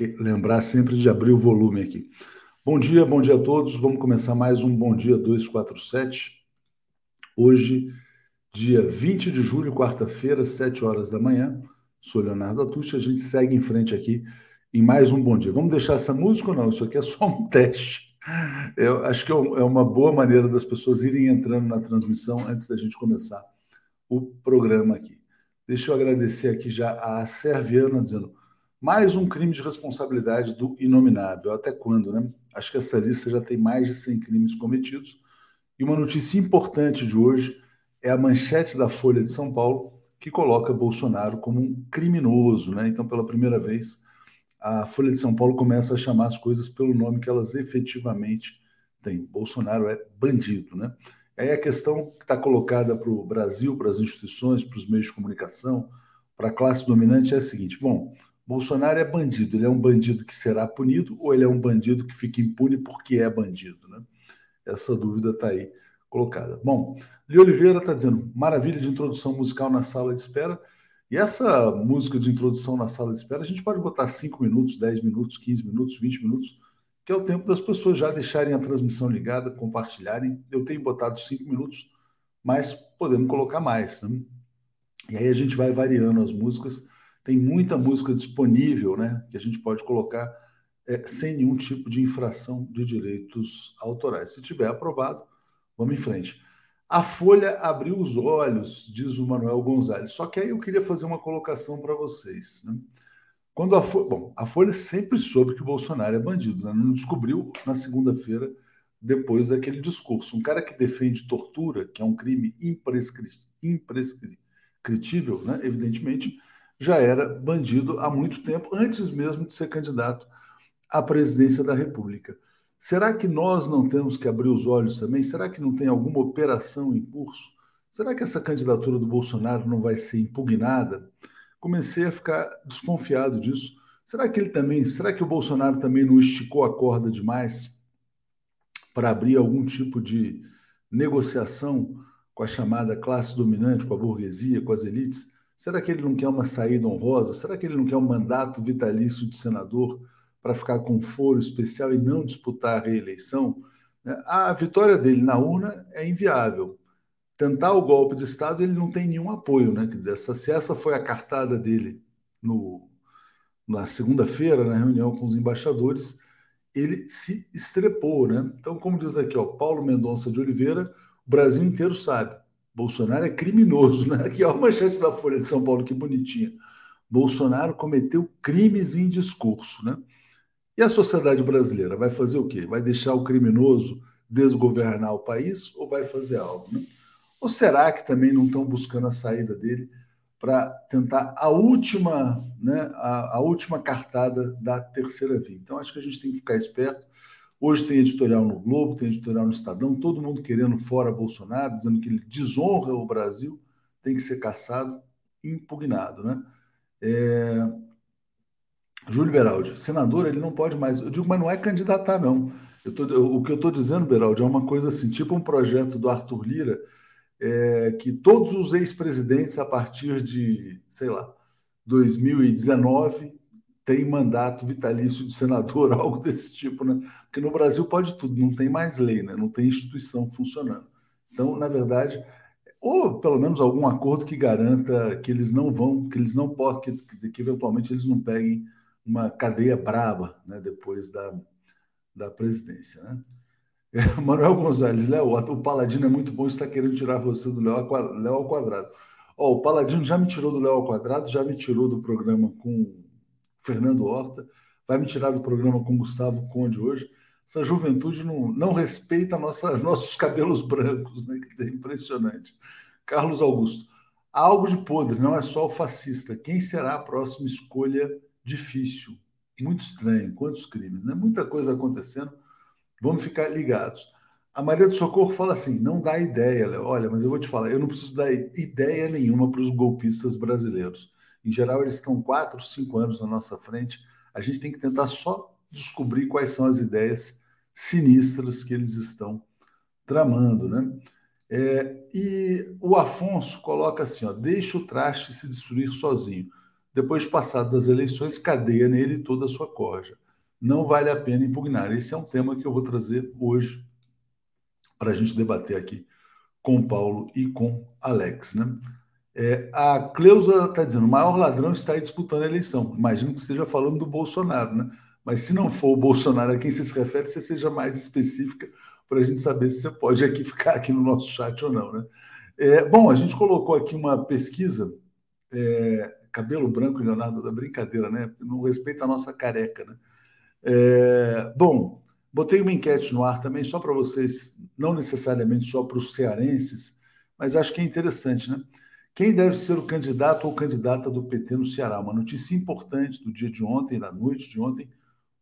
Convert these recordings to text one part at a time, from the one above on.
Que lembrar sempre de abrir o volume aqui. Bom dia, bom dia a todos. Vamos começar mais um Bom Dia 247. Hoje, dia 20 de julho, quarta-feira, 7 horas da manhã. Sou Leonardo Atucci. A gente segue em frente aqui em mais um Bom Dia. Vamos deixar essa música ou não? Isso aqui é só um teste. Eu acho que é, é uma boa maneira das pessoas irem entrando na transmissão antes da gente começar o programa aqui. Deixa eu agradecer aqui já a Serviana dizendo mais um crime de responsabilidade do inominável. Até quando, né? Acho que essa lista já tem mais de 100 crimes cometidos. E uma notícia importante de hoje é a manchete da Folha de São Paulo, que coloca Bolsonaro como um criminoso, né? Então, pela primeira vez, a Folha de São Paulo começa a chamar as coisas pelo nome que elas efetivamente têm. Bolsonaro é bandido, né? Aí a questão que está colocada para o Brasil, para as instituições, para os meios de comunicação, para a classe dominante é a seguinte: bom, Bolsonaro é bandido. Ele é um bandido que será punido ou ele é um bandido que fica impune porque é bandido? Né? Essa dúvida está aí colocada. Bom, Li Oliveira está dizendo: maravilha de introdução musical na sala de espera. E essa música de introdução na sala de espera, a gente pode botar 5 minutos, 10 minutos, 15 minutos, 20 minutos, que é o tempo das pessoas já deixarem a transmissão ligada, compartilharem. Eu tenho botado 5 minutos, mas podemos colocar mais. Né? E aí a gente vai variando as músicas tem muita música disponível, né, que a gente pode colocar é, sem nenhum tipo de infração de direitos autorais. Se tiver aprovado, vamos em frente. A Folha abriu os olhos, diz o Manuel Gonzalez. Só que aí eu queria fazer uma colocação para vocês. Né? Quando a Folha, bom, a Folha sempre soube que o Bolsonaro é bandido, né? não descobriu na segunda-feira depois daquele discurso. Um cara que defende tortura, que é um crime imprescri... imprescritível, né? evidentemente, já era bandido há muito tempo, antes mesmo de ser candidato à presidência da República. Será que nós não temos que abrir os olhos também? Será que não tem alguma operação em curso? Será que essa candidatura do Bolsonaro não vai ser impugnada? Comecei a ficar desconfiado disso. Será que ele também, será que o Bolsonaro também não esticou a corda demais para abrir algum tipo de negociação com a chamada classe dominante, com a burguesia, com as elites? Será que ele não quer uma saída honrosa? Será que ele não quer um mandato vitalício de senador para ficar com foro especial e não disputar a reeleição? Né? A vitória dele na urna é inviável. Tentar o golpe de Estado, ele não tem nenhum apoio. Né? Quer dizer, essa, se essa foi a cartada dele no, na segunda-feira, na reunião com os embaixadores, ele se estrepou. Né? Então, como diz aqui, ó, Paulo Mendonça de Oliveira, o Brasil inteiro sabe. Bolsonaro é criminoso, né? Aqui é a manchete da Folha de São Paulo, que bonitinha. Bolsonaro cometeu crimes em discurso, né? E a sociedade brasileira vai fazer o quê? Vai deixar o criminoso desgovernar o país ou vai fazer algo, né? Ou será que também não estão buscando a saída dele para tentar a última, né, a, a última cartada da terceira via? Então acho que a gente tem que ficar esperto Hoje tem editorial no Globo, tem editorial no Estadão, todo mundo querendo fora Bolsonaro, dizendo que ele desonra o Brasil, tem que ser caçado, impugnado, né? É... Júlio Beraldi, senador, ele não pode mais. Eu digo, mas não é candidatar, não. Tô, o que eu estou dizendo, Beraldi, é uma coisa assim, tipo um projeto do Arthur Lira, é, que todos os ex-presidentes, a partir de, sei lá, 2019, tem mandato vitalício de senador, algo desse tipo, né? Porque no Brasil pode tudo, não tem mais lei, né? Não tem instituição funcionando. Então, na verdade, ou pelo menos algum acordo que garanta que eles não vão, que eles não podem, que, que eventualmente eles não peguem uma cadeia braba, né? Depois da, da presidência, né? É, Manuel Gonzalez, Léo, o Paladino é muito bom, está querendo tirar você do Léo ao quadrado. Ó, o Paladino já me tirou do Léo ao quadrado, já me tirou do programa com Fernando Horta, vai me tirar do programa com Gustavo Conde hoje. Essa juventude não, não respeita nossa, nossos cabelos brancos, né? Que é impressionante. Carlos Augusto, algo de podre, não é só o fascista. Quem será a próxima escolha difícil? Muito estranho, quantos crimes, né? Muita coisa acontecendo. Vamos ficar ligados. A Maria do Socorro fala assim: não dá ideia, Léo. Olha, mas eu vou te falar, eu não preciso dar ideia nenhuma para os golpistas brasileiros. Em geral, eles estão quatro, cinco anos na nossa frente. A gente tem que tentar só descobrir quais são as ideias sinistras que eles estão tramando, né? É, e o Afonso coloca assim: ó, deixa o traste se destruir sozinho. depois passadas as eleições, cadeia nele toda a sua corja. Não vale a pena impugnar. Esse é um tema que eu vou trazer hoje para a gente debater aqui com o Paulo e com Alex. Né? É, a Cleusa está dizendo: o maior ladrão está aí disputando a eleição. Imagino que esteja falando do Bolsonaro, né? Mas se não for o Bolsonaro a quem você se refere, você seja mais específica para a gente saber se você pode aqui ficar aqui no nosso chat ou não, né? É, bom, a gente colocou aqui uma pesquisa, é, cabelo branco, Leonardo, da brincadeira, né? Não respeita a nossa careca, né? É, bom, botei uma enquete no ar também, só para vocês, não necessariamente só para os cearenses, mas acho que é interessante, né? Quem deve ser o candidato ou candidata do PT no Ceará? Uma notícia importante do dia de ontem, da noite de ontem,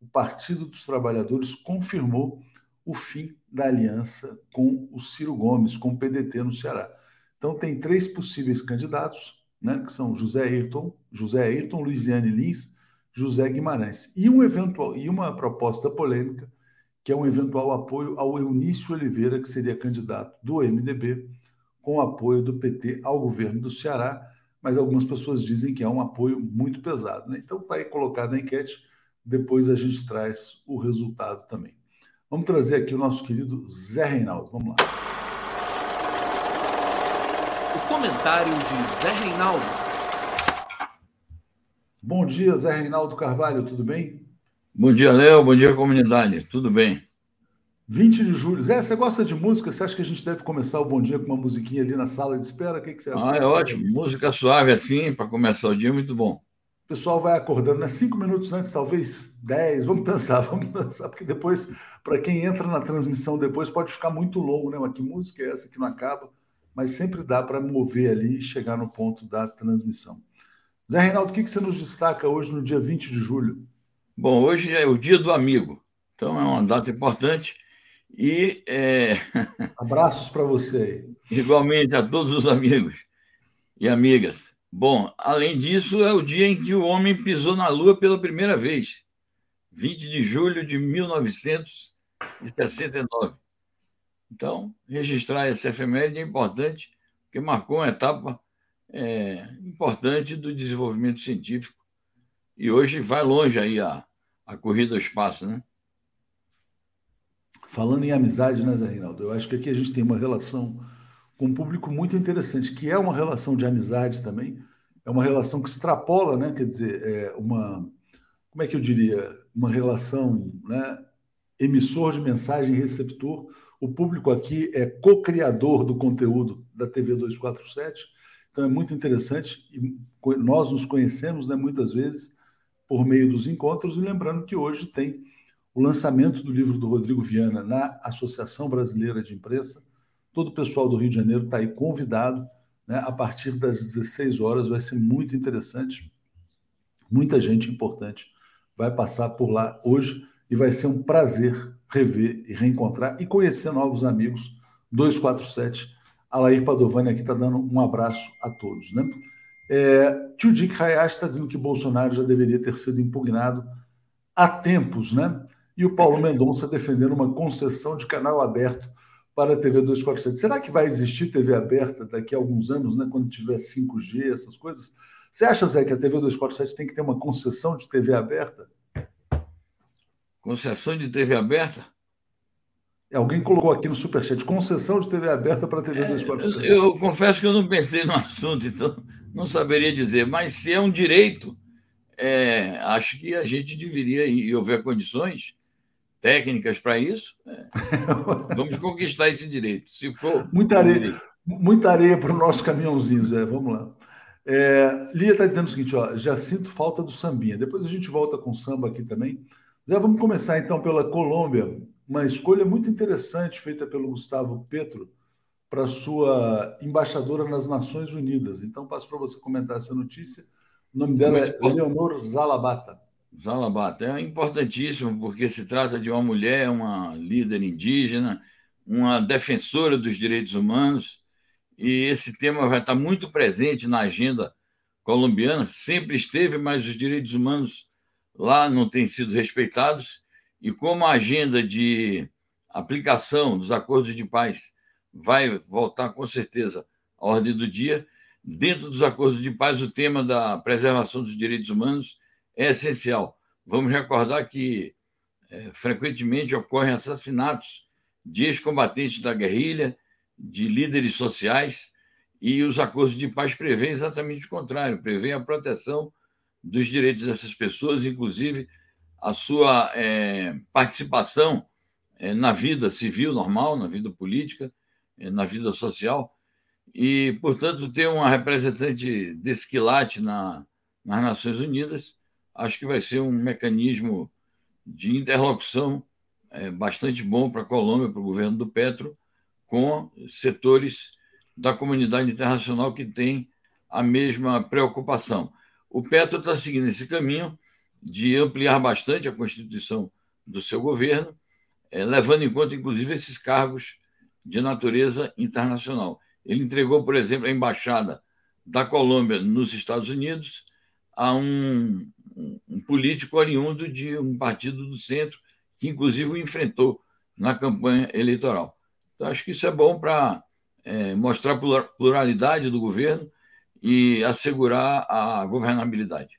o Partido dos Trabalhadores confirmou o fim da aliança com o Ciro Gomes, com o PDT no Ceará. Então, tem três possíveis candidatos, né, que são José Ayrton, José Ayrton, Luiziane Lins, José Guimarães. E, um eventual, e uma proposta polêmica, que é um eventual apoio ao Eunício Oliveira, que seria candidato do MDB, com apoio do PT ao governo do Ceará, mas algumas pessoas dizem que é um apoio muito pesado. Né? Então, está aí colocado na enquete, depois a gente traz o resultado também. Vamos trazer aqui o nosso querido Zé Reinaldo. Vamos lá. O comentário de Zé Reinaldo. Bom dia, Zé Reinaldo Carvalho, tudo bem? Bom dia, Léo. Bom dia, comunidade. Tudo bem? 20 de julho. Zé, você gosta de música? Você acha que a gente deve começar o bom dia com uma musiquinha ali na sala de espera? O que, que você Ah, é ótimo. Música suave assim, para começar o dia, muito bom. O pessoal vai acordando, né? Cinco minutos antes, talvez dez. Vamos pensar, vamos pensar, porque depois, para quem entra na transmissão depois, pode ficar muito longo, né? Mas que música é essa que não acaba? Mas sempre dá para mover ali e chegar no ponto da transmissão. Zé Reinaldo, o que, que você nos destaca hoje no dia 20 de julho? Bom, hoje é o dia do amigo. Então é uma data importante e é... abraços para você. Igualmente a todos os amigos e amigas. Bom, além disso, é o dia em que o homem pisou na Lua pela primeira vez, 20 de julho de 1969. Então, registrar essa efeméride é importante, porque marcou uma etapa é, importante do desenvolvimento científico. E hoje vai longe aí a, a corrida ao espaço, né? Falando em amizade, né, Zé Reinaldo? Eu acho que aqui a gente tem uma relação com um público muito interessante, que é uma relação de amizade também, é uma relação que extrapola, né? Quer dizer, é uma. Como é que eu diria? Uma relação, né? Emissor de mensagem receptor. O público aqui é co-criador do conteúdo da TV 247, então é muito interessante. E nós nos conhecemos, né, muitas vezes, por meio dos encontros, e lembrando que hoje tem o lançamento do livro do Rodrigo Viana na Associação Brasileira de Imprensa. Todo o pessoal do Rio de Janeiro está aí convidado. Né? A partir das 16 horas vai ser muito interessante. Muita gente importante vai passar por lá hoje e vai ser um prazer rever e reencontrar e conhecer novos amigos. 247. Alair Padovani aqui está dando um abraço a todos. Né? É, Tio Dick Hayashi está dizendo que Bolsonaro já deveria ter sido impugnado há tempos, né? E o Paulo Mendonça defendendo uma concessão de canal aberto para a TV 247. Será que vai existir TV aberta daqui a alguns anos, né, quando tiver 5G, essas coisas? Você acha, Zé, que a TV 247 tem que ter uma concessão de TV aberta? Concessão de TV aberta? Alguém colocou aqui no Superchat, concessão de TV aberta para a TV 247. É, eu, eu confesso que eu não pensei no assunto, então não saberia dizer, mas se é um direito, é, acho que a gente deveria, e houver condições, técnicas para isso, é, vamos conquistar esse direito. Se for. Muita areia, muita areia para o nosso caminhãozinho, Zé. Vamos lá. É, Lia está dizendo o seguinte: ó, já sinto falta do sambinha. Depois a gente volta com samba aqui também. Zé, vamos começar então pela Colômbia. Uma escolha muito interessante feita pelo Gustavo Petro para sua embaixadora nas Nações Unidas. Então, passo para você comentar essa notícia. O nome dela é Leonor Zalabata. Zalabata é importantíssimo porque se trata de uma mulher, uma líder indígena, uma defensora dos direitos humanos, e esse tema vai estar muito presente na agenda colombiana. Sempre esteve, mas os direitos humanos lá não têm sido respeitados, e como a agenda de aplicação dos acordos de paz vai voltar com certeza à ordem do dia, dentro dos acordos de paz, o tema da preservação dos direitos humanos é essencial. Vamos recordar que é, frequentemente ocorrem assassinatos de ex-combatentes da guerrilha, de líderes sociais, e os acordos de paz prevêem exatamente o contrário, prevêem a proteção dos direitos dessas pessoas, inclusive a sua é, participação é, na vida civil normal, na vida política, é, na vida social, e, portanto, ter uma representante desse quilate na, nas Nações Unidas, acho que vai ser um mecanismo de interlocução é, bastante bom para a Colômbia, para o governo do Petro, com setores da comunidade internacional que tem a mesma preocupação. O Petro está seguindo esse caminho de ampliar bastante a constituição do seu governo, é, levando em conta, inclusive, esses cargos de natureza internacional. Ele entregou, por exemplo, a embaixada da Colômbia nos Estados Unidos a um, um político oriundo de um partido do centro, que inclusive o enfrentou na campanha eleitoral. Então, acho que isso é bom para é, mostrar a pluralidade do governo e assegurar a governabilidade.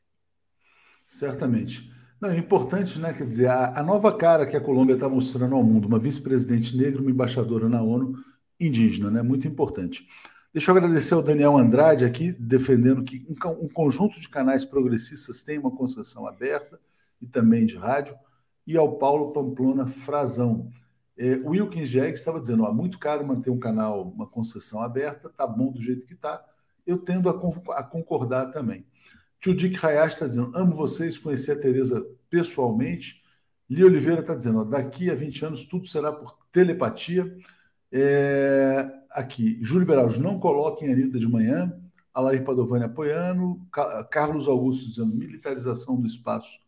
Certamente. Não, é importante, né? Quer dizer, a, a nova cara que a Colômbia está mostrando ao mundo, uma vice-presidente negra, uma embaixadora na ONU, indígena, né? Muito importante. Deixa eu agradecer ao Daniel Andrade aqui, defendendo que um, conjunto de canais progressistas tem uma concessão aberta e também de rádio, e ao Paulo Pamplona Frazão. É, Wilkins Jegue estava dizendo: ó, muito caro manter um canal, uma concessão aberta, tá bom do jeito que tá. Eu tendo a, a concordar também. Tio Dick Hayashi está dizendo: amo vocês, conheci a Tereza pessoalmente. Li Oliveira está dizendo: ó, daqui a 20 anos tudo será por telepatia. É, aqui, Júlio Beraldo, não coloquem Anitta de manhã. Alair Padovani apoiando. Carlos Augusto dizendo militarização do espaço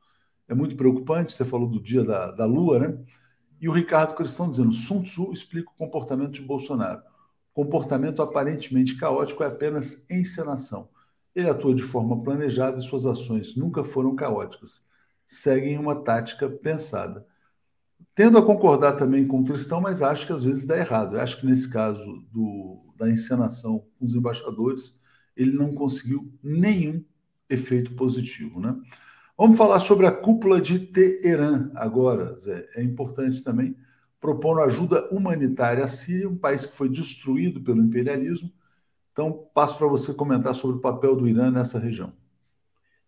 é muito preocupante. Você falou do dia da, da Lua, né? E o Ricardo Cristão dizendo: Sun Tzu explica o comportamento de Bolsonaro. Comportamento aparentemente caótico é apenas encenação. Ele atua de forma planejada e suas ações nunca foram caóticas. Seguem uma tática pensada. Tendo a concordar também com o Tristão, mas acho que às vezes dá errado. Eu acho que nesse caso do, da encenação com os embaixadores, ele não conseguiu nenhum efeito positivo. Né? Vamos falar sobre a cúpula de Teherã agora, Zé. É importante também, propondo ajuda humanitária à Síria, um país que foi destruído pelo imperialismo. Então, passo para você comentar sobre o papel do Irã nessa região.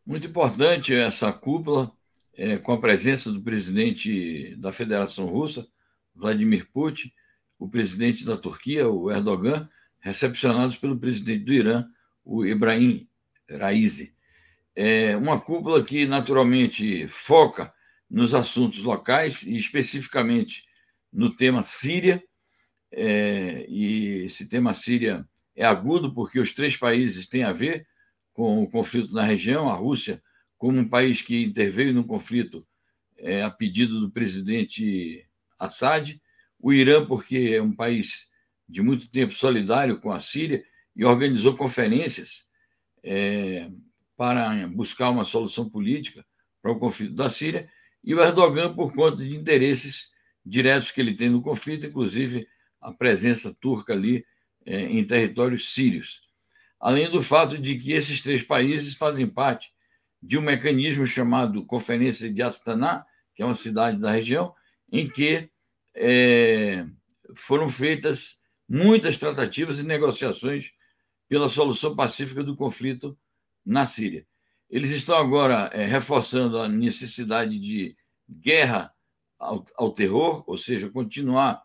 Muito importante essa cúpula é, com a presença do presidente da Federação Russa, Vladimir Putin, o presidente da Turquia, o Erdogan, recepcionados pelo presidente do Irã, o Ibrahim Raisi. É uma cúpula que, naturalmente, foca nos assuntos locais e, especificamente, no tema Síria. É, e esse tema Síria é agudo porque os três países têm a ver com o conflito na região. A Rússia como um país que interveio no conflito é, a pedido do presidente Assad, o Irã, porque é um país de muito tempo solidário com a Síria e organizou conferências é, para buscar uma solução política para o conflito da Síria, e o Erdogan, por conta de interesses diretos que ele tem no conflito, inclusive a presença turca ali é, em territórios sírios. Além do fato de que esses três países fazem parte de um mecanismo chamado Conferência de Astana, que é uma cidade da região, em que é, foram feitas muitas tratativas e negociações pela solução pacífica do conflito na Síria. Eles estão agora é, reforçando a necessidade de guerra ao, ao terror, ou seja, continuar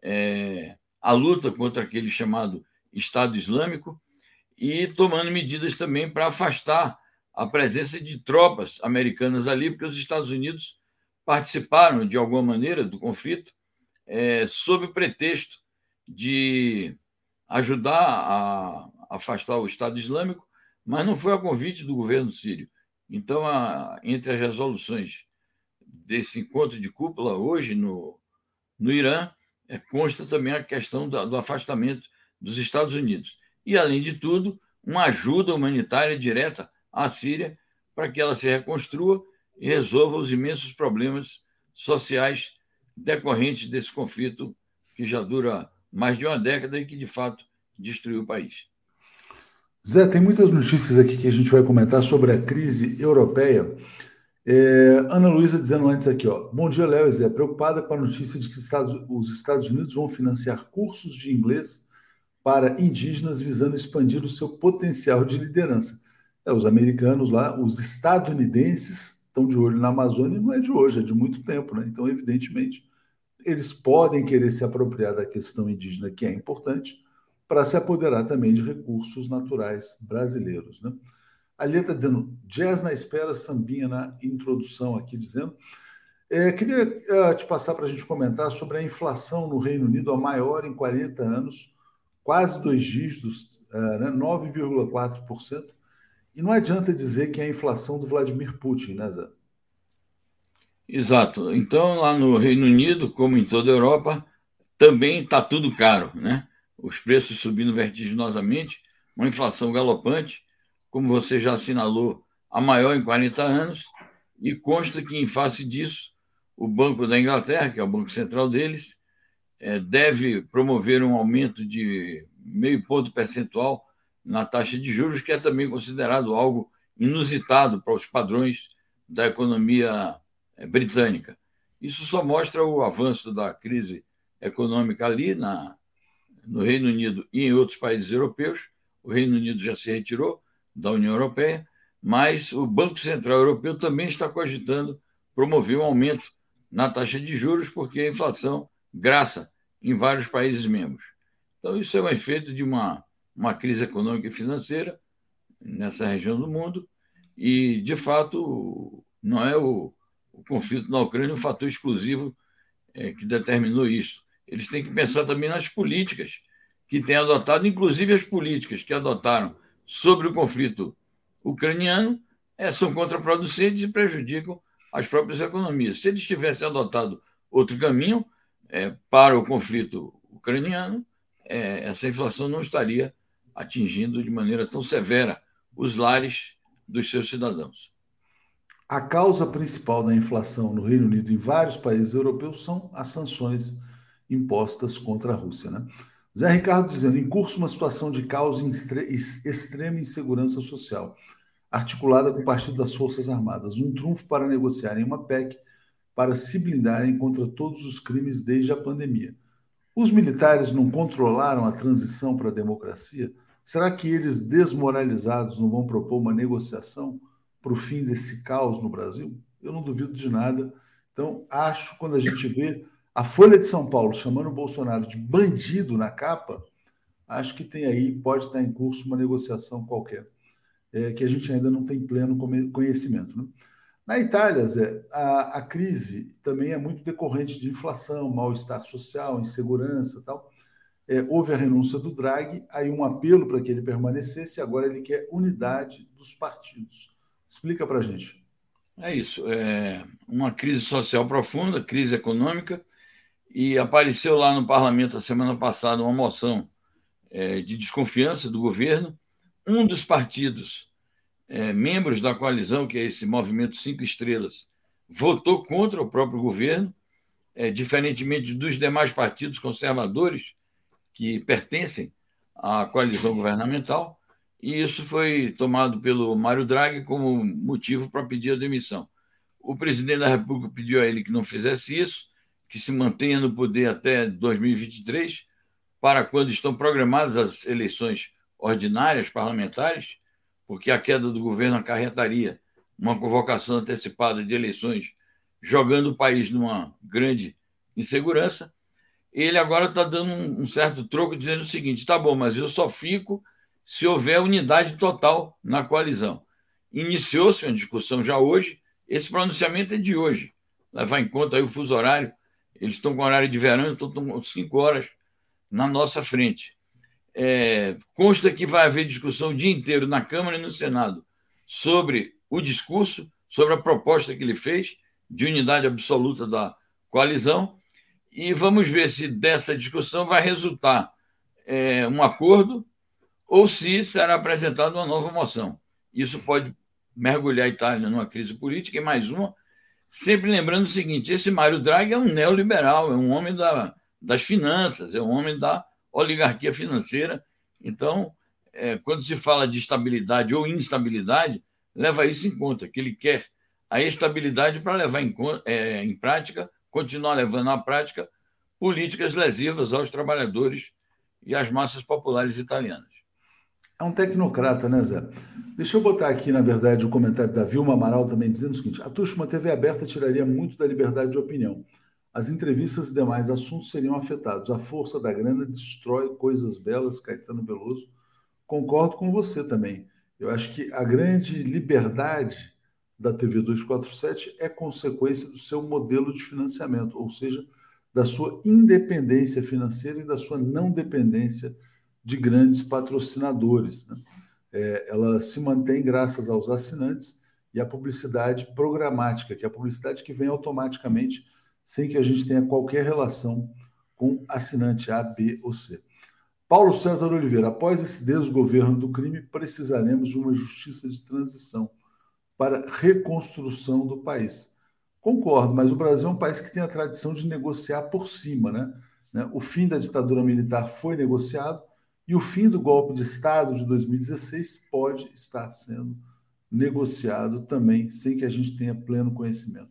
é, a luta contra aquele chamado Estado Islâmico e tomando medidas também para afastar a presença de tropas americanas ali, porque os Estados Unidos participaram, de alguma maneira, do conflito, é, sob o pretexto de ajudar a afastar o Estado Islâmico, mas não foi a convite do governo sírio. Então, a, entre as resoluções desse encontro de cúpula hoje no, no Irã, é, consta também a questão do, do afastamento dos Estados Unidos. E, além de tudo, uma ajuda humanitária direta à Síria para que ela se reconstrua e resolva os imensos problemas sociais decorrentes desse conflito que já dura mais de uma década e que, de fato, destruiu o país. Zé, tem muitas notícias aqui que a gente vai comentar sobre a crise europeia. É, Ana Luísa dizendo antes aqui, ó. Bom dia, Léo Zé. Preocupada com a notícia de que Estados, os Estados Unidos vão financiar cursos de inglês para indígenas visando expandir o seu potencial de liderança. É, os americanos lá, os estadunidenses estão de olho na Amazônia, não é de hoje, é de muito tempo, né? Então, evidentemente, eles podem querer se apropriar da questão indígena, que é importante, para se apoderar também de recursos naturais brasileiros, né? Ali está dizendo jazz na espera, sambinha na introdução aqui, dizendo. É, queria é, te passar para a gente comentar sobre a inflação no Reino Unido, a maior em 40 anos, quase dois dígitos, é, né, 9,4%. E não adianta dizer que é a inflação do Vladimir Putin, né, Zé? Exato. Então, lá no Reino Unido, como em toda a Europa, também está tudo caro, né? Os preços subindo vertiginosamente, uma inflação galopante, como você já assinalou, a maior em 40 anos, e consta que, em face disso, o Banco da Inglaterra, que é o banco central deles, é, deve promover um aumento de meio ponto percentual na taxa de juros, que é também considerado algo inusitado para os padrões da economia é, britânica. Isso só mostra o avanço da crise econômica ali na, no Reino Unido e em outros países europeus. O Reino Unido já se retirou da União Europeia, mas o Banco Central Europeu também está cogitando promover um aumento na taxa de juros, porque a inflação graça em vários países membros. Então, isso é um efeito de uma uma crise econômica e financeira nessa região do mundo, e, de fato, não é o, o conflito na Ucrânia o fator exclusivo é, que determinou isso. Eles têm que pensar também nas políticas que têm adotado, inclusive as políticas que adotaram sobre o conflito ucraniano, é, são contraproducentes e prejudicam as próprias economias. Se eles tivessem adotado outro caminho é, para o conflito ucraniano, é, essa inflação não estaria atingindo de maneira tão severa os lares dos seus cidadãos. A causa principal da inflação no Reino Unido e em vários países europeus são as sanções impostas contra a Rússia. Né? Zé Ricardo dizendo: em curso uma situação de caos e extrema insegurança social, articulada com o Partido das Forças Armadas, um trunfo para negociarem uma PEC para se blindarem contra todos os crimes desde a pandemia. Os militares não controlaram a transição para a democracia? Será que eles, desmoralizados, não vão propor uma negociação para o fim desse caos no Brasil? Eu não duvido de nada. Então, acho, quando a gente vê a Folha de São Paulo chamando o Bolsonaro de bandido na capa, acho que tem aí, pode estar em curso uma negociação qualquer, é, que a gente ainda não tem pleno conhecimento. Né? Na Itália, Zé, a, a crise também é muito decorrente de inflação, mal-estar social, insegurança tal é, houve a renúncia do Draghi, aí um apelo para que ele permanecesse, agora ele quer unidade dos partidos. Explica para a gente. É isso, é uma crise social profunda, crise econômica, e apareceu lá no parlamento a semana passada uma moção é, de desconfiança do governo. Um dos partidos, é, membros da coalizão, que é esse movimento Cinco Estrelas, votou contra o próprio governo, é, diferentemente dos demais partidos conservadores, que pertencem à coalizão governamental, e isso foi tomado pelo Mário Draghi como motivo para pedir a demissão. O presidente da República pediu a ele que não fizesse isso, que se mantenha no poder até 2023, para quando estão programadas as eleições ordinárias parlamentares, porque a queda do governo acarretaria uma convocação antecipada de eleições, jogando o país numa grande insegurança ele agora está dando um, certo troco, dizendo o seguinte: tá bom, mas eu só fico se houver unidade total na coalizão. Iniciou-se uma discussão já hoje, esse pronunciamento é de hoje. Levar em conta aí o fuso horário, eles estão com horário de verão, então estão com cinco horas na nossa frente. É, consta que vai haver discussão o dia inteiro na Câmara e no Senado sobre o discurso, sobre a proposta que ele fez de unidade absoluta da coalizão e vamos ver se dessa discussão vai resultar é, um acordo ou se será apresentada uma nova moção. Isso pode mergulhar a Itália numa crise política e mais uma, sempre lembrando o seguinte: esse Mário Draghi é um neoliberal, é um homem da, das finanças, é um homem da oligarquia financeira. Então, é, quando se fala de estabilidade ou instabilidade, leva isso em conta, que ele quer a estabilidade para levar em, é, em prática, continuar levando à prática políticas lesivas aos trabalhadores e às massas populares italianas. É um tecnocrata, né, Zé? Deixa eu botar aqui, na verdade, o comentário da Vilma Amaral também dizendo o seguinte: a Tuxa, uma TV aberta tiraria muito da liberdade de opinião. As entrevistas e demais assuntos seriam afetados. A força da grana destrói coisas belas, Caetano Veloso. Concordo com você também. Eu acho que a grande liberdade da TV 247 é consequência do seu modelo de financiamento, ou seja, da sua independência financeira e da sua não dependência de grandes patrocinadores. Né? É, ela se mantém graças aos assinantes e à publicidade programática, que é a publicidade que vem automaticamente sem que a gente tenha qualquer relação com assinante A, B ou C. Paulo César Oliveira, após esse desgoverno do crime, precisaremos de uma justiça de transição para reconstrução do país. Concordo, mas o Brasil é um país que tem a tradição de negociar por cima, né? né? O fim da ditadura militar foi negociado e o fim do golpe de Estado de 2016 pode estar sendo negociado também, sem que a gente tenha pleno conhecimento.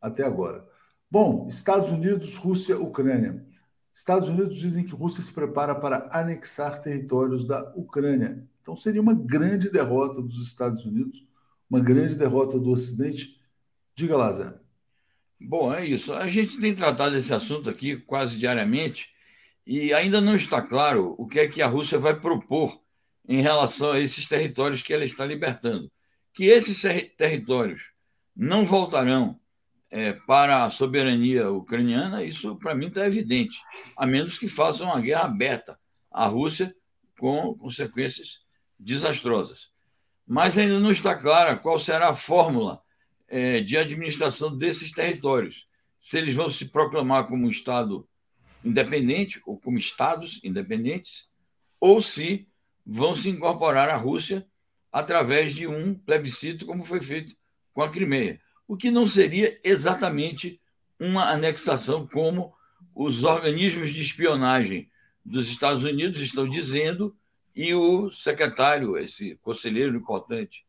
Até agora. Bom, Estados Unidos, Rússia, Ucrânia. Estados Unidos dizem que Rússia se prepara para anexar territórios da Ucrânia. Então seria uma grande derrota dos Estados Unidos, uma grande derrota do Ocidente. Diga lá, Zé. Bom, é isso. A gente tem tratado esse assunto aqui quase diariamente e ainda não está claro o que é que a Rússia vai propor em relação a esses territórios que ela está libertando. Que esses territórios não voltarão é, para a soberania ucraniana, isso para mim está evidente, a menos que façam uma guerra aberta à Rússia com consequências desastrosas. Mas ainda não está clara qual será a fórmula é, de administração desses territórios. Se eles vão se proclamar como Estado independente ou como Estados independentes, ou se vão se incorporar à Rússia através de um plebiscito, como foi feito com a Crimeia o que não seria exatamente uma anexação como os organismos de espionagem dos Estados Unidos estão dizendo e o secretário, esse conselheiro importante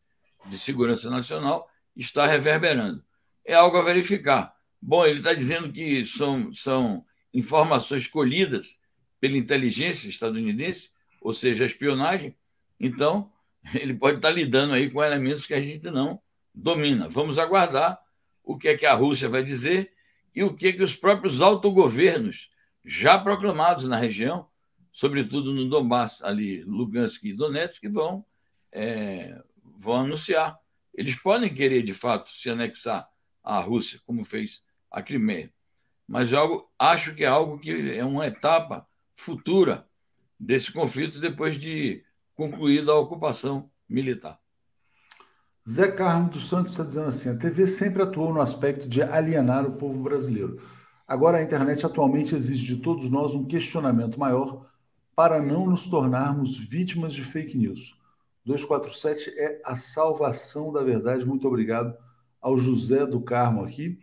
de segurança nacional, está reverberando. É algo a verificar. Bom, ele está dizendo que são, são informações colhidas pela inteligência estadunidense, ou seja, a espionagem. Então, ele pode estar lidando aí com elementos que a gente não domina. Vamos aguardar o que é que a Rússia vai dizer e o que é que os próprios autogovernos já proclamados na região, sobretudo no Donbass, ali, Lugansk e Donetsk, vão, é, vão anunciar. Eles podem querer, de fato, se anexar à Rússia, como fez a Crimeia. Mas algo, acho que é algo que é uma etapa futura desse conflito depois de concluída a ocupação militar. Zé Carlos dos Santos está dizendo assim: a TV sempre atuou no aspecto de alienar o povo brasileiro. Agora a internet atualmente exige de todos nós um questionamento maior para não nos tornarmos vítimas de fake news. 247 é a salvação da verdade. Muito obrigado ao José do Carmo aqui.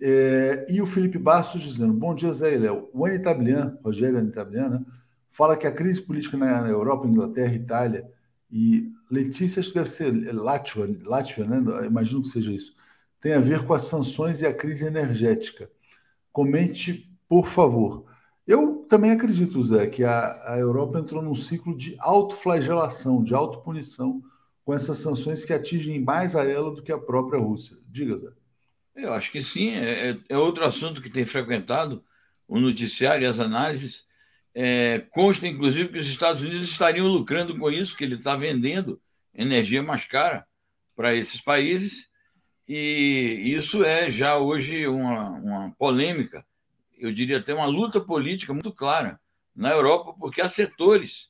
É, e o Felipe Bastos dizendo: Bom dia, Zé e Léo. O Anitablian, Rogério Anitablian, né, fala que a crise política na Europa, Inglaterra, Itália e Letícia, acho que deve ser Látvia, Látvia né? imagino que seja isso, tem a ver com as sanções e a crise energética. Comente, por favor. Eu também acredito, Zé, que a, a Europa entrou num ciclo de autoflagelação, de autopunição, com essas sanções que atingem mais a ela do que a própria Rússia. Diga, Zé. Eu acho que sim. É, é, é outro assunto que tem frequentado o noticiário e as análises é, consta, inclusive, que os Estados Unidos estariam lucrando com isso, que ele está vendendo energia mais cara para esses países, e isso é já hoje uma, uma polêmica, eu diria até uma luta política muito clara na Europa, porque há setores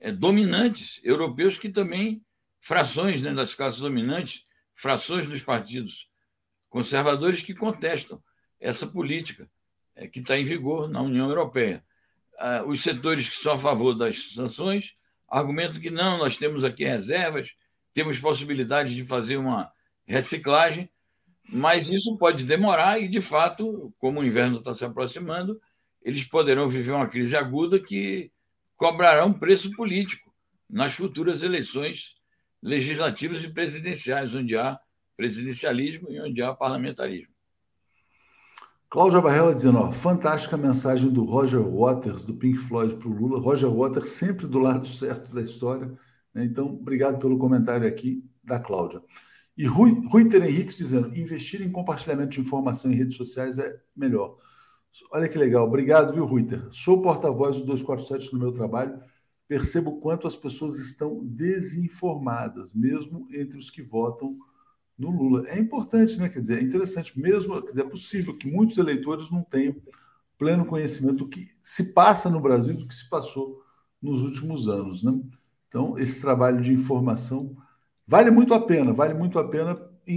é, dominantes europeus que também, frações né, das classes dominantes, frações dos partidos conservadores que contestam essa política é, que está em vigor na União Europeia. Uh, os setores que são a favor das sanções argumentam que não, nós temos aqui reservas, temos possibilidade de fazer uma reciclagem, mas isso pode demorar e, de fato, como o inverno está se aproximando, eles poderão viver uma crise aguda que cobrará um preço político nas futuras eleições legislativas e presidenciais, onde há presidencialismo e onde há parlamentarismo. Cláudia Barrela dizendo, ó, fantástica mensagem do Roger Waters, do Pink Floyd para o Lula. Roger Waters sempre do lado certo da história. Né? Então, obrigado pelo comentário aqui da Cláudia. E Rui, Rui Ter Henrique dizendo, investir em compartilhamento de informação em redes sociais é melhor. Olha que legal. Obrigado, viu, Ruiter? Sou porta-voz do 247 no meu trabalho. Percebo quanto as pessoas estão desinformadas, mesmo entre os que votam no Lula. É importante, né? Quer dizer, é interessante, mesmo, quer dizer, é possível que muitos eleitores não tenham pleno conhecimento do que se passa no Brasil, do que se passou nos últimos anos, né? Então, esse trabalho de informação vale muito a pena, vale muito a pena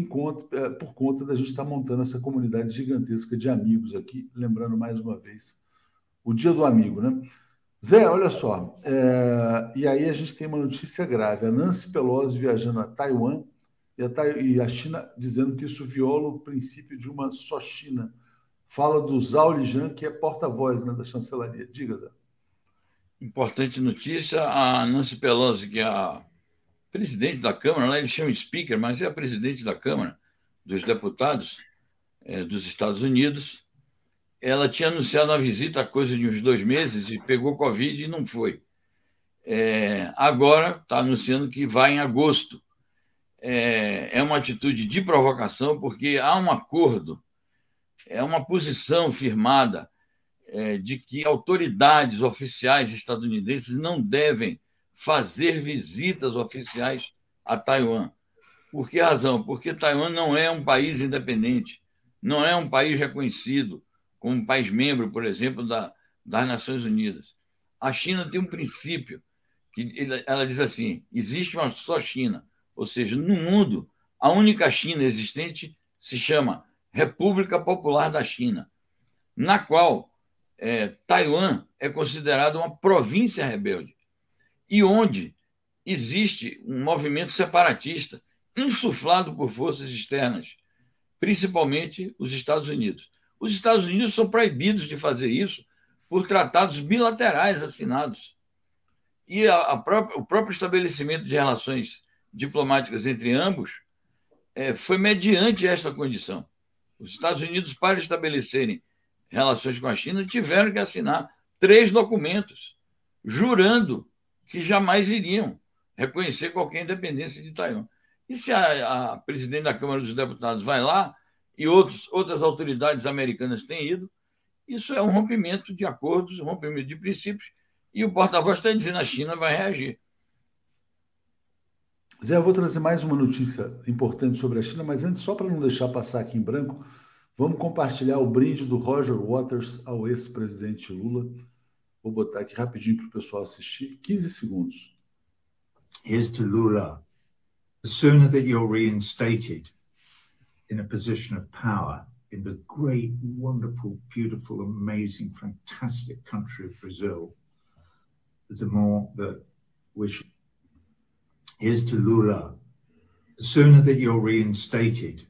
conta, é, por conta da gente estar montando essa comunidade gigantesca de amigos aqui, lembrando mais uma vez o Dia do Amigo, né? Zé, olha só, é, e aí a gente tem uma notícia grave: a Nancy Pelosi viajando a Taiwan e a, e a China dizendo que isso viola o princípio de uma só China. Fala do Zhao Lijian, que é porta-voz né, da chancelaria. Diga, Zé. Importante notícia: a Nancy Pelosi, que é a presidente da Câmara, lá eles chamam speaker, mas é a presidente da Câmara dos Deputados é, dos Estados Unidos. Ela tinha anunciado uma visita há coisa de uns dois meses e pegou Covid e não foi. É, agora está anunciando que vai em agosto. É, é uma atitude de provocação, porque há um acordo, é uma posição firmada é, de que autoridades oficiais estadunidenses não devem fazer visitas oficiais a Taiwan. Por que razão? Porque Taiwan não é um país independente, não é um país reconhecido como um país membro, por exemplo, da, das Nações Unidas. A China tem um princípio que ela diz assim: existe uma só China, ou seja, no mundo a única China existente se chama República Popular da China, na qual é, Taiwan é considerada uma província rebelde e onde existe um movimento separatista insuflado por forças externas, principalmente os Estados Unidos. Os Estados Unidos são proibidos de fazer isso por tratados bilaterais assinados. E a, a própria, o próprio estabelecimento de relações diplomáticas entre ambos é, foi mediante esta condição. Os Estados Unidos, para estabelecerem relações com a China, tiveram que assinar três documentos, jurando que jamais iriam reconhecer qualquer independência de Taiwan. E se a, a presidente da Câmara dos Deputados vai lá e outros, outras autoridades americanas têm ido, isso é um rompimento de acordos, um rompimento de princípios, e o porta-voz está dizendo que a China vai reagir. Zé, eu vou trazer mais uma notícia importante sobre a China, mas antes, só para não deixar passar aqui em branco, vamos compartilhar o brinde do Roger Waters ao ex-presidente Lula. Vou botar aqui rapidinho para o pessoal assistir. 15 segundos. Here's to Lula. The sooner that you're reinstated in a position of power in the great, wonderful, beautiful, amazing, fantastic country of Brazil, the more that we should. Here's to Lula. The sooner that you're reinstated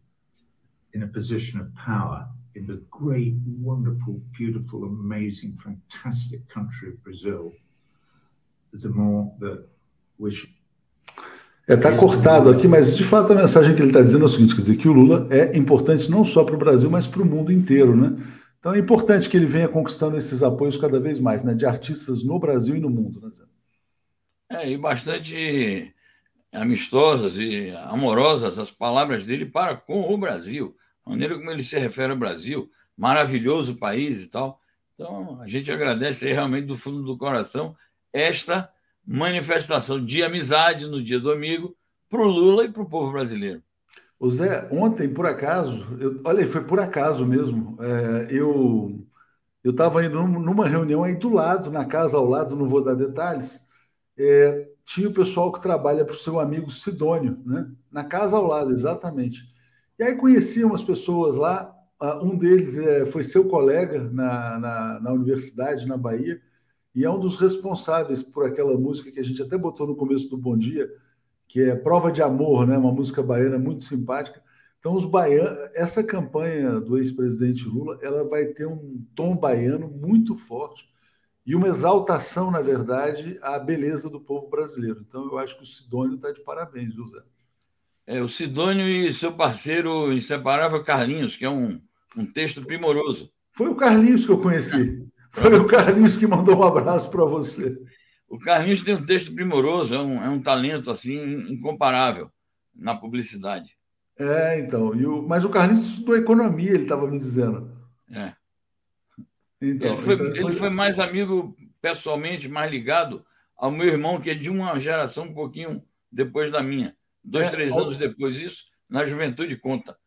in a position of power in the great, wonderful, beautiful, amazing, fantastic country of Brazil, the more that we should. É, tá cortado aqui, mas de fato a mensagem que ele está dizendo é o seguinte: quer dizer, que o Lula é importante não só para o Brasil, mas para o mundo inteiro, né? Então é importante que ele venha conquistando esses apoios cada vez mais, né? De artistas no Brasil e no mundo, né, Zé? É, e bastante amistosas e amorosas as palavras dele para com o Brasil maneira como ele se refere ao Brasil, maravilhoso país e tal. Então, a gente agradece aí realmente do fundo do coração esta manifestação de amizade no Dia do Amigo para o Lula e para o povo brasileiro. O Zé, ontem, por acaso, eu, olha, foi por acaso mesmo, é, eu eu estava indo numa reunião aí do lado, na casa ao lado, não vou dar detalhes, é, tinha o pessoal que trabalha para o seu amigo Sidônio, né? na casa ao lado, exatamente. E aí conheci umas pessoas lá, ah, um deles é, foi seu colega na, na, na, universidade, na Bahia, e é um dos responsáveis por aquela música que a gente até botou no começo do Bom Dia, que é Prova de Amor, né? uma música baiana muito simpática. Então, os baianos, essa campanha do ex-presidente Lula, ela vai ter um tom baiano muito forte. e uma exaltação, na verdade, à beleza do povo brasileiro. Então, eu acho que o Sidônio está de parabéns, Zé? É, o Sidônio e seu parceiro inseparável Carlinhos, que é um, um texto primoroso. Foi o Carlinhos que eu conheci. Foi o Carlinhos que mandou um abraço para você. O Carlinhos tem um texto primoroso, é um, é um talento assim incomparável na publicidade. É, então. O, mas o Carlinhos estudou economia, ele estava me dizendo. É. Então, ele, foi, então ele, foi... ele foi mais amigo, pessoalmente, mais ligado ao meu irmão, que é de uma geração um pouquinho depois da minha. Dois, é, três anos depois disso, na juventude conta.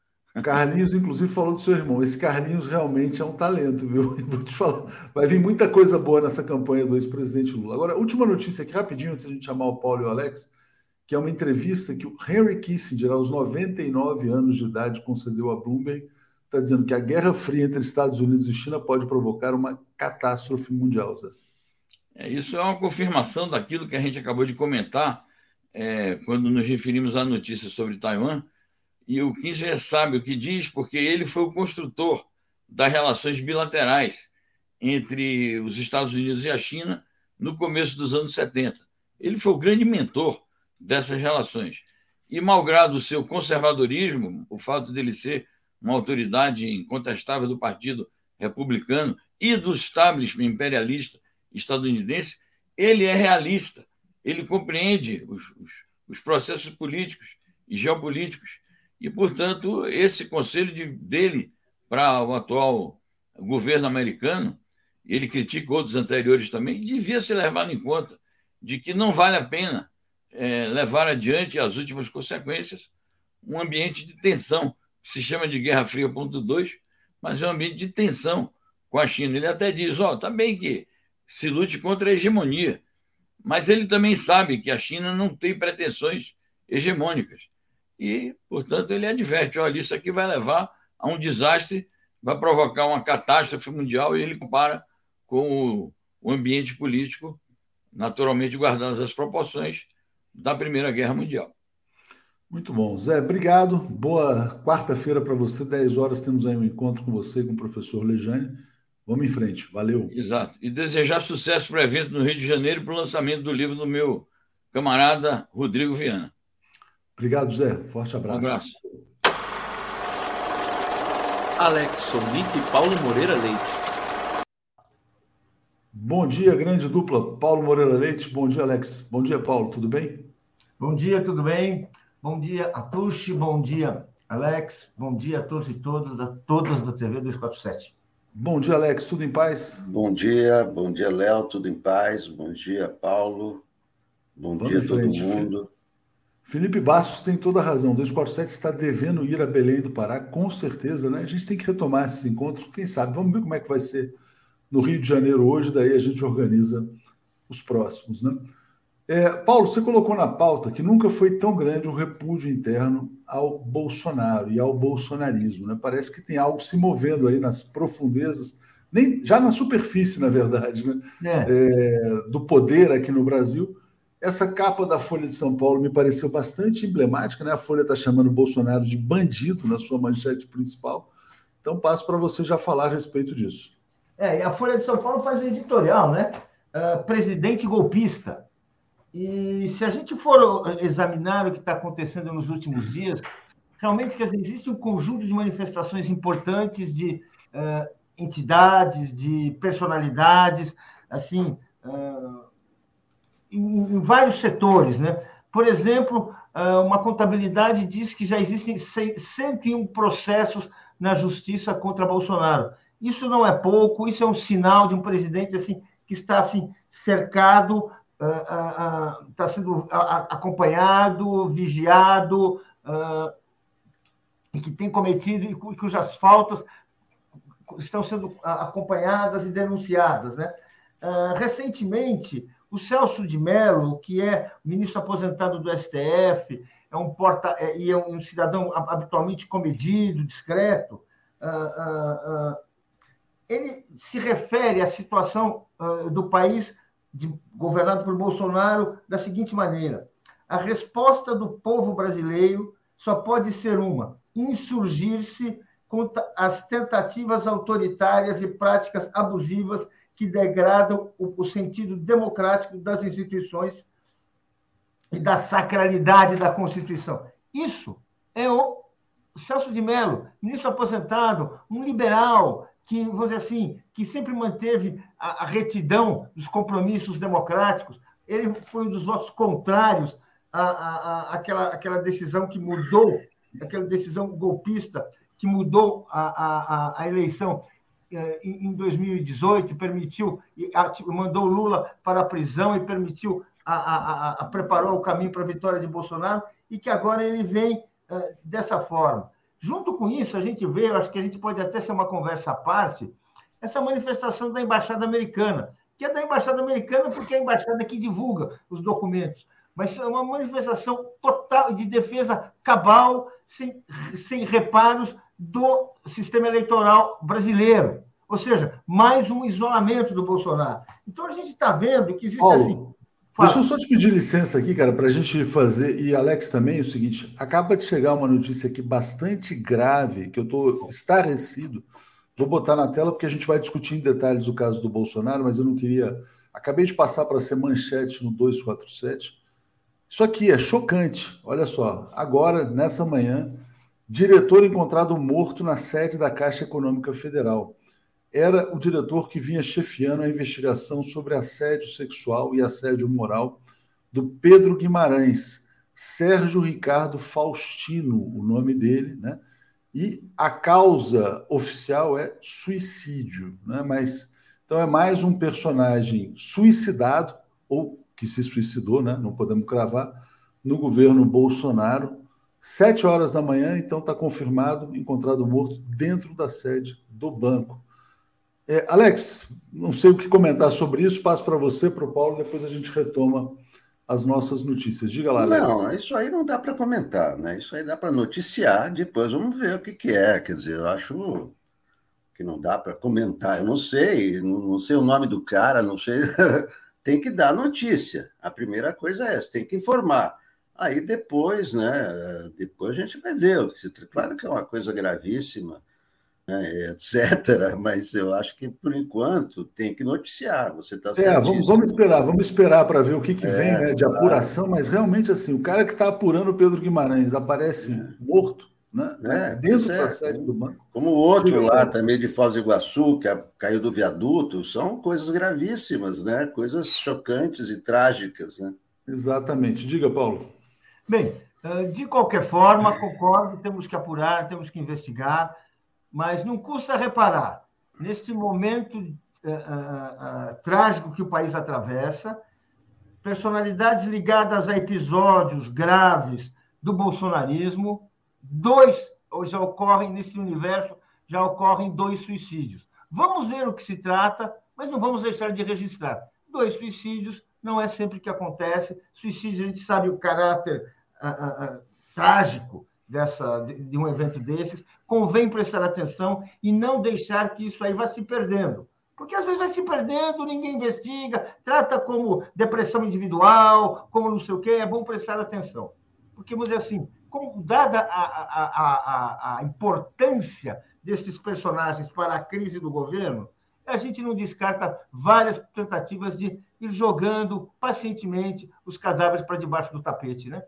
Carlinhos, inclusive, falou do seu irmão. Esse Carlinhos realmente é um talento, viu? Vou te falar. Vai vir muita coisa boa nessa campanha do ex-presidente Lula. Agora, última notícia aqui, rapidinho, antes de a gente chamar o Paulo e o Alex, que é uma entrevista que o Henry Kissinger, aos 99 anos de idade, concedeu a Bloomberg está dizendo que a Guerra Fria entre Estados Unidos e China pode provocar uma catástrofe mundial. Zé. É, isso é uma confirmação daquilo que a gente acabou de comentar é, quando nos referimos à notícia sobre Taiwan. E o Kissinger sabe o que diz, porque ele foi o construtor das relações bilaterais entre os Estados Unidos e a China no começo dos anos 70. Ele foi o grande mentor dessas relações. E, malgrado o seu conservadorismo, o fato dele ser uma autoridade incontestável do Partido Republicano e do establishment imperialista estadunidense, ele é realista, ele compreende os, os, os processos políticos e geopolíticos. E, portanto, esse conselho de, dele para o atual governo americano, ele critica outros anteriores também, devia ser levado em conta de que não vale a pena é, levar adiante as últimas consequências um ambiente de tensão se chama de Guerra Fria ponto 2, mas é um ambiente de tensão com a China. Ele até diz, ó, oh, bem que se lute contra a hegemonia, mas ele também sabe que a China não tem pretensões hegemônicas. E, portanto, ele adverte, olha, isso aqui vai levar a um desastre, vai provocar uma catástrofe mundial, e ele compara com o, ambiente político, naturalmente guardadas as proporções da Primeira Guerra Mundial. Muito bom. Zé, obrigado. Boa quarta-feira para você. 10 horas temos aí um encontro com você com o professor Lejane. Vamos em frente. Valeu. Exato. E desejar sucesso para o evento no Rio de Janeiro para o lançamento do livro do meu camarada Rodrigo Viana. Obrigado, Zé. Forte abraço. Um abraço. Alex Sonic e Paulo Moreira Leite. Bom dia, grande dupla. Paulo Moreira Leite. Bom dia, Alex. Bom dia, Paulo. Tudo bem? Bom dia, tudo bem? Bom dia, Atushi. Bom dia, Alex. Bom dia a todos e todas da, todas da TV 247. Bom dia, Alex. Tudo em paz? Bom dia, bom dia, Léo. Tudo em paz? Bom dia, Paulo. Bom Vamos dia a todo mundo. Felipe Bastos tem toda a razão. 247 está devendo ir a Belém do Pará, com certeza, né? A gente tem que retomar esses encontros. Quem sabe? Vamos ver como é que vai ser no Rio de Janeiro hoje, daí a gente organiza os próximos, né? É, Paulo, você colocou na pauta que nunca foi tão grande o repúdio interno ao Bolsonaro e ao bolsonarismo. Né? Parece que tem algo se movendo aí nas profundezas, nem, já na superfície, na verdade, né? É. É, do poder aqui no Brasil. Essa capa da Folha de São Paulo me pareceu bastante emblemática. Né? A Folha está chamando o Bolsonaro de bandido na sua manchete principal. Então, passo para você já falar a respeito disso. É, a Folha de São Paulo faz um editorial, né? Uh, presidente golpista e se a gente for examinar o que está acontecendo nos últimos dias, realmente quer dizer, existe um conjunto de manifestações importantes de uh, entidades, de personalidades, assim, uh, em, em, vários setores, né? Por exemplo, uh, uma contabilidade diz que já existem 101 processos na justiça contra Bolsonaro. Isso não é pouco, isso é um sinal de um presidente assim que está assim cercado está sendo acompanhado, vigiado, e que tem cometido, e cujas faltas estão sendo acompanhadas e denunciadas. Né? recentemente, o Celso de Mello, que é ministro aposentado do STF, é um porta é, e é um cidadão habitualmente comedido, discreto, ele se refere à situação do país de, governado por Bolsonaro da seguinte maneira: a resposta do povo brasileiro só pode ser uma: insurgir-se contra as tentativas autoritárias e práticas abusivas que degradam o, o sentido democrático das instituições e da sacralidade da Constituição. Isso é o Celso de Mello, ministro aposentado, um liberal, que, vamos dizer assim, que sempre manteve a, a retidão dos compromissos democráticos. Ele foi um dos votos contrários à, à, àquela, àquela decisão que mudou, aquela decisão golpista que mudou a, a, a eleição eh, em 2018, permitiu, mandou Lula para a prisão e permitiu, a, a, a, preparou o caminho para a vitória de Bolsonaro, e que agora ele vem uh, dessa forma. Junto com isso, a gente vê, eu acho que a gente pode até ser uma conversa à parte, essa manifestação da Embaixada Americana, que é da Embaixada Americana porque é a embaixada que divulga os documentos, mas é uma manifestação total de defesa cabal, sem, sem reparos do sistema eleitoral brasileiro. Ou seja, mais um isolamento do Bolsonaro. Então a gente está vendo que existe Paulo, assim. Fala. Deixa eu só te pedir licença aqui, cara, para a gente fazer, e Alex também, é o seguinte: acaba de chegar uma notícia aqui bastante grave, que eu estou estarrecido. Vou botar na tela porque a gente vai discutir em detalhes o caso do Bolsonaro, mas eu não queria. Acabei de passar para ser manchete no 247. Isso aqui é chocante. Olha só, agora, nessa manhã, diretor encontrado morto na sede da Caixa Econômica Federal. Era o diretor que vinha chefiando a investigação sobre assédio sexual e assédio moral do Pedro Guimarães, Sérgio Ricardo Faustino, o nome dele, né? E a causa oficial é suicídio, né? Mas então é mais um personagem suicidado ou que se suicidou, né? Não podemos cravar no governo Bolsonaro Sete horas da manhã, então está confirmado, encontrado morto dentro da sede do banco. É, Alex, não sei o que comentar sobre isso, passo para você, para o Paulo, depois a gente retoma as nossas notícias. Diga lá, Alex. Não, isso aí não dá para comentar, né? Isso aí dá para noticiar, depois vamos ver o que, que é. Quer dizer, eu acho que não dá para comentar. Eu não sei, não, sei o nome do cara, não sei. tem que dar notícia. A primeira coisa é essa, tem que informar. Aí depois, né? Depois a gente vai ver. Claro que é uma coisa gravíssima, né, etc. Mas eu acho que por enquanto tem que noticiar. Você está É, vamos, vamos, esperar, vamos esperar para ver o que, que é, vem né, de claro. apuração. Mas realmente assim, o cara que está apurando o Pedro Guimarães aparece é. morto. Né? É, dentro da sede do banco. Como o outro lá também de Foz do Iguaçu, que caiu do viaduto, são coisas gravíssimas, né? coisas chocantes e trágicas. Né? Exatamente. Diga, Paulo. Bem, de qualquer forma, concordo, temos que apurar, temos que investigar, mas não custa reparar, nesse momento uh, uh, uh, trágico que o país atravessa, personalidades ligadas a episódios graves do bolsonarismo, dois, já ocorrem nesse universo, já ocorrem dois suicídios. Vamos ver o que se trata, mas não vamos deixar de registrar. Dois suicídios não é sempre que acontece. Suicídio, a gente sabe o caráter trágico dessa, de, um evento desses, convém prestar atenção e não deixar que isso aí vá se perdendo. Porque às vezes vai se perdendo, ninguém investiga, trata como depressão individual, como não sei o quê, é bom prestar atenção. Porque, vamos dizer assim, como, dada a, a, a, a importância desses personagens para a crise do governo, a gente não descarta várias tentativas de ir jogando pacientemente os cadáveres para debaixo do tapete, né?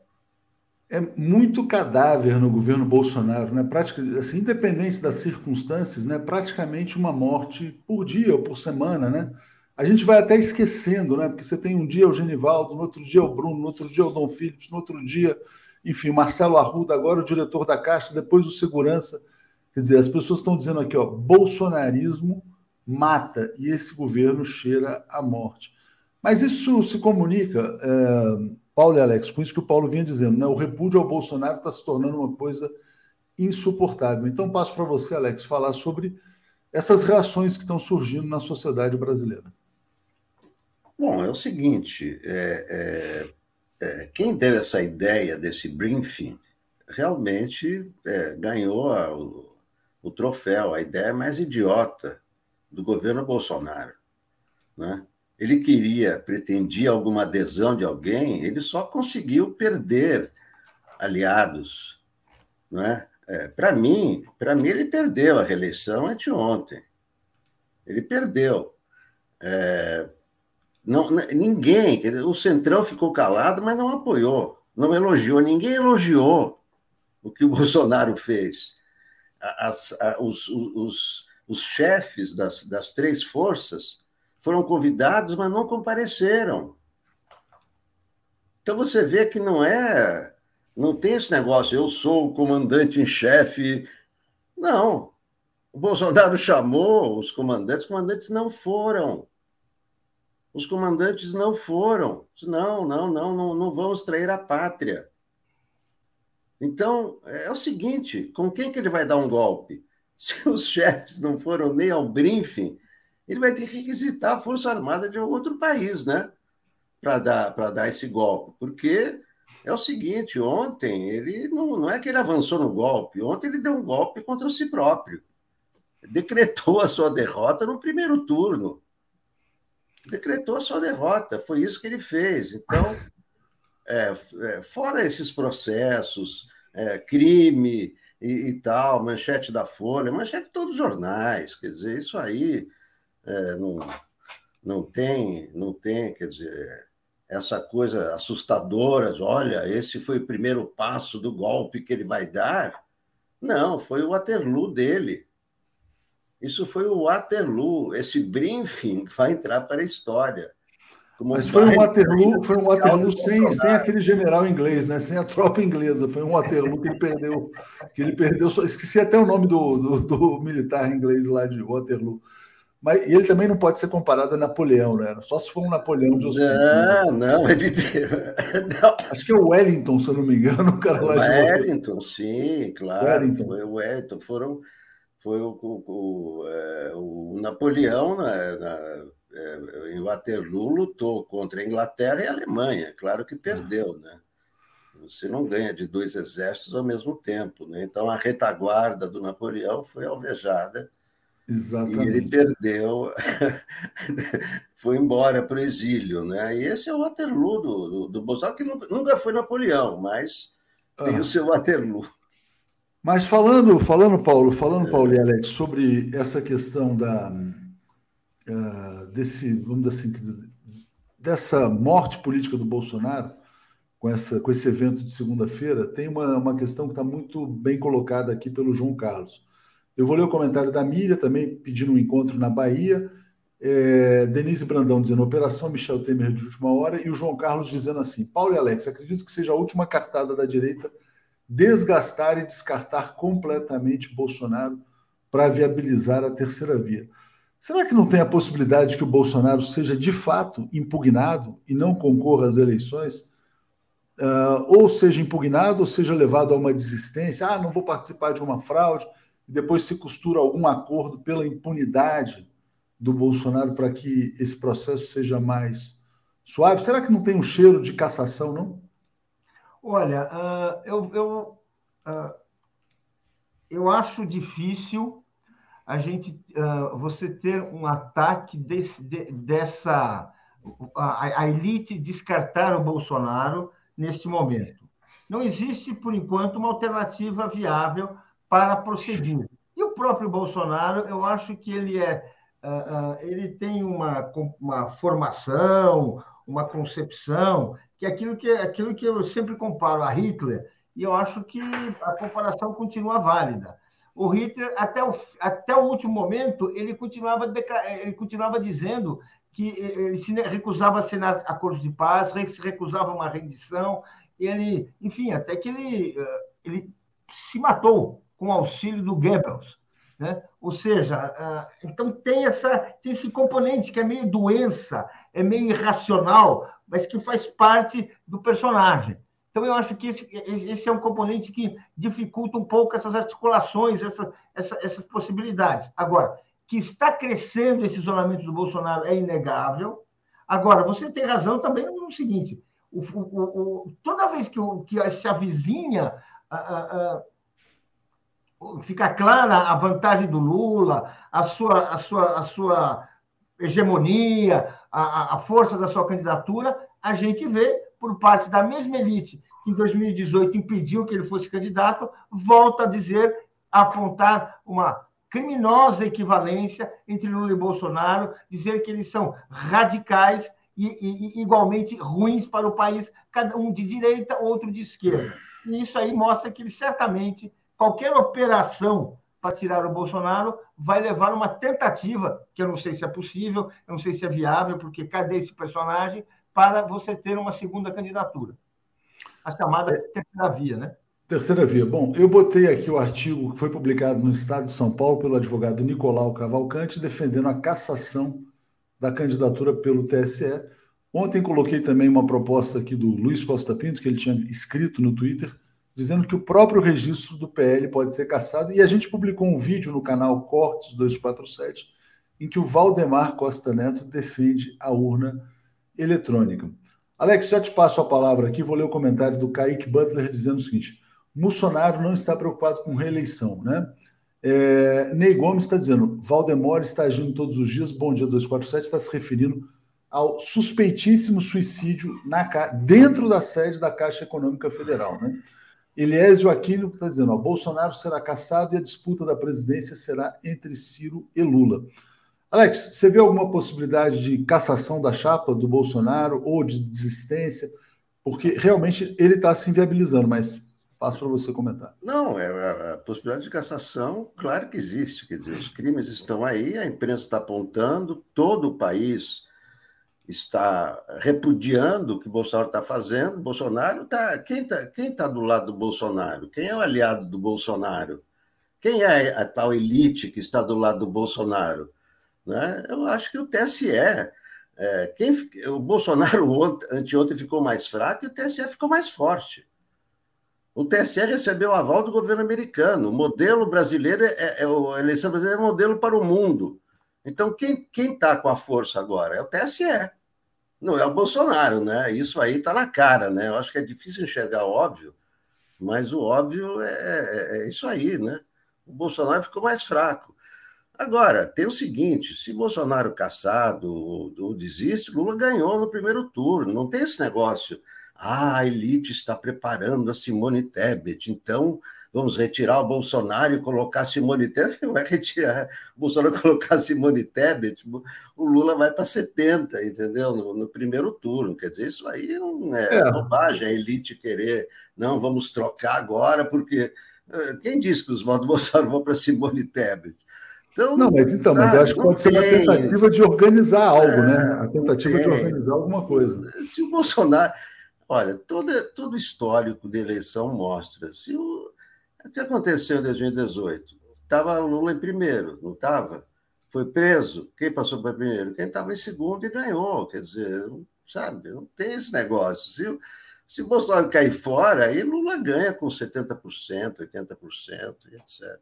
É muito cadáver no governo Bolsonaro, né? Praticamente, assim, independente das circunstâncias, né? Praticamente uma morte por dia ou por semana, né? A gente vai até esquecendo, né? Porque você tem um dia o Genivaldo, no outro dia o Bruno, no outro dia o Dom Phillips, no outro dia, enfim, Marcelo Arruda, agora o diretor da Caixa, depois o segurança. Quer dizer, as pessoas estão dizendo aqui, ó, bolsonarismo mata e esse governo cheira a morte. Mas isso se comunica. É Paulo e Alex, com isso que o Paulo vinha dizendo, né? O repúdio ao Bolsonaro está se tornando uma coisa insuportável. Então, passo para você, Alex, falar sobre essas reações que estão surgindo na sociedade brasileira. Bom, é o seguinte: é, é, é, quem deu essa ideia desse briefing realmente é, ganhou a, o, o troféu, a ideia mais idiota do governo Bolsonaro. Né? Ele queria, pretendia alguma adesão de alguém, ele só conseguiu perder aliados, não é? é para mim, para mim ele perdeu a reeleição anteontem. Ele perdeu. É, não, ninguém, o Centrão ficou calado, mas não apoiou, não elogiou, ninguém elogiou o que o Bolsonaro fez. As, os, os, os chefes das, das três forças foram convidados, mas não compareceram. Então você vê que não é, não tem esse negócio, eu sou o comandante em chefe. Não. O Bolsonaro chamou os comandantes, os comandantes não foram. Os comandantes não foram. Não, não, não, não, não vamos trair a pátria. Então, é o seguinte: com quem que ele vai dar um golpe? Se os chefes não foram nem ao briefing, ele vai ter que requisitar a Força Armada de outro país, né? Para dar, dar esse golpe. Porque é o seguinte: ontem ele não, não é que ele avançou no golpe, ontem ele deu um golpe contra si próprio. Decretou a sua derrota no primeiro turno. Decretou a sua derrota, foi isso que ele fez. Então, é, é, fora esses processos, é, crime e, e, tal, manchete da Folha, manchete de todos os jornais, quer dizer, isso aí é, não, não tem, não tem, quer dizer, essa coisa assustadora, olha, esse foi o primeiro passo do golpe que ele vai dar. Não, foi o Waterloo dele. Isso foi o Waterloo, esse briefing vai entrar para a história. Mas foi um Waterloo, foi um Waterloo sem, sem aquele general inglês, né? sem a tropa inglesa. Foi um Waterloo que ele perdeu. Que ele perdeu só, esqueci até o nome do, do, do, militar inglês lá de Waterloo. Mas ele também não pode ser comparado a Napoleão, né? Só se for um Napoleão de Oscuro. Não, não, é de... não. Acho que é o Wellington, se eu não me engano, o cara lá Wellington, de sim, claro. Wellington. Foi o Wellington. Foram, foi o, o, o, é, o Napoleão na, na é, em Waterloo lutou contra a Inglaterra e a Alemanha, claro que perdeu, né? Você não ganha de dois exércitos ao mesmo tempo, né? Então a retaguarda do Napoleão foi alvejada. Exatamente. E ele perdeu, foi embora para o exílio, né? E esse é o Waterloo do, do, do Bolsonaro, que nunca foi Napoleão, mas tem ah. o seu Waterloo. Mas falando, falando Paulo, falando é. Paulo e Alex sobre essa questão da uh, desse, vamos dizer assim, dessa morte política do Bolsonaro, com, essa, com esse evento de segunda-feira, tem uma, uma questão que está muito bem colocada aqui pelo João Carlos. Eu vou ler o comentário da Míria também, pedindo um encontro na Bahia. É, Denise Brandão dizendo operação Michel Temer de última hora e o João Carlos dizendo assim: Paulo e Alex, acredito que seja a última cartada da direita desgastar e descartar completamente Bolsonaro para viabilizar a terceira via. Será que não tem a possibilidade que o Bolsonaro seja de fato impugnado e não concorra às eleições? Uh, ou seja impugnado, ou seja levado a uma desistência, ah, não vou participar de uma fraude, e depois se costura algum acordo pela impunidade do Bolsonaro para que esse processo seja mais suave? Será que não tem um cheiro de cassação, não? Olha, uh, eu, eu, uh, eu acho difícil a gente uh, você ter um ataque desse, de, dessa a, a, elite descartar o Bolsonaro neste momento. Não existe, por enquanto, uma alternativa viável para prosseguir. E o próprio Bolsonaro, eu acho que ele é uh, uh, ele tem uma, uma formação, uma concepção que é aquilo que aquilo que eu sempre comparo a Hitler e eu acho que a comparação continua válida o Hitler, até o, até o último momento, ele continuava, ele continuava dizendo que ele se recusava a assinar acordos de paz, se recusava uma rendição, ele, enfim, até que ele, eh, ele se matou com auxílio do Goebbels. Né? Ou seja, então tem, essa, tem esse componente que é meio doença, é meio irracional, mas que faz parte do personagem. Então, eu acho que esse, esse é um componente que dificulta um pouco essas articulações, essa, essa, essas possibilidades. Agora, que está crescendo esse isolamento do Bolsonaro é inegável. Agora, você tem razão também no seguinte: o, o, o, toda vez que, que se avizinha, a, a, a, fica clara a vantagem do Lula, a sua, a sua, a sua hegemonia, a, a força da sua candidatura, a gente vê por parte da mesma elite que em 2018 impediu que ele fosse candidato, volta a dizer, a apontar uma criminosa equivalência entre Lula e Bolsonaro, dizer que eles são radicais e, e, igualmente ruins para o país, cada um de direita, outro de esquerda. E isso aí mostra que ele certamente, qualquer operação para tirar o Bolsonaro vai levar uma tentativa, que eu não sei se é possível, eu não sei se é viável, porque cadê esse personagem, para você ter uma segunda candidatura. A chamada terceira via, né? Terceira via. Bom, eu botei aqui o artigo que foi publicado no Estado de São Paulo pelo advogado Nicolau Cavalcante, defendendo a cassação da candidatura pelo TSE. Ontem coloquei também uma proposta aqui do Luiz Costa Pinto, que ele tinha escrito no Twitter, dizendo que o próprio registro do PL pode ser cassado. E a gente publicou um vídeo no canal Cortes 247, em que o Valdemar Costa Neto defende a urna eletrônica. Alex, já te passo a palavra aqui, vou ler o comentário do Kaique Butler dizendo o seguinte: Bolsonaro não está preocupado com reeleição, né? É, Ney Gomes está dizendo: Valdemar está agindo todos os dias. Bom dia 247 está se referindo ao suspeitíssimo suicídio na, dentro da sede da Caixa Econômica Federal, né? Eliésio Aquino está dizendo: ó, Bolsonaro será caçado e a disputa da presidência será entre Ciro e Lula. Alex, você vê alguma possibilidade de cassação da chapa do Bolsonaro ou de desistência? Porque realmente ele está se inviabilizando, mas passo para você comentar. Não, é, a, a, possibilidade de cassação, claro que existe. Quer dizer, os crimes estão aí, a imprensa está apontando, todo o país está repudiando o que Bolsonaro está fazendo. Bolsonaro está. Quem está quem tá do lado do Bolsonaro? Quem é o aliado do Bolsonaro? Quem é a tal elite que está do lado do Bolsonaro? Né? Eu acho que o TSE. É, quem, o Bolsonaro ontem, anteontem ficou mais fraco e o TSE ficou mais forte. O TSE recebeu o aval do governo americano. O modelo brasileiro é, é, é a eleição brasileira é modelo para o mundo. Então, quem está com a força agora é o TSE, não é o Bolsonaro, né? Isso aí está na cara, né? Eu acho que é difícil enxergar óbvio, mas o óbvio é, é, é isso aí, né? O Bolsonaro ficou mais fraco. Agora, tem o seguinte: se Bolsonaro caçado ou, ou desiste, Lula ganhou no primeiro turno. Não tem esse negócio. Ah, a elite está preparando a Simone Tebet, então vamos retirar o Bolsonaro e colocar Simone Tebet, vai retirar o Bolsonaro colocar Simone Tebet, o Lula vai para 70, entendeu? No, no, primeiro turno. Quer dizer, isso aí não é, é bobagem, a elite querer, não, vamos trocar agora, porque eh, quem disse que os votos do Bolsonaro vão para Simone Tebet? Então, não, mas então, sabe, mas acho que pode tem... ser uma tentativa de organizar algo, né? é, né? A tentativa de organizar alguma coisa. Se o Bolsonaro. Olha, todo, todo histórico de eleição mostra. Se o, o que aconteceu em 2018? Estava o Lula em primeiro, não estava? Foi preso. Quem passou para primeiro? Quem estava em segundo e ganhou. Quer dizer, sabe, não tem esse negócio. Se, se Bolsonaro cair fora, aí Lula ganha com 70%, 80% e etc.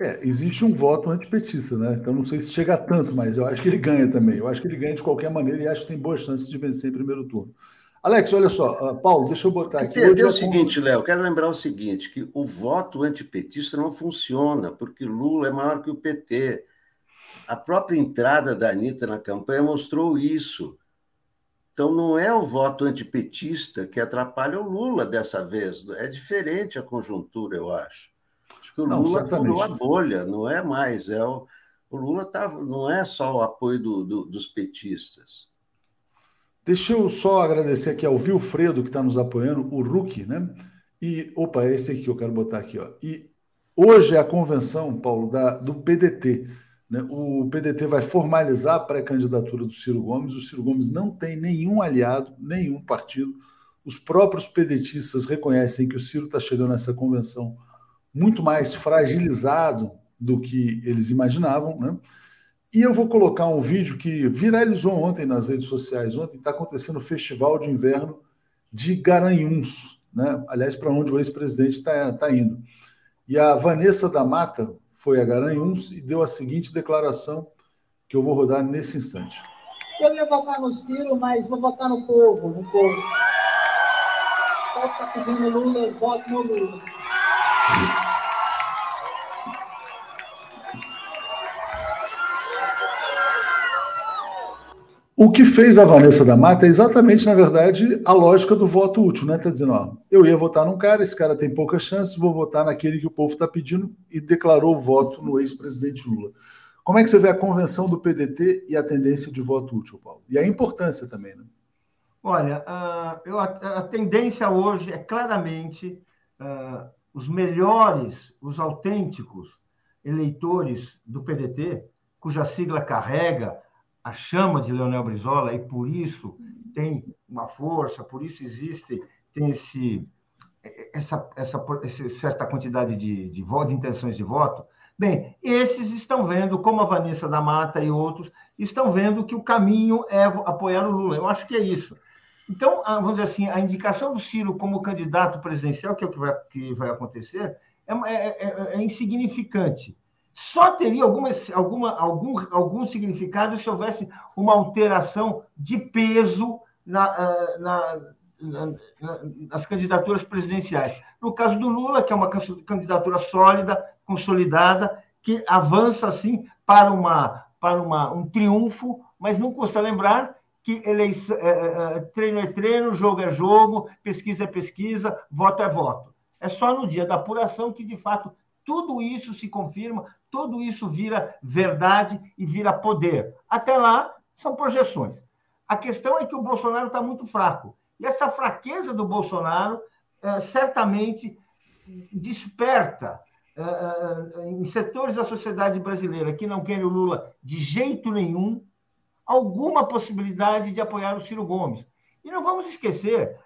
É, existe um voto antipetista, né? Então não sei se chega a tanto, mas eu acho que ele ganha também. Eu acho que ele ganha de qualquer maneira e acho que tem boas chances de vencer em primeiro turno. Alex, olha só, uh, Paulo, deixa eu botar aqui. Tem, tem o seguinte, Léo, quero lembrar o seguinte: que o voto antipetista não funciona, porque Lula é maior que o PT. A própria entrada da Anitta na campanha mostrou isso. Então, não é o voto antipetista que atrapalha o Lula dessa vez. É diferente a conjuntura, eu acho. Acho que o não, Lula furou a bolha, não é mais. É o, o Lula tá, não é só o apoio do, do, dos petistas. Deixa eu só agradecer aqui ao Vilfredo, que está nos apoiando, o Ruki, né? E, opa, é esse aqui que eu quero botar aqui, ó. E hoje é a convenção, Paulo, da, do PDT. Né? O PDT vai formalizar a pré-candidatura do Ciro Gomes. O Ciro Gomes não tem nenhum aliado, nenhum partido. Os próprios pedetistas reconhecem que o Ciro está chegando nessa convenção muito mais fragilizado do que eles imaginavam, né? E eu vou colocar um vídeo que viralizou ontem nas redes sociais. Ontem está acontecendo o Festival de Inverno de Garanhuns, né? aliás, para onde o ex-presidente está tá indo. E a Vanessa da Mata foi a Garanhuns e deu a seguinte declaração que eu vou rodar nesse instante. Eu ia votar no Ciro, mas vou votar no povo, no povo. O povo pedindo Lula, voto no Lula. O que fez a Vanessa da Mata é exatamente, na verdade, a lógica do voto útil, né? Está dizendo, ó, eu ia votar num cara, esse cara tem pouca chance, vou votar naquele que o povo está pedindo e declarou o voto no ex-presidente Lula. Como é que você vê a convenção do PDT e a tendência de voto útil, Paulo? E a importância também, né? Olha, eu, a, tendência hoje é claramente uh, os melhores, os autênticos eleitores do PDT, cuja sigla carrega a chama de Leonel Brizola e por isso tem uma força, por isso existe, tem esse, essa, essa, essa certa quantidade de, de, voto, de intenções de voto. Bem, esses estão vendo, como a Vanessa da Mata e outros, estão vendo que o caminho é apoiar o Lula. Eu acho que é isso. Então, vamos dizer assim, a indicação do Ciro como candidato presidencial, que é o que vai, que vai acontecer, é, é, é, é insignificante só teria alguma, alguma, algum, algum significado se houvesse uma alteração de peso na, ah, na, na, nas candidaturas presidenciais. No caso do Lula, que é uma candidatura sólida, consolidada, que avança assim para, uma, para uma, um triunfo, mas não custa lembrar que eleição, é, é, treino é treino, jogo é jogo, pesquisa é pesquisa, voto é voto. É só no dia da apuração que, de fato, tudo isso se confirma, tudo isso vira verdade e vira poder. Até lá, são projeções. A questão é que o Bolsonaro está muito fraco. E essa fraqueza do Bolsonaro é, certamente desperta é, em setores da sociedade brasileira que não querem o Lula de jeito nenhum alguma possibilidade de apoiar o Ciro Gomes. E não vamos esquecer,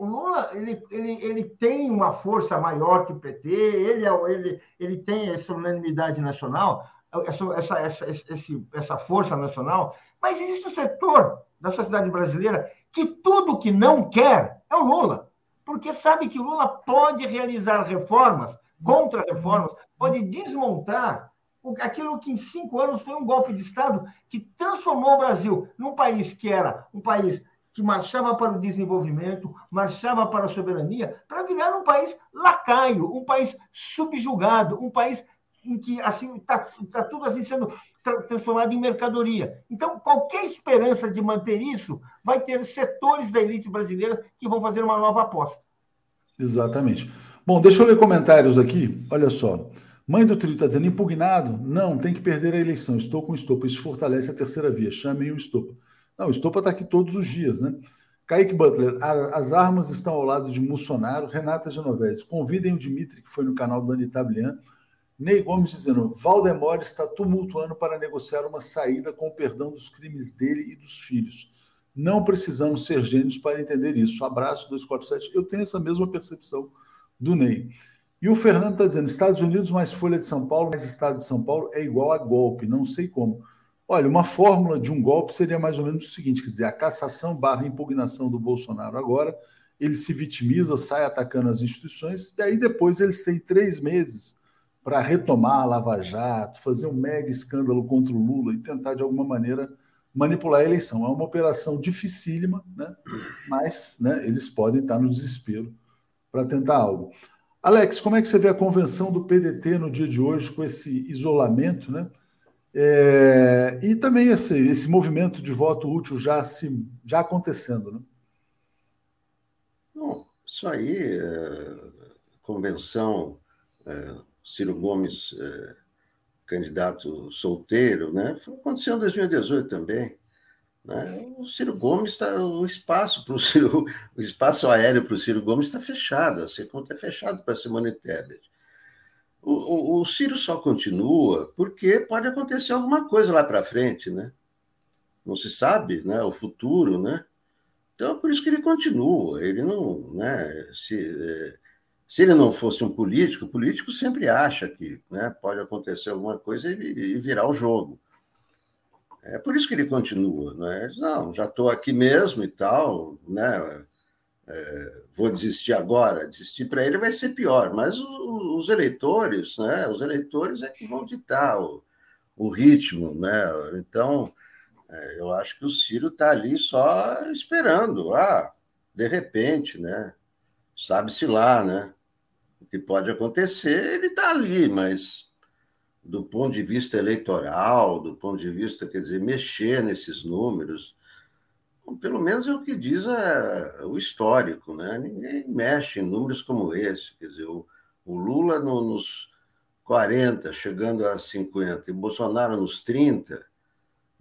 o Lula ele, ele, ele tem uma força maior que o PT, ele, é ele, ele tem essa unanimidade nacional, essa, essa, essa, esse, essa força nacional, mas existe um setor da sociedade brasileira que tudo que não quer é o Lula, porque sabe que o Lula pode realizar reformas, contra-reformas, pode desmontar aquilo que em cinco anos foi um golpe de Estado que transformou o Brasil num país que era um país que marchava para o desenvolvimento, marchava para a soberania, para virar um país lacaio, um país subjugado, um país em que assim está tá tudo assim sendo tra transformado em mercadoria. Então, qualquer esperança de manter isso vai ter setores da elite brasileira que vão fazer uma nova aposta. Exatamente. Bom, deixa eu ler comentários aqui. Olha só. Mãe do Trio está dizendo, impugnado? Não, tem que perder a eleição. Estou com estopa. Isso fortalece a terceira via. Chamem o estopa. Não, o Estopa está aqui todos os dias, né? Kaique Butler, as armas estão ao lado de Bolsonaro. Renata Genovese, convidem o Dimitri, que foi no canal do Anitablian. Ney Gomes dizendo, Valdemar está tumultuando para negociar uma saída com o perdão dos crimes dele e dos filhos. Não precisamos ser gênios para entender isso. Abraço 247. Eu tenho essa mesma percepção do Ney. E o Fernando está dizendo: Estados Unidos mais Folha de São Paulo mais Estado de São Paulo é igual a golpe. Não sei como. Olha, uma fórmula de um golpe seria mais ou menos o seguinte: quer dizer, a cassação barra impugnação do Bolsonaro agora, ele se vitimiza, sai atacando as instituições, e aí depois eles têm três meses para retomar a Lava Jato, fazer um mega escândalo contra o Lula e tentar, de alguma maneira, manipular a eleição. É uma operação dificílima, né? mas né, eles podem estar no desespero para tentar algo. Alex, como é que você vê a convenção do PDT no dia de hoje com esse isolamento, né? É, e também esse, esse movimento de voto útil já, se, já acontecendo. Né? Bom, isso aí, é, convenção, é, Ciro Gomes, é, candidato solteiro, né? aconteceu em 2018 também. Né? O Ciro Gomes está. O espaço para o Ciro, o espaço aéreo para o Ciro Gomes está fechado, a conta é fechado para a Simone Tebet. O, o, Ciro só continua porque pode acontecer alguma coisa lá para frente, né? Não se sabe, né? O futuro, né? Então, por isso que ele continua. Ele não, né? Se, é, se ele não fosse um político, o político sempre acha que né, pode acontecer alguma coisa e, e virar o jogo. É por isso que ele continua, né? Ele diz, não, já estou aqui mesmo e tal, né? É, vou desistir agora, desistir para ele vai ser pior, mas o, os eleitores, né, os eleitores é que vão ditar o, o ritmo, né? Então, é, eu acho que o Ciro está ali só esperando, ah, de repente, né? Sabe-se lá, né? O que pode acontecer, ele está ali, mas do ponto de vista eleitoral, do ponto de vista, quer dizer, mexer nesses números, pelo menos é o que diz a, o histórico, né? Ninguém mexe em números como esse, quer dizer, o, o Lula no, nos 40, chegando a 50, e Bolsonaro nos 30,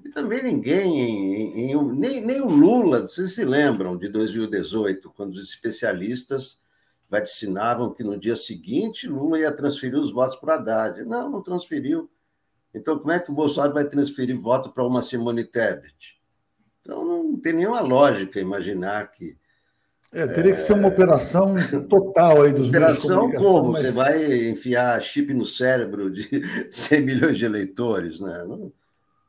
e também ninguém, em, em, nem, nem o Lula, vocês se lembram de 2018, quando os especialistas vaticinavam que no dia seguinte Lula ia transferir os votos para Haddad. Não, não transferiu. Então, como é que o Bolsonaro vai transferir voto para uma Simone Tebet? Então, não tem nenhuma lógica imaginar que. É, teria é... que ser uma operação total aí dos Operação como? Mas... Você vai enfiar chip no cérebro de 100 milhões de eleitores, né? Não,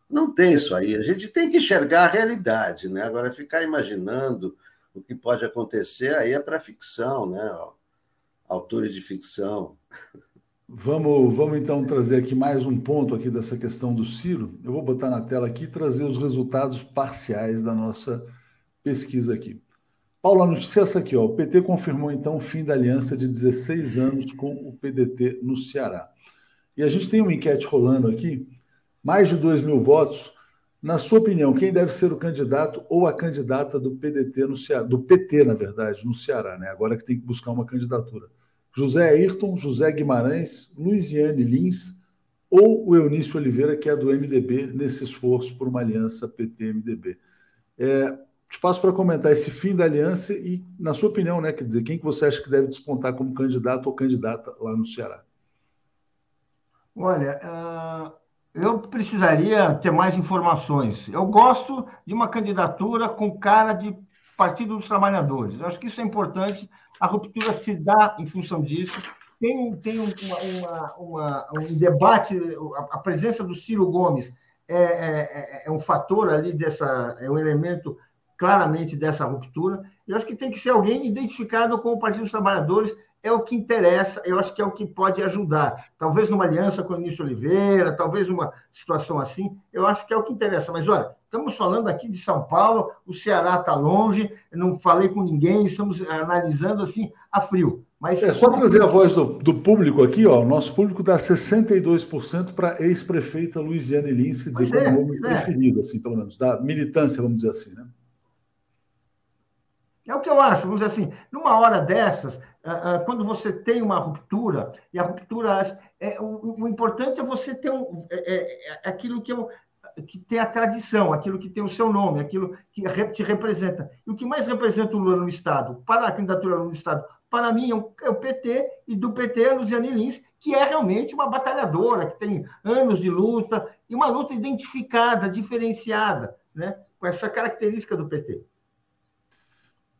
não tem isso aí. A gente tem que enxergar a realidade, né? Agora, ficar imaginando o que pode acontecer aí é para ficção, né? Autores de ficção. Vamos, vamos então trazer aqui mais um ponto aqui dessa questão do Ciro. Eu vou botar na tela aqui e trazer os resultados parciais da nossa pesquisa aqui. Paulo, a notícia é essa aqui, ó. O PT confirmou então o fim da aliança de 16 anos com o PDT no Ceará. E a gente tem uma enquete rolando aqui, mais de 2 mil votos. Na sua opinião, quem deve ser o candidato ou a candidata do PDT no Ceará, do PT, na verdade, no Ceará, né? Agora que tem que buscar uma candidatura. José Ayrton, José Guimarães, Luiziane Lins ou o Eunício Oliveira, que é do MDB, nesse esforço por uma aliança PT-MDB. É, te passo para comentar esse fim da aliança e, na sua opinião, né, quer dizer, quem que você acha que deve despontar como candidato ou candidata lá no Ceará? Olha, uh, eu precisaria ter mais informações. Eu gosto de uma candidatura com cara de Partido dos Trabalhadores. Eu acho que isso é importante. A ruptura se dá em função disso. Tem, tem uma, uma, uma, um debate, a, presença do Ciro Gomes é, é, é um fator ali dessa, é um elemento claramente dessa ruptura. Eu acho que tem que ser alguém identificado com o Partido dos Trabalhadores é o que interessa, eu acho que é o que pode ajudar. Talvez numa aliança com o Ministro Oliveira, talvez numa situação assim, eu acho que é o que interessa. Mas olha, estamos falando aqui de São Paulo, o Ceará está longe, não falei com ninguém, estamos analisando assim a frio. Mas é só trazer a voz do, do público aqui, ó. O nosso público dá 62% para ex-prefeita Luiziane Lins, quer dizer, como é, nome é. preferido, assim, pelo menos, da militância, vamos dizer assim, né? É o que eu acho, vamos dizer assim, numa hora dessas, quando você tem uma ruptura, e a ruptura, é, o, o importante é você ter um, é, é, é aquilo que, é, que tem a tradição, aquilo que tem o seu nome, aquilo que te representa. E o que mais representa o Lula no Estado, para a candidatura no Estado, para mim é o, é PT, e do PT é a Luciane Lins, que é realmente uma batalhadora, que tem anos de luta, e uma luta identificada, diferenciada, né? com essa característica do PT.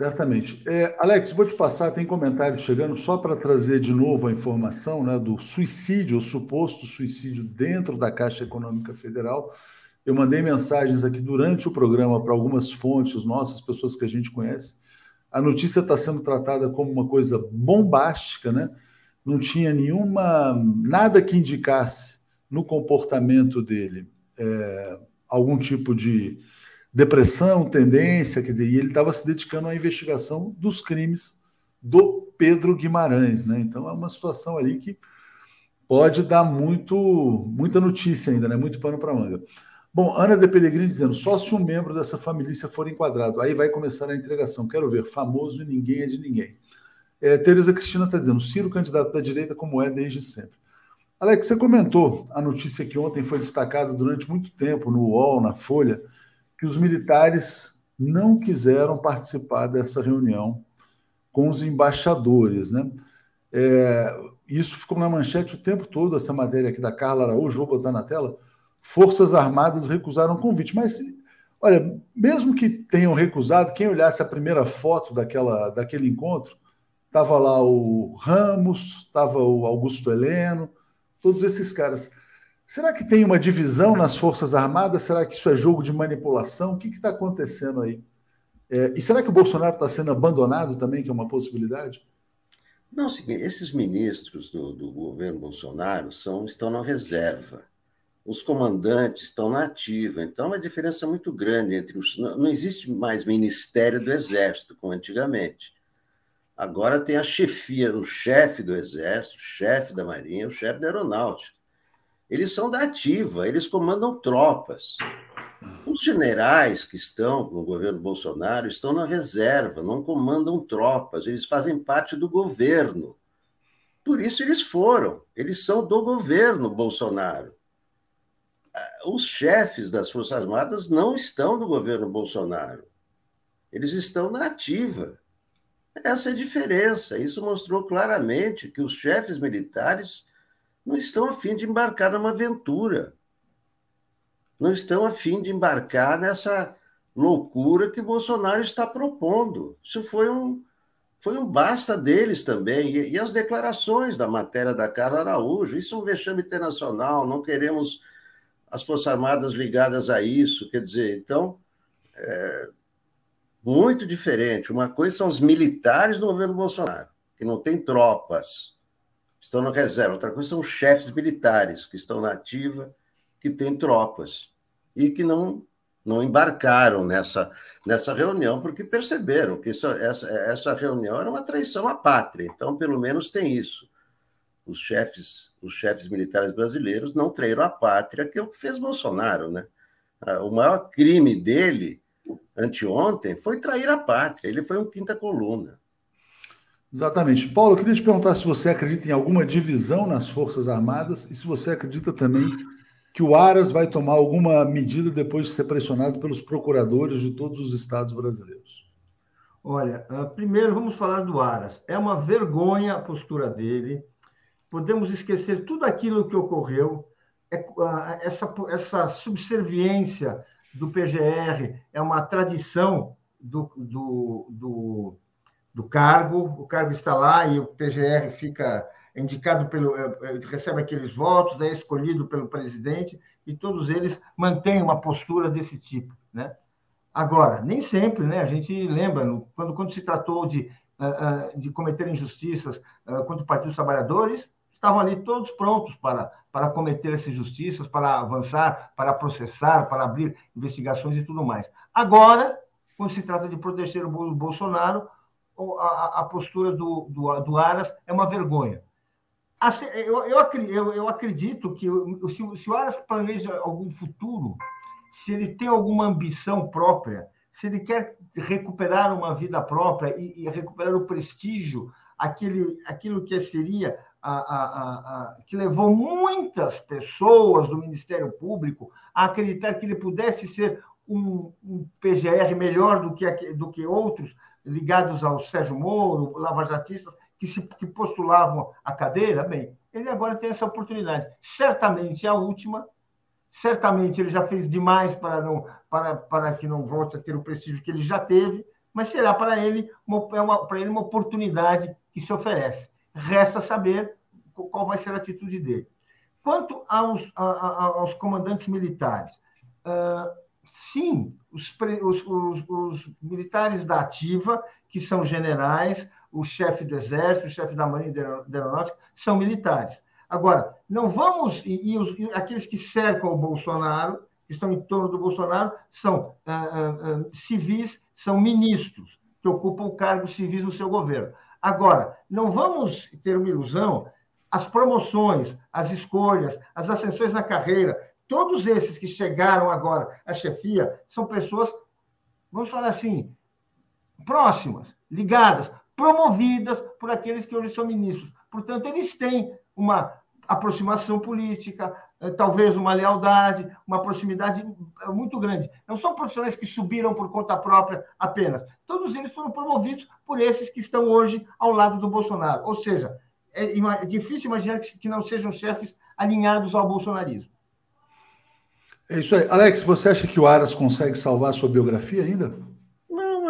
Certamente. É, Alex, vou te passar, tem comentário chegando, só para trazer de novo a informação né, do suicídio, o suposto suicídio dentro da Caixa Econômica Federal. Eu mandei mensagens aqui durante o programa para algumas fontes nossas, pessoas que a gente conhece. A notícia está sendo tratada como uma coisa bombástica, né? Não tinha nenhuma, nada que indicasse no comportamento dele é, algum tipo de depressão, tendência, quer dizer, e ele estava se dedicando à investigação dos crimes do Pedro Guimarães, né? Então é uma situação ali que pode dar muito, muita notícia ainda, né? Muito pano para manga. Bom, Ana de Peregrini dizendo, só se um membro dessa família for enquadrado, aí vai começar a entregação. Quero ver, famoso ninguém é de ninguém. É, Tereza Cristina está dizendo, Ciro candidato da direita como é desde sempre. Alex, você comentou a notícia que ontem foi destacada durante muito tempo no UOL, na Folha, que os militares não quiseram participar dessa reunião com os embaixadores, né? É, isso ficou na manchete o tempo todo, essa matéria aqui da Carla Araújo, vou botar na tela. Forças Armadas recusaram o convite. Mas, olha, mesmo que tenham recusado, quem olhasse a primeira foto daquela, daquele encontro, estava lá o Ramos, estava o Augusto Heleno, todos esses caras. Será que tem uma divisão nas Forças Armadas? Será que isso é jogo de manipulação? O que está acontecendo aí? É, e será que o Bolsonaro está sendo abandonado também, que é uma possibilidade? Não, esses ministros do, do governo Bolsonaro são, estão na reserva. Os comandantes estão na ativa. Então, é uma diferença muito grande entre os. Não, não existe mais Ministério do Exército, como antigamente. Agora tem a chefia, o chefe do Exército, o chefe da Marinha, o chefe da Aeronáutica. Eles são da ativa, eles comandam tropas. Os generais que estão no governo Bolsonaro estão na reserva, não comandam tropas, eles fazem parte do governo. Por isso eles foram, eles são do governo Bolsonaro. Os chefes das Forças Armadas não estão no governo Bolsonaro. Eles estão na ativa. Essa é a diferença. Isso mostrou claramente que os chefes militares não estão a fim de embarcar numa aventura. Não estão a fim de embarcar nessa loucura que Bolsonaro está propondo. Isso foi um, foi um basta deles também. E, e as declarações da matéria da Carla Araújo, isso é um vexame internacional, não queremos as Forças Armadas ligadas a isso. Quer dizer, então, é muito diferente. Uma coisa são os militares do governo Bolsonaro, que não tem tropas, estão na reserva. Outra coisa são chefes militares, que estão na ativa, que têm tropas e que não não embarcaram nessa, nessa reunião porque perceberam que isso, essa, essa reunião era uma traição à pátria. Então, pelo menos tem isso. Os chefes, os chefes militares brasileiros não traíram a pátria, que é o que fez Bolsonaro, né? Ah, o maior crime dele anteontem foi trair a pátria. Ele foi um quinta coluna. Exatamente. Paulo, eu queria te perguntar se você acredita em alguma divisão nas Forças Armadas e se você acredita também que o Aras vai tomar alguma medida depois de ser pressionado pelos procuradores de todos os estados brasileiros. Olha, ah, primeiro vamos falar do Aras. É uma vergonha a postura dele. Podemos esquecer tudo aquilo que ocorreu. É, ah, essa, essa subserviência do PGR é uma tradição do, do, do, do cargo. O cargo está lá e o PGR fica indicado pelo é, é, recebe aqueles votos, é escolhido pelo presidente e todos eles mantêm uma postura desse tipo, né? Agora, nem sempre, né? A gente lembra quando quando se tratou de de cometer injustiças contra o Partido dos Trabalhadores, estavam ali todos prontos para para cometer essas injustiças, para avançar, para processar, para abrir investigações e tudo mais. Agora, quando se trata de proteger o Bolsonaro, a, a postura do, do, do Aras é uma vergonha. Eu, eu, eu, acredito que se, se o Aras planeja algum futuro, se ele tem alguma ambição própria, se ele quer recuperar uma vida própria e, e recuperar o prestígio, aquele, aquilo que seria a, a, a, que levou muitas pessoas do Ministério Público a acreditar que ele pudesse ser um, um PGR melhor do que, do que outros ligados ao Sérgio Moro, lavajatistas, que, se, que postulavam a cadeira, bem, ele agora tem essa oportunidade. Certamente é a última, certamente ele já fez demais para, não, para, para que não volte a ter o prestígio que ele já teve, mas será para ele uma, é uma, para ele uma oportunidade que se oferece. Resta saber qual vai ser a atitude dele. Quanto aos, a, aos comandantes militares, sim, os, os, os, os, militares da ativa, que são generais, o chefe do Exército, o chefe da Marinha da Aeronáutica, são militares. Agora, não vamos. E, e, os, e, aqueles que cercam o Bolsonaro, que estão em torno do Bolsonaro, são ah, ah, ah, civis, são ministros, que ocupam cargos civis no seu governo. Agora, não vamos ter uma ilusão, as promoções, as escolhas, as ascensões na carreira, todos esses que chegaram agora à chefia são pessoas, vamos falar assim, próximas, ligadas, promovidas por aqueles que hoje são ministros. Portanto, eles têm uma aproximação política, eh, talvez uma lealdade, uma proximidade eh, muito grande. Não são profissionais que subiram por conta própria apenas. Todos eles foram promovidos por esses que estão hoje ao lado do Bolsonaro. Ou seja, é, é difícil imaginar que não sejam chefes alinhados ao bolsonarismo. É isso aí. Alex, você acha que o Aras consegue salvar a sua biografia ainda?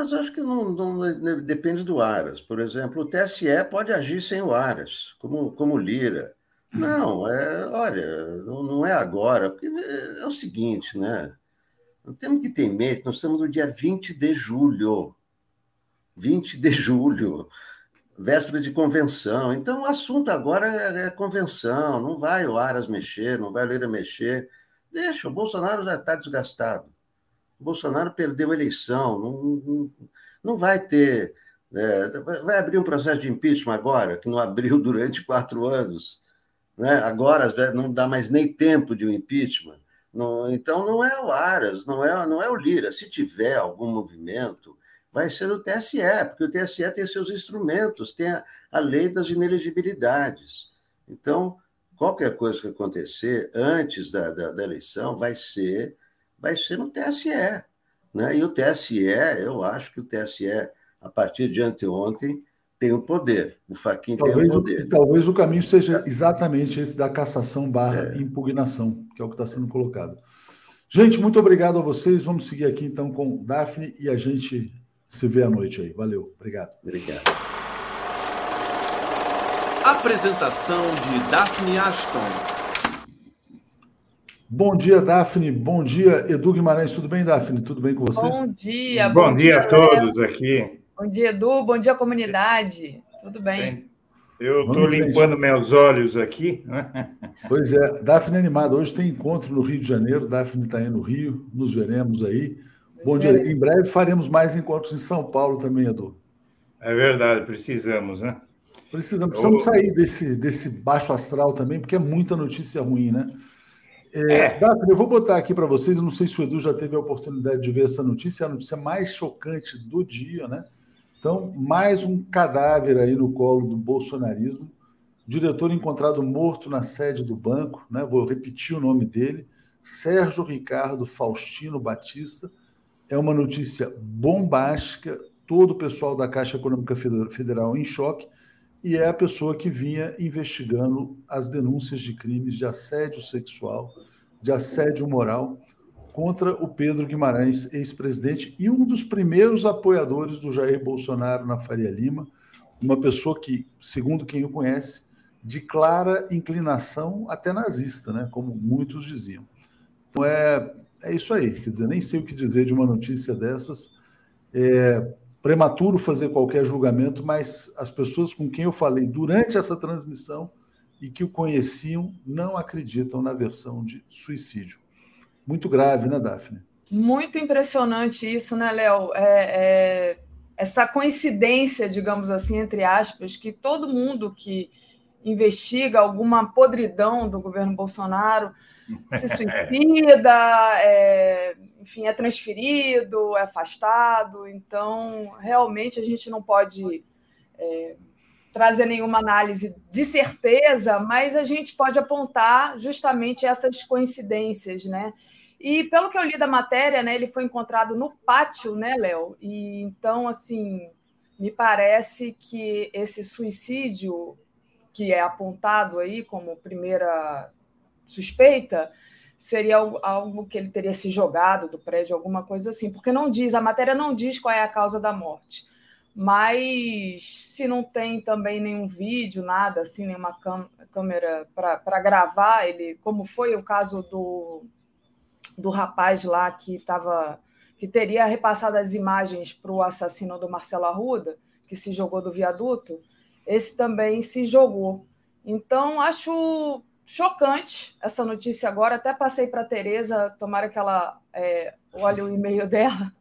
mas acho que não, não, depende do Aras. Por exemplo, o TSE pode agir sem o Aras, como, como Lira. Não, é, olha, não, não é agora, porque é, é o seguinte, né? Não temos que ter em mente, nós estamos no dia 20 de julho. 20 de julho, véspera de convenção. Então, o assunto agora é, é convenção, não vai o Aras mexer, não vai o Lira mexer. Deixa, o Bolsonaro já está desgastado. O Bolsonaro perdeu a eleição, não, não, não vai ter. É, vai abrir um processo de impeachment agora, que não abriu durante quatro anos. Né? Agora não dá mais nem tempo de um impeachment. Não, então não é o Aras, não é, não é o Lira. Se tiver algum movimento, vai ser o TSE, porque o TSE tem seus instrumentos, tem a, a lei das inelegibilidades. Então, qualquer coisa que acontecer antes da, da, da eleição vai ser, vai ser no TSE. Né? E o TSE, eu acho que o TSE, a partir de anteontem, tem o poder. O Faquin tem o poder. talvez o caminho seja exatamente esse da cassação barra é. impugnação, que é o que está sendo colocado. Gente, muito obrigado a vocês. Vamos seguir aqui então com Daphne e a gente se vê à noite aí. Valeu. Obrigado. Obrigado. Apresentação de Daphne Ashton. Bom dia, Daphne. Bom dia, Edu Guimarães. Tudo bem, Daphne? Tudo bem com você? Bom dia. Bom, bom dia, dia, a todos aqui. Bom dia, Edu. Bom dia, comunidade. Tudo bem? Eu estou limpando gente. meus olhos aqui. Pois é, Daphne animada. Hoje tem encontro no Rio de Janeiro. Daphne está aí no Rio. Nos veremos aí. Bom dia. Em breve faremos mais encontros em São Paulo também, Edu. É verdade, precisamos, né? Precisamos, precisamos Eu... sair desse, desse baixo astral também, porque é muita notícia ruim, né? É, é. Daphne, eu vou botar aqui para vocês, eu não sei se o Edu já teve a oportunidade de ver essa notícia, é a notícia mais chocante do dia, né? Então, mais um cadáver aí no colo do bolsonarismo. Diretor encontrado morto na sede do banco, né? Vou repetir o nome dele, Sérgio Ricardo Faustino Batista. É uma notícia bombástica, todo o pessoal da Caixa Econômica Federal em choque e é a pessoa que vinha investigando as denúncias de crimes de assédio sexual, de assédio moral contra o Pedro Guimarães, ex-presidente, e um dos primeiros apoiadores do Jair Bolsonaro na Faria Lima, uma pessoa que, segundo quem o conhece, de clara inclinação até nazista, né? como muitos diziam. Então é, é isso aí, quer dizer, nem sei o que dizer de uma notícia dessas. É, prematuro fazer qualquer julgamento, mas as pessoas com quem eu falei durante essa transmissão e que o conheciam não acreditam na versão de suicídio. Muito grave, né, Daphne? Muito impressionante isso, né, Léo? É, é, essa coincidência, digamos assim, entre aspas, que todo mundo que investiga alguma podridão do governo Bolsonaro se suicida, é, enfim, é transferido, é afastado. Então, realmente, a gente não pode é, trazer nenhuma análise de certeza, mas a gente pode apontar justamente essas coincidências, né? E pelo que eu li da matéria, né, ele foi encontrado no pátio, né, Léo? E então, assim, me parece que esse suicídio que é apontado aí como primeira suspeita seria algo que ele teria se jogado do prédio, alguma coisa assim, porque não diz, a matéria não diz qual é a causa da morte. Mas se não tem também nenhum vídeo, nada assim, nenhuma câmera para gravar, ele, como foi o caso do, do rapaz lá que estava que teria repassado as imagens para o assassino do Marcelo Arruda, que se jogou do viaduto, esse também se jogou. Então, acho chocante essa notícia agora. Até passei para a Tereza, tomara que ela é, olhe o e-mail dela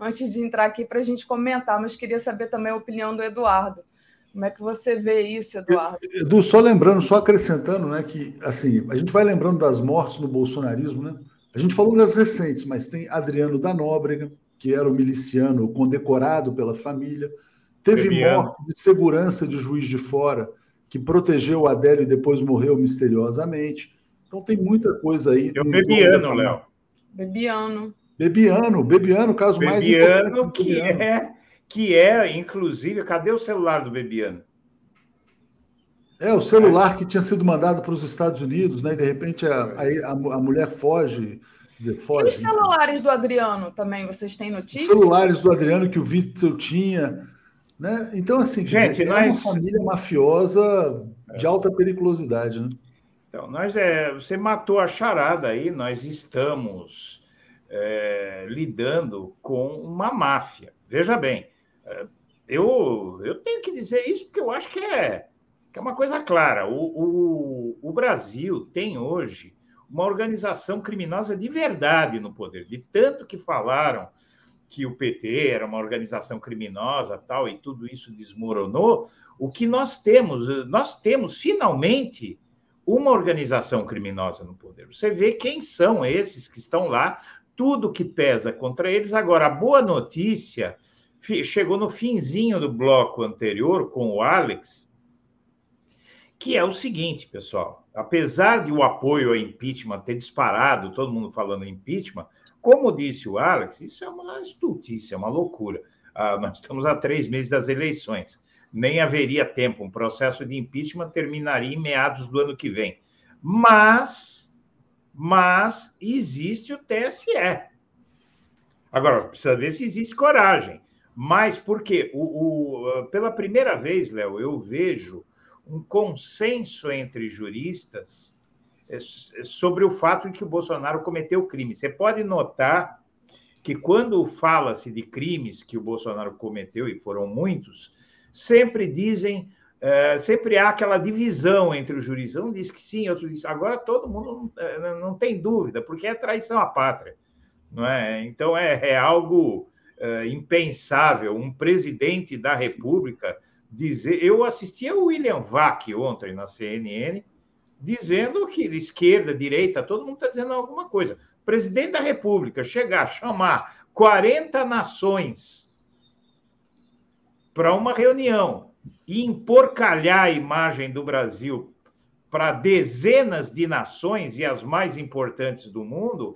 antes de entrar aqui para a gente comentar, mas queria saber também a opinião do Eduardo. Como é que você vê isso, Eduardo? Edu, só lembrando, só acrescentando, né, que assim, a gente vai lembrando das mortes no bolsonarismo, né? A gente falou das recentes, mas tem Adriano da Nóbrega, que era o miliciano condecorado pela família. Teve morte de segurança de juiz de fora, que protegeu o Adélio e depois morreu misteriosamente. Então tem muita coisa aí. É o Bebiano, Léo. Bebiano. Bebiano, Bebiano, caso Bebiano, mais que Bebiano. é que é, inclusive, cadê o celular do Bebiano? É, o celular que tinha sido mandado para os Estados Unidos, né? E de repente a, a, a mulher foge. Dizer, foge, e os celulares do Adriano também, vocês têm notícia? Os celulares do Adriano que o Witzel tinha. Né? Então, assim, Gente, dizer, nós... é uma família mafiosa de alta periculosidade. Né? Então, nós é, você matou a charada aí, nós estamos é, lidando com uma máfia. Veja bem, é, eu, eu tenho que dizer isso porque eu acho que é, que é uma coisa clara. O, o, o Brasil tem hoje uma organização criminosa de verdade no poder, de tanto que falaram que o PT era uma organização criminosa, tal, e tudo isso desmoronou, o que nós temos, nós temos finalmente uma organização criminosa no poder. Você vê quem são esses que estão lá, tudo que pesa contra eles. Agora, a boa notícia chegou no finzinho do bloco anterior com o Alex, que é o seguinte, pessoal. Apesar de o apoio ao impeachment ter disparado, todo mundo falando impeachment, como disse o Alex, isso é uma estultícia, é uma loucura. Ah, nós estamos há três meses das eleições. Nem haveria tempo. Um processo de impeachment terminaria em meados do ano que vem. Mas, mas existe o TSE. Agora, precisa ver se existe coragem. Mas porque o, o, pela primeira vez, Léo, eu vejo um consenso entre juristas sobre o fato de que o Bolsonaro cometeu crime. Você pode notar que quando fala-se de crimes que o Bolsonaro cometeu, e foram muitos, sempre dizem, é, sempre há aquela divisão entre o juiz. Um diz que sim, outro diz. Agora todo mundo não, não tem dúvida, porque é traição à pátria. Não é? Então é, é algo é, impensável um presidente da República dizer. Eu assisti ao William Vac ontem na CNN dizendo que esquerda, direita, todo mundo está dizendo alguma coisa. O presidente da República chegar, chamar 40 nações para uma reunião e emporcalhar a imagem do Brasil para dezenas de nações e as mais importantes do mundo,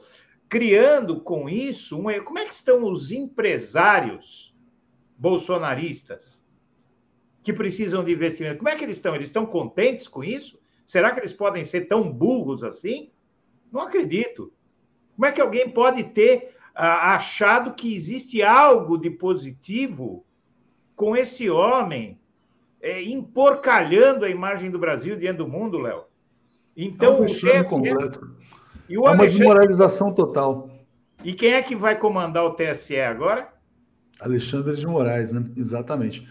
criando com isso um. Como é que estão os empresários bolsonaristas que precisam de investimento? Como é que eles estão? Eles estão contentes com isso? Será que eles podem ser tão burros assim? Não acredito. Como é que alguém pode ter ah, achado que existe algo de positivo com esse homem é, emporcalhando a imagem do Brasil diante do mundo, Léo? Então, é um o TSE... completo. E o é uma desmoralização total. E quem é que vai comandar o TSE agora? Alexandre de Moraes, né? Exatamente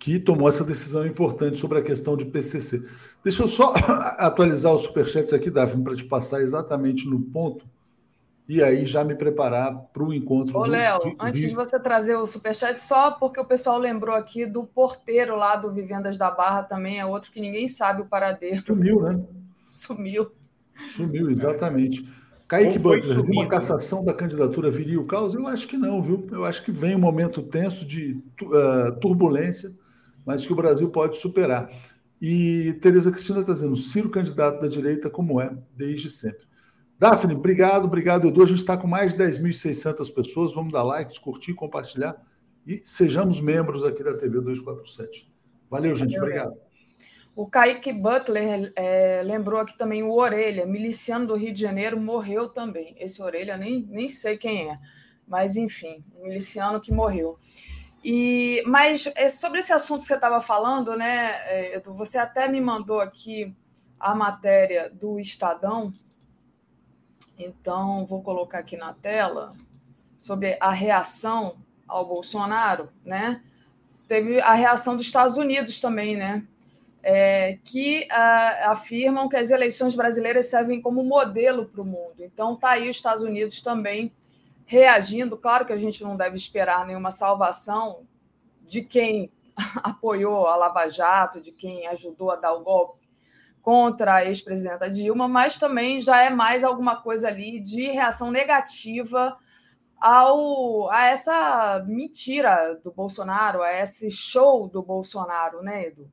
que tomou essa decisão importante sobre a questão de PCC. Deixa eu só atualizar os superchats aqui, Daphne, para te passar exatamente no ponto e aí já me preparar para o encontro. Ô, Léo, antes de você trazer o superchat, só porque o pessoal lembrou aqui do porteiro lá do Vivendas da Barra também, é outro que ninguém sabe o paradeiro. Sumiu, né? Sumiu. Sumiu, exatamente. Kaique Butler, uma cassação da candidatura viria o caos? Eu acho que não, viu? Eu acho que vem um momento tenso de uh, turbulência mas que o Brasil pode superar. E Tereza Cristina está dizendo, Ciro candidato da direita como é desde sempre. Daphne, obrigado, obrigado, Edu. A gente está com mais de 10.600 pessoas. Vamos dar likes, curtir, compartilhar e sejamos membros aqui da TV 247. Valeu, gente. Valeu, obrigado. O Kaique Butler é, lembrou aqui também o Orelha, miliciano do Rio de Janeiro, morreu também. Esse Orelha nem, nem sei quem é, mas enfim, um miliciano que morreu. E, mas é, sobre esse assunto que você estava falando, né, é, você até me mandou aqui a matéria do Estadão, então vou colocar aqui na tela sobre a reação ao Bolsonaro, né? Teve a reação dos Estados Unidos também, né? É, que a, afirmam que as eleições brasileiras servem como modelo para o mundo. Então, tá aí os Estados Unidos também reagindo. Claro que a gente não deve esperar nenhuma salvação de quem apoiou a Lava Jato, de quem ajudou a dar o golpe contra a ex-presidenta Dilma, mas também já é mais alguma coisa ali de reação negativa ao, a essa mentira do Bolsonaro, a esse show do Bolsonaro, né, Edu?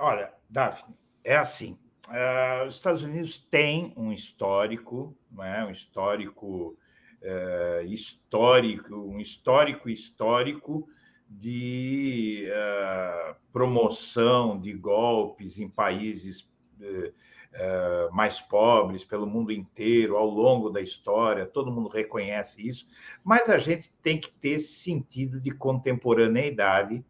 Olha, Daphne, é assim. Uh, os Estados Unidos têm um histórico, é, um histórico uh, histórico, um histórico histórico de uh, promoção de golpes em países uh, mais pobres pelo mundo inteiro ao longo da história, todo mundo reconhece isso, mas a gente tem que ter esse sentido de contemporaneidade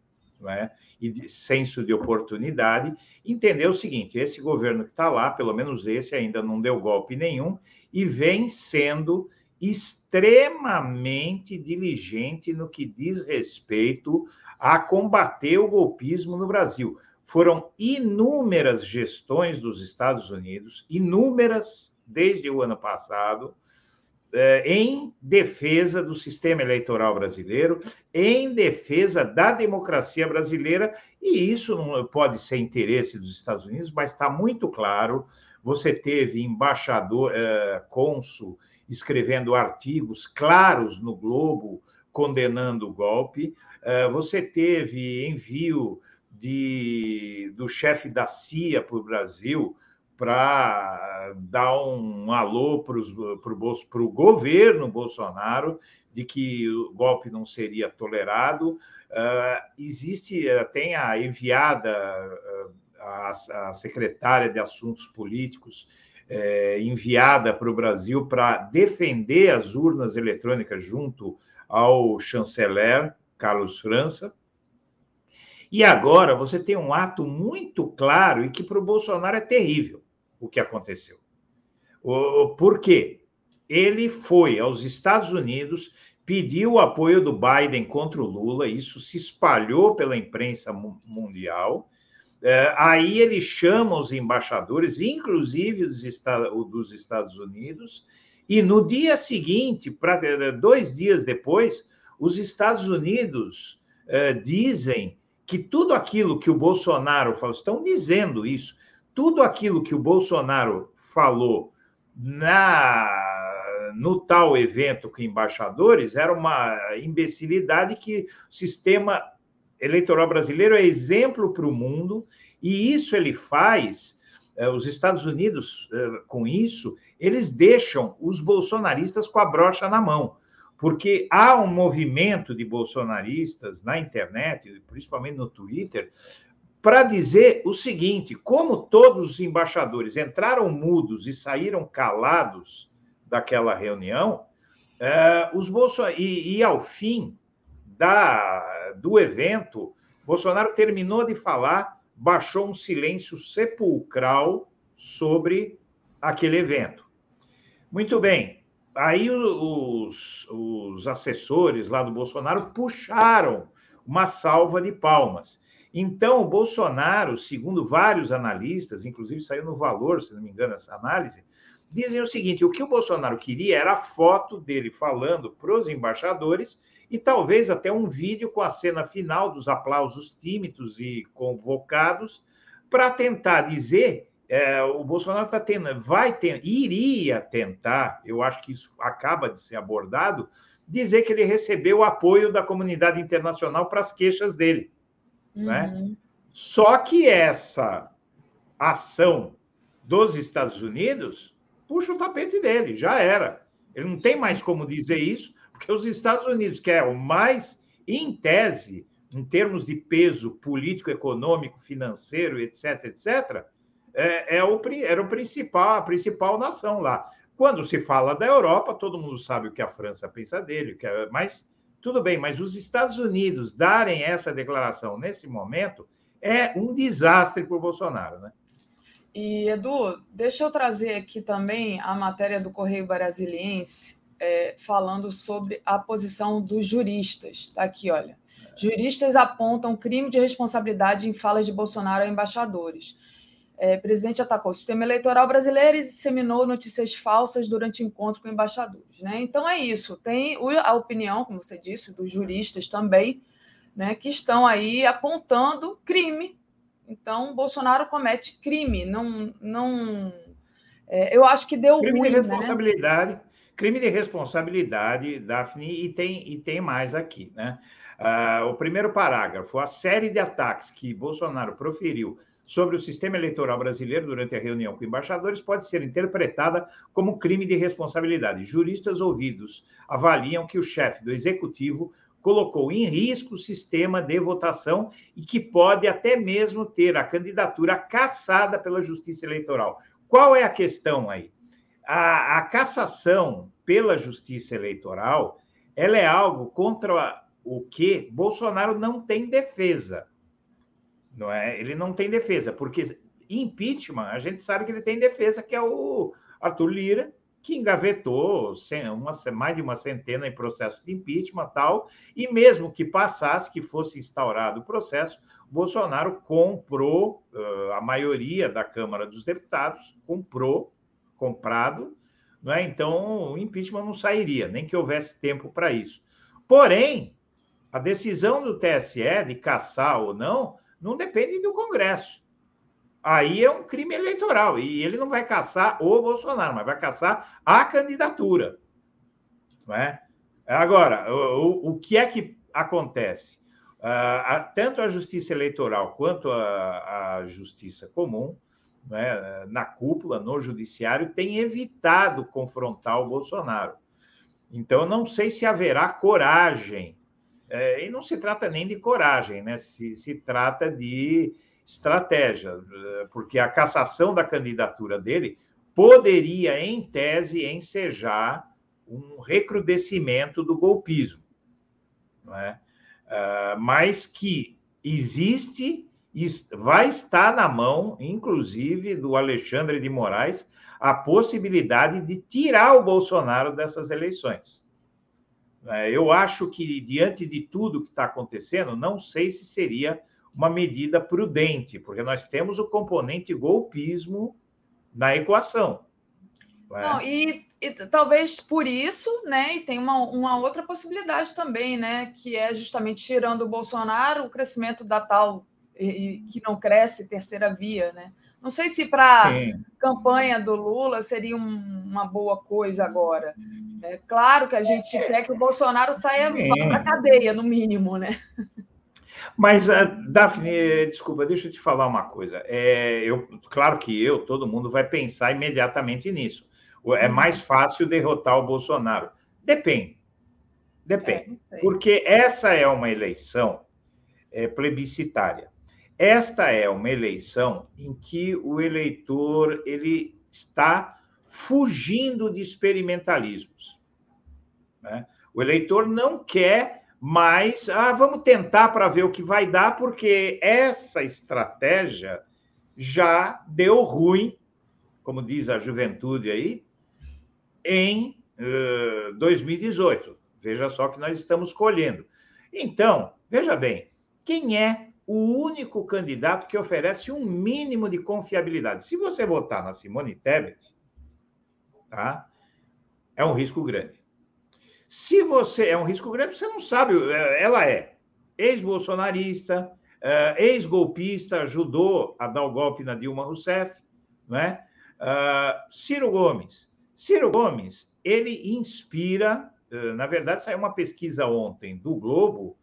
é? e de senso de oportunidade, entender o seguinte: esse governo que está lá, pelo menos esse, ainda não deu golpe nenhum e vem sendo extremamente diligente no que diz respeito a combater o golpismo no Brasil. Foram inúmeras gestões dos Estados Unidos, inúmeras desde o ano passado, eh, em defesa do sistema eleitoral brasileiro, em defesa da democracia brasileira, e isso não pode ser interesse dos Estados Unidos, mas está muito claro. Você teve embaixador, eh, cônsul, escrevendo artigos claros no Globo condenando o golpe. Eh, você teve envio de, do chefe da CIA para o Brasil para dar um alô para o governo Bolsonaro de que o golpe não seria tolerado. Uh, existe, uh, tem a enviada, uh, a, a, secretária de Assuntos Políticos, eh, enviada para o Brasil para defender as urnas eletrônicas junto ao chanceler Carlos França. E agora você tem um ato muito claro e que para o Bolsonaro é terrível o que aconteceu. Por quê? Ele foi aos Estados Unidos, pediu o apoio do Biden contra o Lula, isso se espalhou pela imprensa mundial. É, aí ele chama os embaixadores, inclusive dos Estados Unidos, e no dia seguinte, pra, dois dias depois, os Estados Unidos é, dizem que tudo aquilo que o Bolsonaro falou, estão dizendo isso, tudo aquilo que o Bolsonaro falou na no tal evento com embaixadores era uma imbecilidade que o sistema eleitoral brasileiro é exemplo para o mundo e isso ele faz eh, os Estados Unidos eh, com isso eles deixam os bolsonaristas com a brocha na mão porque há um movimento de bolsonaristas na internet, principalmente no Twitter, para dizer o seguinte: como todos os embaixadores entraram mudos e saíram calados daquela reunião, é, os Bolson... e, e ao fim da, do evento, Bolsonaro terminou de falar, baixou um silêncio sepulcral sobre aquele evento. Muito bem. Aí os, os assessores lá do Bolsonaro puxaram uma salva de palmas. Então, o Bolsonaro, segundo vários analistas, inclusive saiu no Valor, se não me engano, essa análise, dizem o seguinte: o que o Bolsonaro queria era a foto dele falando para os embaixadores e talvez até um vídeo com a cena final dos aplausos tímidos e convocados para tentar dizer. É, o Bolsonaro está tendo, vai ter, iria tentar, eu acho que isso acaba de ser abordado, dizer que ele recebeu o apoio da comunidade internacional para as queixas dele. Né? Uhum. Né? Só que essa ação dos Estados Unidos puxa o tapete dele, já era. Ele não tem mais como dizer isso, porque os Estados Unidos, que é o mais, em tese, em termos de peso político, econômico, financeiro, etc., etc., é, é o, era o principal, a principal nação lá. Quando se fala da Europa, todo mundo sabe o que a França pensa dele, que é, mas tudo bem, mas os Estados Unidos darem essa declaração nesse momento é um desastre para o Bolsonaro, né? E, Edu, deixa eu trazer aqui também a matéria do Correio Brasiliense é, falando sobre a posição dos juristas. Está aqui, olha. Juristas apontam crime de responsabilidade em falas de Bolsonaro a embaixadores é, presidente atacou o sistema eleitoral brasileiro e disseminou notícias falsas durante encontro com embaixadores. Né? Então é isso. Tem a opinião, como você disse, dos juristas também, né, que estão aí apontando crime. Então, Bolsonaro comete crime. Não, não. É, eu acho que deu crime ruim. De né? responsabilidade, né? Crime de responsabilidade, Daphne, e tem, e tem mais aqui. Né? Ah, o primeiro parágrafo, a série de ataques que Bolsonaro proferiu sobre o sistema eleitoral brasileiro durante a reunião com embaixadores pode ser interpretada como crime de responsabilidade. Juristas ouvidos avaliam que o chefe do executivo colocou em risco o sistema de votação e que pode até mesmo ter a candidatura cassada pela Justiça Eleitoral. Qual é a questão aí? A, a cassação pela Justiça Eleitoral ela é algo contra o que Bolsonaro não tem defesa não é? Ele não tem defesa, porque impeachment, a gente sabe que ele tem defesa, que é o Arthur Lira, que engavetou uma, mais de uma centena em processo de impeachment tal, e mesmo que passasse, que fosse instaurado o processo, Bolsonaro comprou uh, a maioria da Câmara dos Deputados, comprou, comprado não é? Então o impeachment não sairia, nem que houvesse tempo para isso. Porém, a decisão do TSE de caçar ou não não depende do Congresso. Aí é um crime eleitoral e ele não vai caçar o Bolsonaro, mas vai caçar a candidatura. Não é? Agora, o, o que é que acontece? Uh, tanto a justiça eleitoral quanto a, a justiça comum, né, na cúpula, no judiciário, tem evitado confrontar o Bolsonaro. Então, não sei se haverá coragem. É, e não se trata nem de coragem, né? se, se trata de estratégia, porque a cassação da candidatura dele poderia, em tese, ensejar um recrudescimento do golpismo, não é? Uh, mas que existe, vai estar na mão, inclusive, do Alexandre de Moraes, a possibilidade de tirar o Bolsonaro dessas eleições. Uh, eu acho que, diante de tudo que está acontecendo, não sei se seria uma medida prudente, porque nós temos o componente golpismo na equação. Não, é? não e e talvez por isso, né? E tem uma, uma outra possibilidade também, né? Que é justamente tirando o Bolsonaro, o crescimento da tal e, que não cresce terceira via, né? Não sei se para a campanha do Lula seria um, uma boa coisa agora. É claro que a gente quer que o Bolsonaro saia para a cadeia, no mínimo, né? Mas, uh, Daphne, desculpa, deixa eu te falar uma coisa. É, eu, claro que eu, todo mundo vai pensar imediatamente nisso. É uhum. mais fácil derrotar o Bolsonaro. Depende. Depende. É, porque essa é uma eleição é, plebiscitária. Esta é uma eleição em que o eleitor ele está fugindo de experimentalismos. Né? O eleitor não quer mais, ah, vamos tentar para ver o que vai dar, porque essa estratégia já deu ruim, como diz a juventude aí, em uh, 2018. Veja só que nós estamos colhendo. Então, veja bem, quem é o único candidato que oferece um mínimo de confiabilidade? Se você votar na Simone Tebet, tá? É um risco grande. Se você é um risco grande, você não sabe, é, ela é ex-bolsonarista, uh, ex-golpista, ajudou a dar o golpe na Dilma Rousseff, não é? Ciro Gomes, Ciro Gomes, ele inspira, na verdade, saiu uma pesquisa ontem do Globo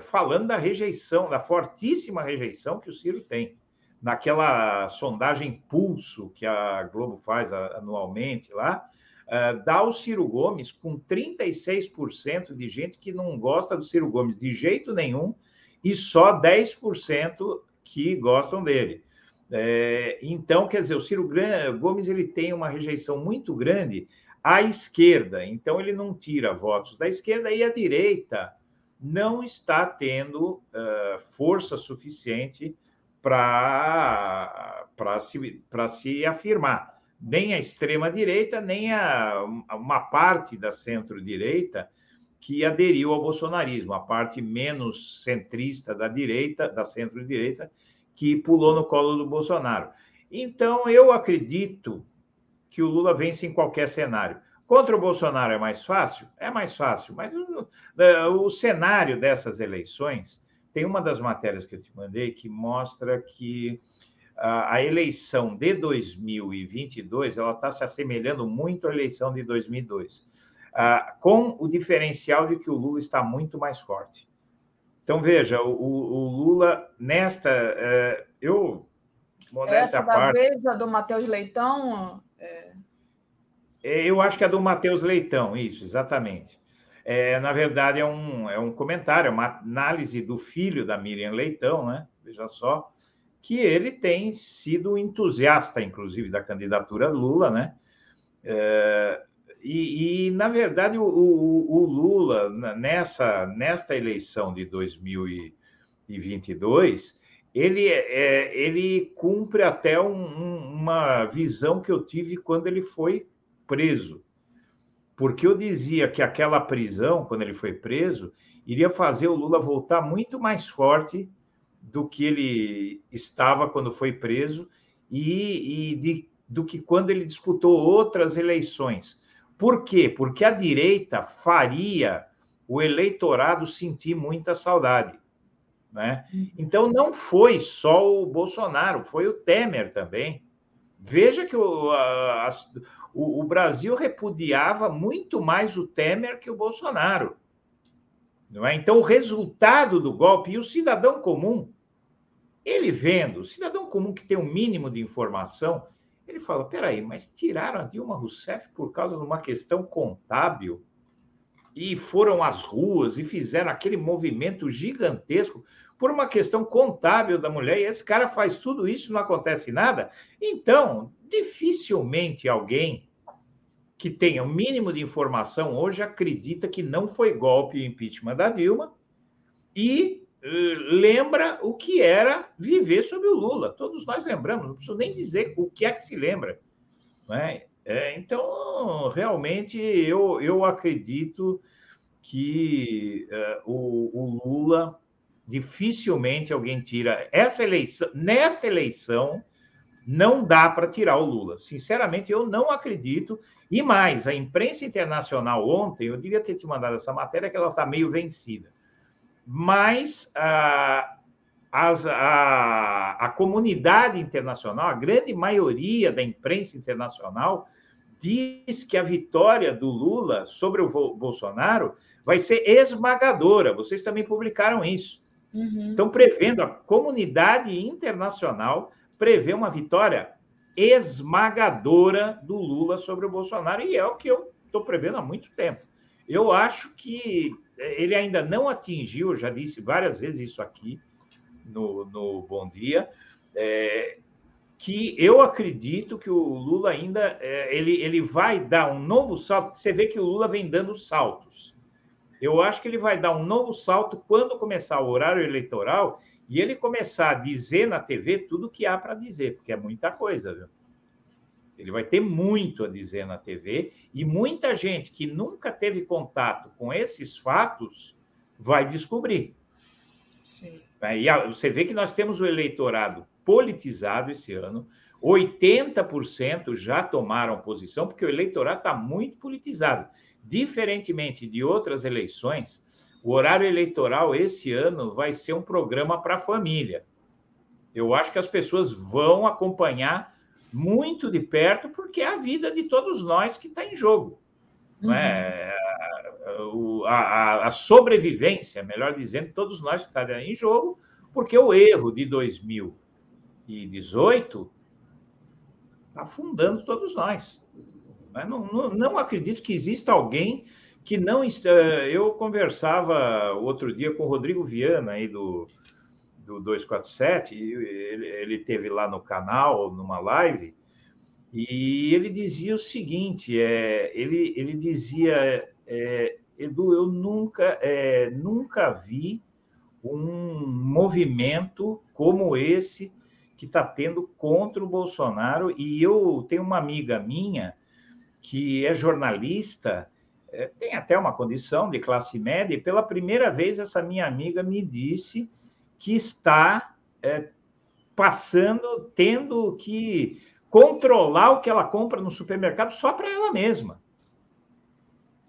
falando da rejeição, da fortíssima rejeição que o Ciro tem. Naquela sondagem pulso que a Globo faz anualmente lá, eh, dá o Ciro Gomes com 36% de gente que não gosta do Ciro Gomes de jeito nenhum e só 10% que gostam dele. É, então, quer dizer, o Ciro Gomes ele tem uma rejeição muito grande à esquerda, então ele não tira votos da esquerda e a direita não está tendo uh, força suficiente para se, se afirmar. Nem a extrema-direita, nem a, uma parte da centro-direita que aderiu ao bolsonarismo, a parte menos centrista da direita, da centro-direita, que pulou no colo do Bolsonaro. Então, eu acredito que o Lula vence em qualquer cenário. Contra o Bolsonaro é mais fácil? É mais fácil, mas o, o, cenário dessas eleições tem uma das matérias que eu te mandei que mostra que a, a eleição de 2022 ela está se assemelhando muito à eleição de 2002, ah, com o diferencial de que o Lula está muito mais forte. Então, veja, o, o Lula, nesta. É, eu. Essa da parte, do Matheus Leitão. É... é eu acho que é do Matheus Leitão, isso, exatamente. É, na verdade, é um, é um comentário, é uma análise do filho da Miriam Leitão, né? Veja só, que ele tem sido entusiasta, inclusive, da candidatura Lula, né? É, e, e, na verdade, o, o, o, Lula, nessa, nesta eleição de 2022, ele, é, ele cumpre até um, uma visão que eu tive quando ele foi preso. Porque eu dizia que aquela prisão, quando ele foi preso, iria fazer o Lula voltar muito mais forte do que ele estava quando foi preso e, e de do que quando ele disputou outras eleições. Por quê? Porque a direita faria o eleitorado sentir muita saudade. Né? Então, não foi só o Bolsonaro, foi o Temer também. Veja que o, a, o, o Brasil repudiava muito mais o Temer que o Bolsonaro. Não é? Então, o resultado do golpe, e o cidadão comum, ele vendo, o cidadão comum que tem um mínimo de informação, ele fala: peraí, mas tiraram a Dilma Rousseff por causa de uma questão contábil e foram às ruas e fizeram aquele movimento gigantesco por uma questão contábil da mulher, e esse cara faz tudo isso não acontece nada. Então, dificilmente alguém que tenha o um mínimo de informação hoje acredita que não foi golpe o impeachment da Dilma e uh, lembra o que era viver sob o Lula. Todos nós lembramos, não preciso nem dizer o que é que se lembra. É? É, então, realmente, eu, eu acredito que uh, o, o Lula dificilmente alguém tira essa eleição, nesta eleição, não dá para tirar o Lula. Sinceramente, eu não acredito. E mais, a imprensa internacional ontem, eu devia ter te mandado essa matéria, que ela está meio vencida. Mas a, as, a, a comunidade internacional, a grande maioria da imprensa internacional, diz que a vitória do Lula sobre o Bolsonaro vai ser esmagadora. Vocês também publicaram isso. Uhum. Estão prevendo, a comunidade internacional prevê uma vitória esmagadora do Lula sobre o Bolsonaro, e é o que eu estou prevendo há muito tempo. Eu acho que ele ainda não atingiu, já disse várias vezes isso aqui no, no Bom Dia, é, que eu acredito que o Lula ainda é, ele, ele vai dar um novo salto. Você vê que o Lula vem dando saltos. Eu acho que ele vai dar um novo salto quando começar o horário eleitoral e ele começar a dizer na TV tudo o que há para dizer, porque é muita coisa, viu? Ele vai ter muito a dizer na TV e muita gente que nunca teve contato com esses fatos vai descobrir. Sim. E você vê que nós temos o eleitorado politizado esse ano, 80% já tomaram posição, porque o eleitorado está muito politizado. Diferentemente de outras eleições, o horário eleitoral esse ano vai ser um programa para a família. Eu acho que as pessoas vão acompanhar muito de perto, porque é a vida de todos nós que está em jogo. Uhum. Não é? Uhum. A, a, sobrevivência, melhor dizendo, todos nós está em jogo, porque o erro de 2018 está afundando todos nós. Né? Não, não, não acredito que exista alguém que não. Eu conversava outro dia com o Rodrigo Viana, aí do, do 247, ele, ele teve lá no canal, numa live, e ele dizia o seguinte: é, ele, ele dizia, é, Edu, eu nunca, é, nunca vi um movimento como esse que está tendo contra o Bolsonaro, e eu tenho uma amiga minha que é jornalista, é, tem até uma condição de classe média, e pela primeira vez essa minha amiga me disse que está é, passando, tendo que controlar o que ela compra no supermercado só para ela mesma.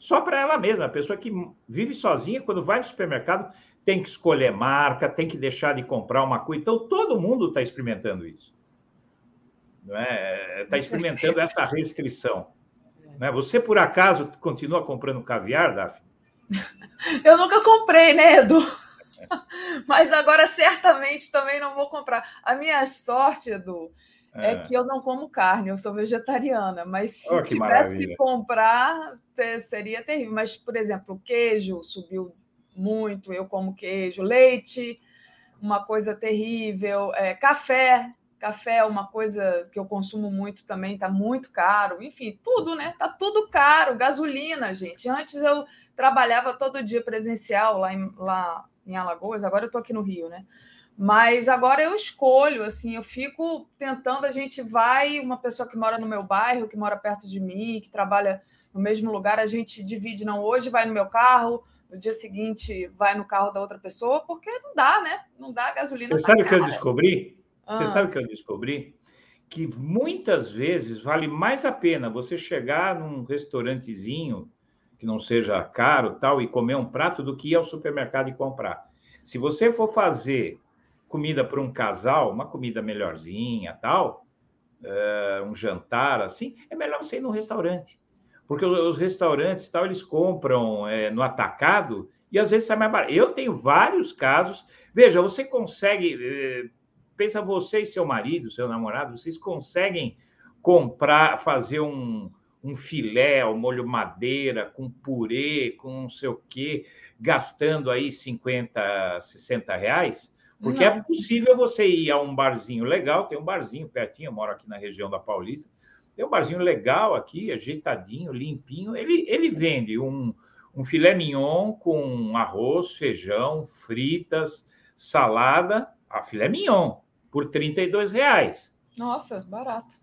Só para ela mesma. A pessoa que vive sozinha, quando vai no supermercado, tem que escolher marca, tem que deixar de comprar uma coisa. Então, todo mundo está experimentando isso. Está é? Tá experimentando essa restrição. Né? Você, por acaso, continua comprando caviar, Daphne? Eu nunca comprei, né, Edu? Mas agora certamente também não vou comprar. A minha sorte, Edu, é, é que eu não como carne, eu sou vegetariana. Mas se oh, tivesse maravilha. que comprar, seria terrível. Mas, por exemplo, o queijo subiu muito, eu como queijo, leite, uma coisa terrível, é, café Café é uma coisa que eu consumo muito também, está muito caro. Enfim, tudo, né? Tá tudo caro. Gasolina, gente. Antes eu trabalhava todo dia presencial lá em, lá em Alagoas, agora eu estou aqui no Rio, né? Mas agora eu escolho, assim, eu fico tentando, a gente vai, uma pessoa que mora no meu bairro, que mora perto de mim, que trabalha no mesmo lugar, a gente divide, não, hoje vai no meu carro, no dia seguinte vai no carro da outra pessoa, porque não dá, né? Não dá gasolina. Você sabe o que eu descobri? Você ah. sabe o que eu descobri? que muitas vezes vale mais a pena você chegar num restaurantezinho que não seja caro tal e comer um prato do que ir ao supermercado e comprar. Se você for fazer comida para um casal, uma comida melhorzinha tal, uh, um jantar assim, é melhor você ir no restaurante. Porque os restaurantes tal, eles compram é, no atacado e às vezes sai mais barato. Eu tenho vários casos. Veja, você consegue. Eh, pensa você e seu marido, seu namorado, vocês conseguem comprar, fazer um, um filé ao molho madeira, com purê, com não sei o quê, gastando aí 50, 60 reais? Porque é não. é possível você ir a um barzinho legal, tem um barzinho pertinho, eu moro aqui na região da Paulista, tem um barzinho legal aqui, ajeitadinho, limpinho. Ele, ele vende um, um filé mignon com arroz, feijão, fritas, salada, a filé mignon, por 32 reais. Nossa, barato.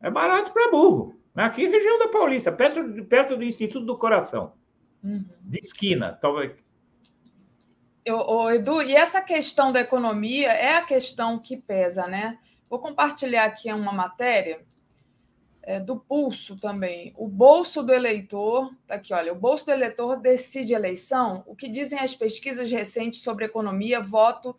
É barato para burro. Aqui, região da Paulista, perto, perto do Instituto do Coração. Uhum. De esquina, talvez. Eu, Edu, e essa questão da economia é a questão que pesa, né? Vou compartilhar aqui uma matéria é, do pulso também. O bolso do eleitor, tá aqui, olha, o bolso do eleitor decide eleição. O que dizem as pesquisas recentes sobre economia, voto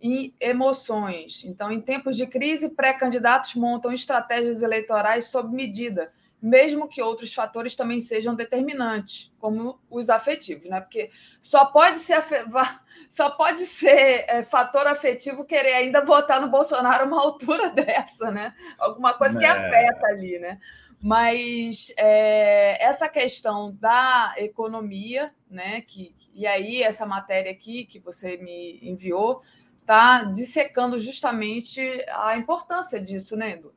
e emoções. Então, em tempos de crise, pré-candidatos montam estratégias eleitorais sob medida mesmo que outros fatores também sejam determinantes, como os afetivos, né? Porque só pode ser, só pode ser é, fator afetivo querer ainda votar no Bolsonaro uma altura dessa, né? Alguma coisa que é. afeta ali, né? Mas é, essa questão da economia, né? Que, e aí, essa matéria aqui que você me enviou está dissecando justamente a importância disso, né, Edu?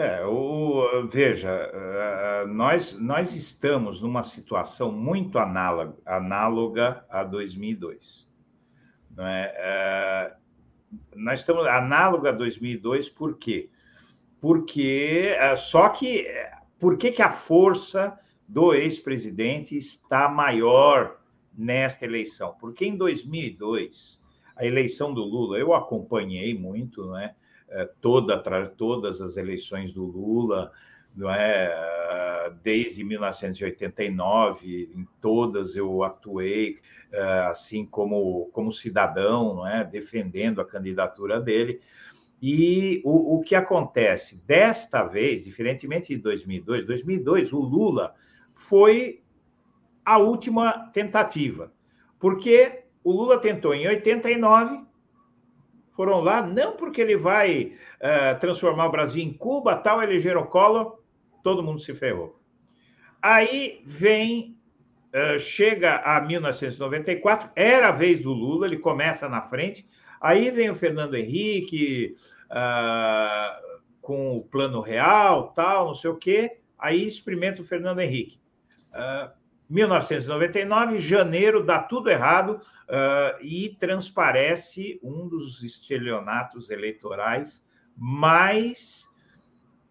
É, o, veja, eh, nós, nós estamos numa situação muito análoga, análoga a 2002. Não é? é? nós estamos análoga a 2002 por quê? Porque, eh, só que, por que, que a força do ex-presidente está maior nesta eleição? Porque em 2002, a eleição do Lula, eu acompanhei muito, não é? É, toda, todas as eleições do Lula, não é? desde 1989, em todas eu atuei, é, assim como, como cidadão, não é? defendendo a candidatura dele. E o, o que acontece? Desta vez, diferentemente de 2002, 2002 o Lula foi a última tentativa, porque o Lula tentou em 89 foram lá, não porque ele vai uh, transformar o Brasil em Cuba, tal, elegeram Collor, todo mundo se ferrou. Aí vem, uh, chega a 1994, era a vez do Lula, ele começa na frente, aí vem o Fernando Henrique uh, com o plano real, tal, não sei o quê, aí experimenta o Fernando Henrique. Uh, 1999, janeiro, dá tudo errado uh, e transparece um dos estelionatos eleitorais mais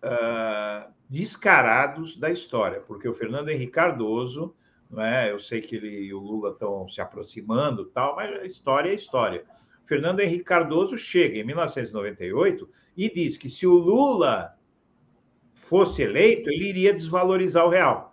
uh, descarados da história, porque o Fernando Henrique Cardoso, não é? eu sei que ele e o Lula estão se aproximando, tal, mas a história é história. Fernando Henrique Cardoso chega em 1998 e diz que se o Lula fosse eleito, ele iria desvalorizar o real.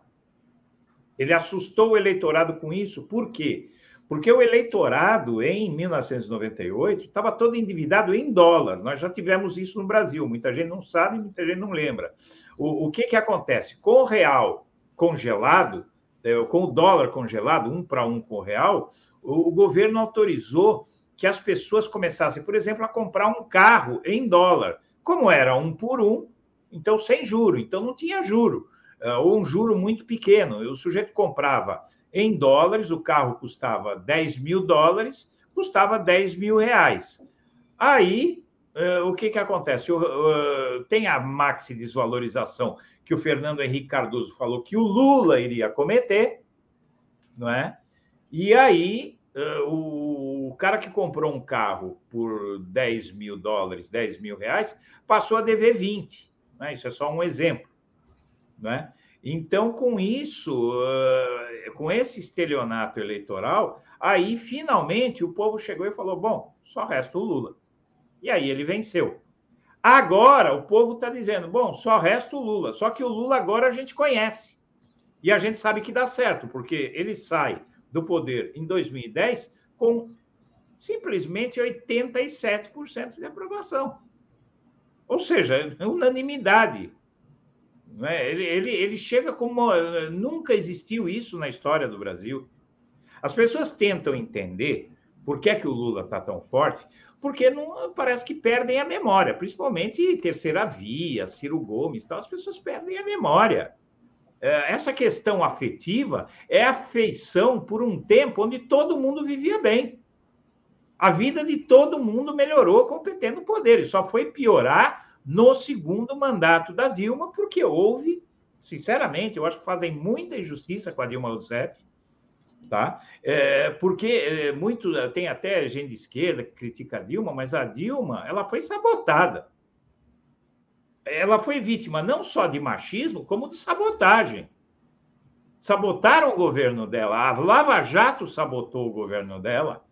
Ele assustou o eleitorado com isso, por quê? Porque o eleitorado, em 1998, estava todo endividado em dólar. Nós já tivemos isso no Brasil. Muita gente não sabe, muita gente não lembra. O, o que, que acontece? Com o real congelado, é, com o dólar congelado, um para um com o real, o, o governo autorizou que as pessoas começassem, por exemplo, a comprar um carro em dólar. Como era um por um, então sem juro. Então não tinha juro. Eh, ou um juro muito pequeno. O sujeito comprava em dólares, o carro custava 10 mil dólares, custava 10 mil reais. Aí, eh, o que, que acontece? Tem a maxi desvalorização que o Fernando Henrique Cardoso falou que o Lula iria cometer, não é? E aí, eh, o cara que comprou um carro por 10 mil dólares, 10 mil reais, passou a dever 20. Né? Isso é só um exemplo. Né? Então, com isso, com esse estelionato eleitoral, aí finalmente o povo chegou e falou: bom, só resta o Lula. E aí ele venceu. Agora o povo está dizendo: bom, só resta o Lula. Só que o Lula agora a gente conhece. E a gente sabe que dá certo, porque ele sai do poder em 2010 com simplesmente 87% de aprovação. Ou seja, unanimidade. É? Ele, ele, ele chega como. Nunca existiu isso na história do Brasil. As pessoas tentam entender por que, é que o Lula está tão forte, porque não, parece que perdem a memória, principalmente terceira via, Ciro Gomes, tal, as pessoas perdem a memória. É, essa questão afetiva é afeição por um tempo onde todo mundo vivia bem. A vida de todo mundo melhorou com o poder, e só foi piorar no segundo mandato da Dilma, porque houve, sinceramente, eu acho que fazem muita injustiça com a Dilma Rousseff, tá? É, porque é, muito tem até gente de esquerda que critica a Dilma, mas a Dilma ela foi sabotada. Ela foi vítima não só de machismo, como de sabotagem. Sabotaram o governo dela. A Lava Jato sabotou o governo dela,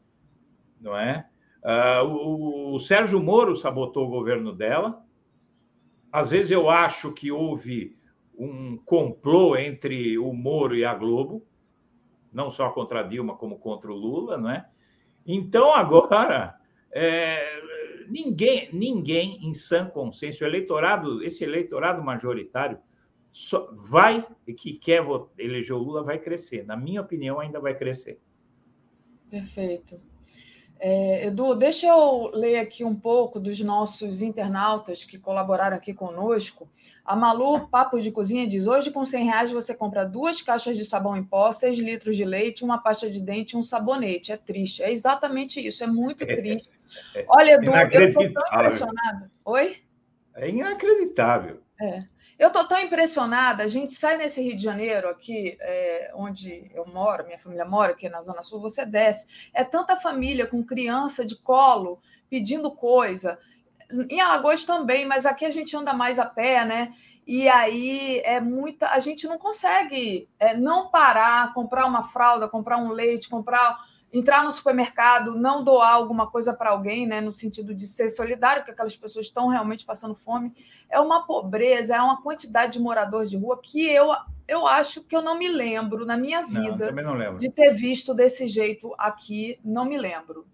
não é? Uh, o, o Sérgio Moro sabotou o governo dela. Às vezes eu acho que houve um complô entre o Moro e a Globo não só contra a Dilma, como contra o Lula, não é? Então, agora, é, ninguém, ninguém em sã consciência, o eleitorado, esse eleitorado majoritário, só vai, que quer eleger o Lula, vai crescer. Na minha opinião, ainda vai crescer. Perfeito. É, Edu, deixa eu ler aqui um pouco dos nossos internautas que colaboraram aqui conosco. A Malu, Papo de Cozinha, diz: Hoje, com 100 reais, você compra duas caixas de sabão em pó, 6 litros de leite, uma pasta de dente e um sabonete. É triste. É exatamente isso. É muito triste. Olha, Edu, eu estou tão impressionada. Oi? É inacreditável. É. Eu estou tão impressionada. A gente sai nesse Rio de Janeiro, aqui, é, onde eu moro, minha família mora, aqui na Zona Sul, você desce. É tanta família com criança de colo pedindo coisa. Em Alagoas também, mas aqui a gente anda mais a pé, né? E aí é muita. A gente não consegue é, não parar, comprar uma fralda, comprar um leite, comprar entrar no supermercado, não doar alguma coisa para alguém, né, no sentido de ser solidário, porque aquelas pessoas estão realmente passando fome, é uma pobreza, é uma quantidade de moradores de rua que eu, eu acho que eu não me lembro na minha vida não, de ter visto desse jeito aqui, não me lembro.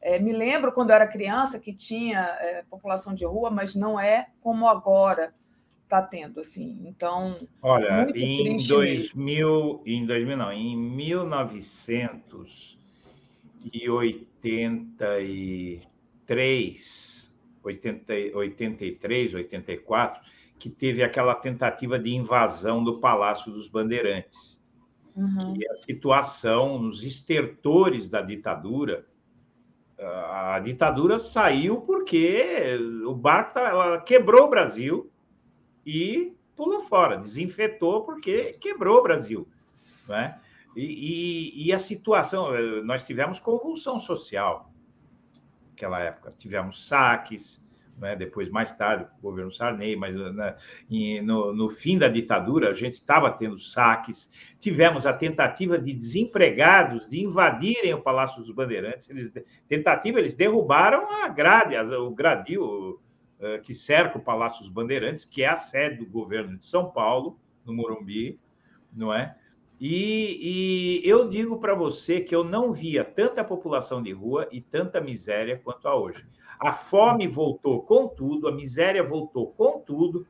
É, me lembro quando eu era criança que tinha é, população de rua, mas não é como agora está tendo, assim. Então, olha, em 2000, em 2000 não, em 1900 e 83, 80, 83, 84, que teve aquela tentativa de invasão do Palácio dos Bandeirantes. Uhum. E a situação nos estertores da ditadura, a ditadura saiu porque o barco ela quebrou o Brasil e pulou fora, desinfetou porque quebrou o Brasil. Não é? E, e, e, a situação, eh, nós tivemos convulsão social naquela época, tivemos saques, né, depois, mais tarde, o governo Sarney, mas né, no, no, fim da ditadura, a gente estava tendo saques, tivemos a tentativa de desempregados de invadirem o Palácio dos Bandeirantes, eles, tentativa, eles derrubaram a grade, o gradil uh, que cerca o Palácio dos Bandeirantes, que é a sede do governo de São Paulo, no Morumbi, não é? E, e eu digo para você que eu não via tanta população de rua e tanta miséria quanto a hoje. A fome voltou com tudo, a miséria voltou com tudo,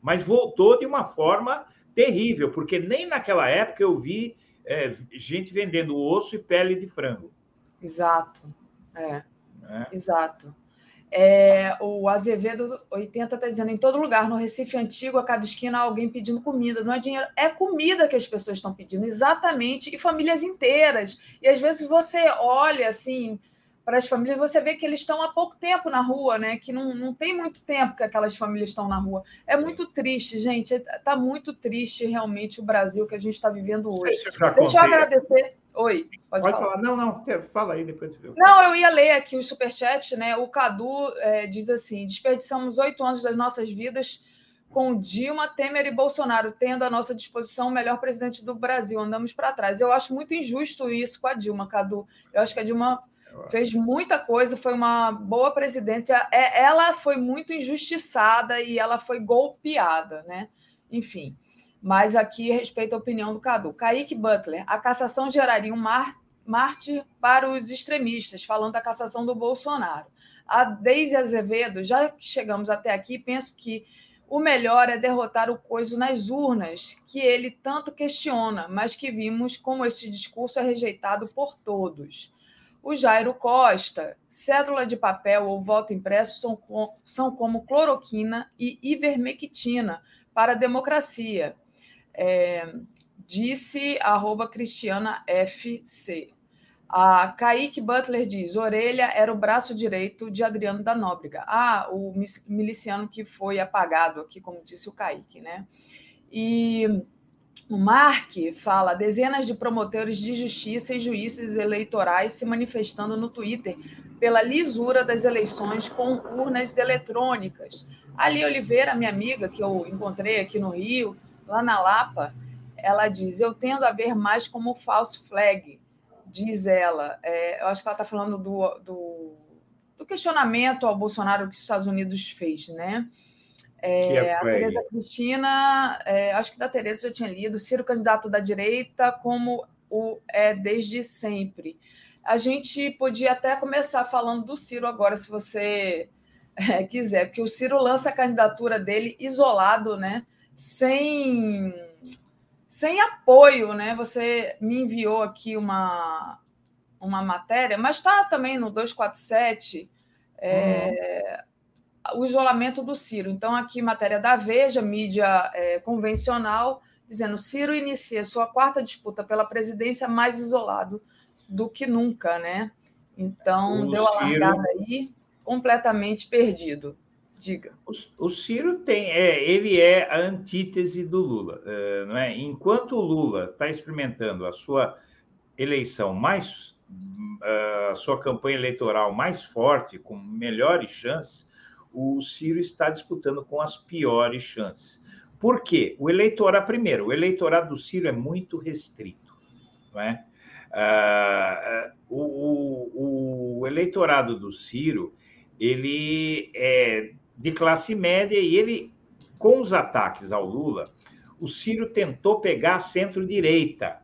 mas voltou de uma forma terrível, porque nem naquela época eu vi é, gente vendendo osso e pele de frango. Exato. É. é. Exato. É, o Azevedo 80 está dizendo: em todo lugar, no Recife Antigo, a cada esquina, alguém pedindo comida. Não é dinheiro, é comida que as pessoas estão pedindo, exatamente, e famílias inteiras. E às vezes você olha assim para as famílias, você vê que eles estão há pouco tempo na rua, né? Que não, não tem muito tempo que aquelas famílias estão na rua. É muito triste, gente. Está muito triste realmente o Brasil que a gente está vivendo hoje. Deixa eu agradecer. Oi, pode, pode falar. falar. Não, não, fala aí, depois eu Não, eu ia ler aqui o superchat, né? O Cadu é, diz assim: desperdiçamos oito anos das nossas vidas com Dilma, Temer e Bolsonaro, tendo à nossa disposição o melhor presidente do Brasil. Andamos para trás. Eu acho muito injusto isso com a Dilma, Cadu. Eu acho que a Dilma Fez muita coisa, foi uma boa presidente. É, ela foi muito injustiçada e ela foi golpeada, né? Enfim. Mas aqui respeito a opinião do Cadu. Kaique Butler, a cassação geraria um mártir para os extremistas, falando da cassação do Bolsonaro. A Deise Azevedo, já chegamos até aqui, penso que o melhor é derrotar o coiso nas urnas, que ele tanto questiona, mas que vimos como esse discurso é rejeitado por todos. O Jairo Costa, cédula de papel ou voto impresso são, são como cloroquina e ivermectina para a democracia, é, disse arroba Cristiana FC. A Kaique Butler diz: Orelha era o braço direito de Adriano da Nóbrega. Ah, o miliciano que foi apagado aqui, como disse o Kaique, né? E o Mark fala: dezenas de promotores de justiça e juízes eleitorais se manifestando no Twitter pela lisura das eleições com urnas eletrônicas. Ali Oliveira, minha amiga, que eu encontrei aqui no Rio, lá na Lapa, ela diz: Eu tendo a ver mais como false flag diz ela, é, eu acho que ela está falando do, do, do, questionamento ao Bolsonaro que os Estados Unidos fez, né? É, é a Tereza Cristina, é, acho que da Tereza já tinha lido, Ciro candidato da direita, como o é desde sempre. A gente podia até começar falando do Ciro agora, se você é, quiser, porque o Ciro lança a candidatura dele isolado, né? Sem sem apoio, né? Você me enviou aqui uma, uma matéria, mas está também no 247 é, uhum. o isolamento do Ciro. Então, aqui, matéria da Veja, mídia é, convencional, dizendo Ciro inicia sua quarta disputa pela presidência mais isolado do que nunca, né? Então, o deu a largada Ciro... aí, completamente perdido. Diga. O, o Ciro tem, é, ele é a antítese do Lula, uh, não é? Enquanto o Lula está experimentando a sua eleição mais, a sua campanha eleitoral mais forte, com melhores chances, o Ciro está disputando com as piores chances. Por quê? O eleitorado, primeiro, o eleitorado do Ciro é muito restrito, não é? Uh, o, o, o eleitorado do Ciro ele é de classe média e ele, com os ataques ao Lula, o Ciro tentou pegar a centro-direita.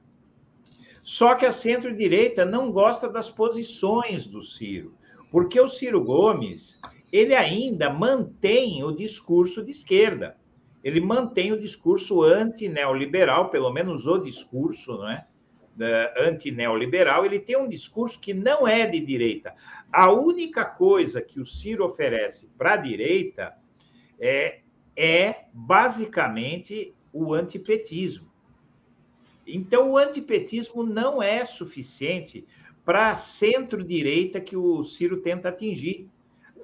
Só que a centro-direita não gosta das posições do Ciro, porque o Ciro Gomes ele ainda mantém o discurso de esquerda. Ele mantém o discurso anti-neoliberal, pelo menos o discurso, não é? Anti-neoliberal, ele tem um discurso que não é de direita. A única coisa que o Ciro oferece para a direita é, é basicamente o antipetismo. Então, o antipetismo não é suficiente para a centro-direita que o Ciro tenta atingir.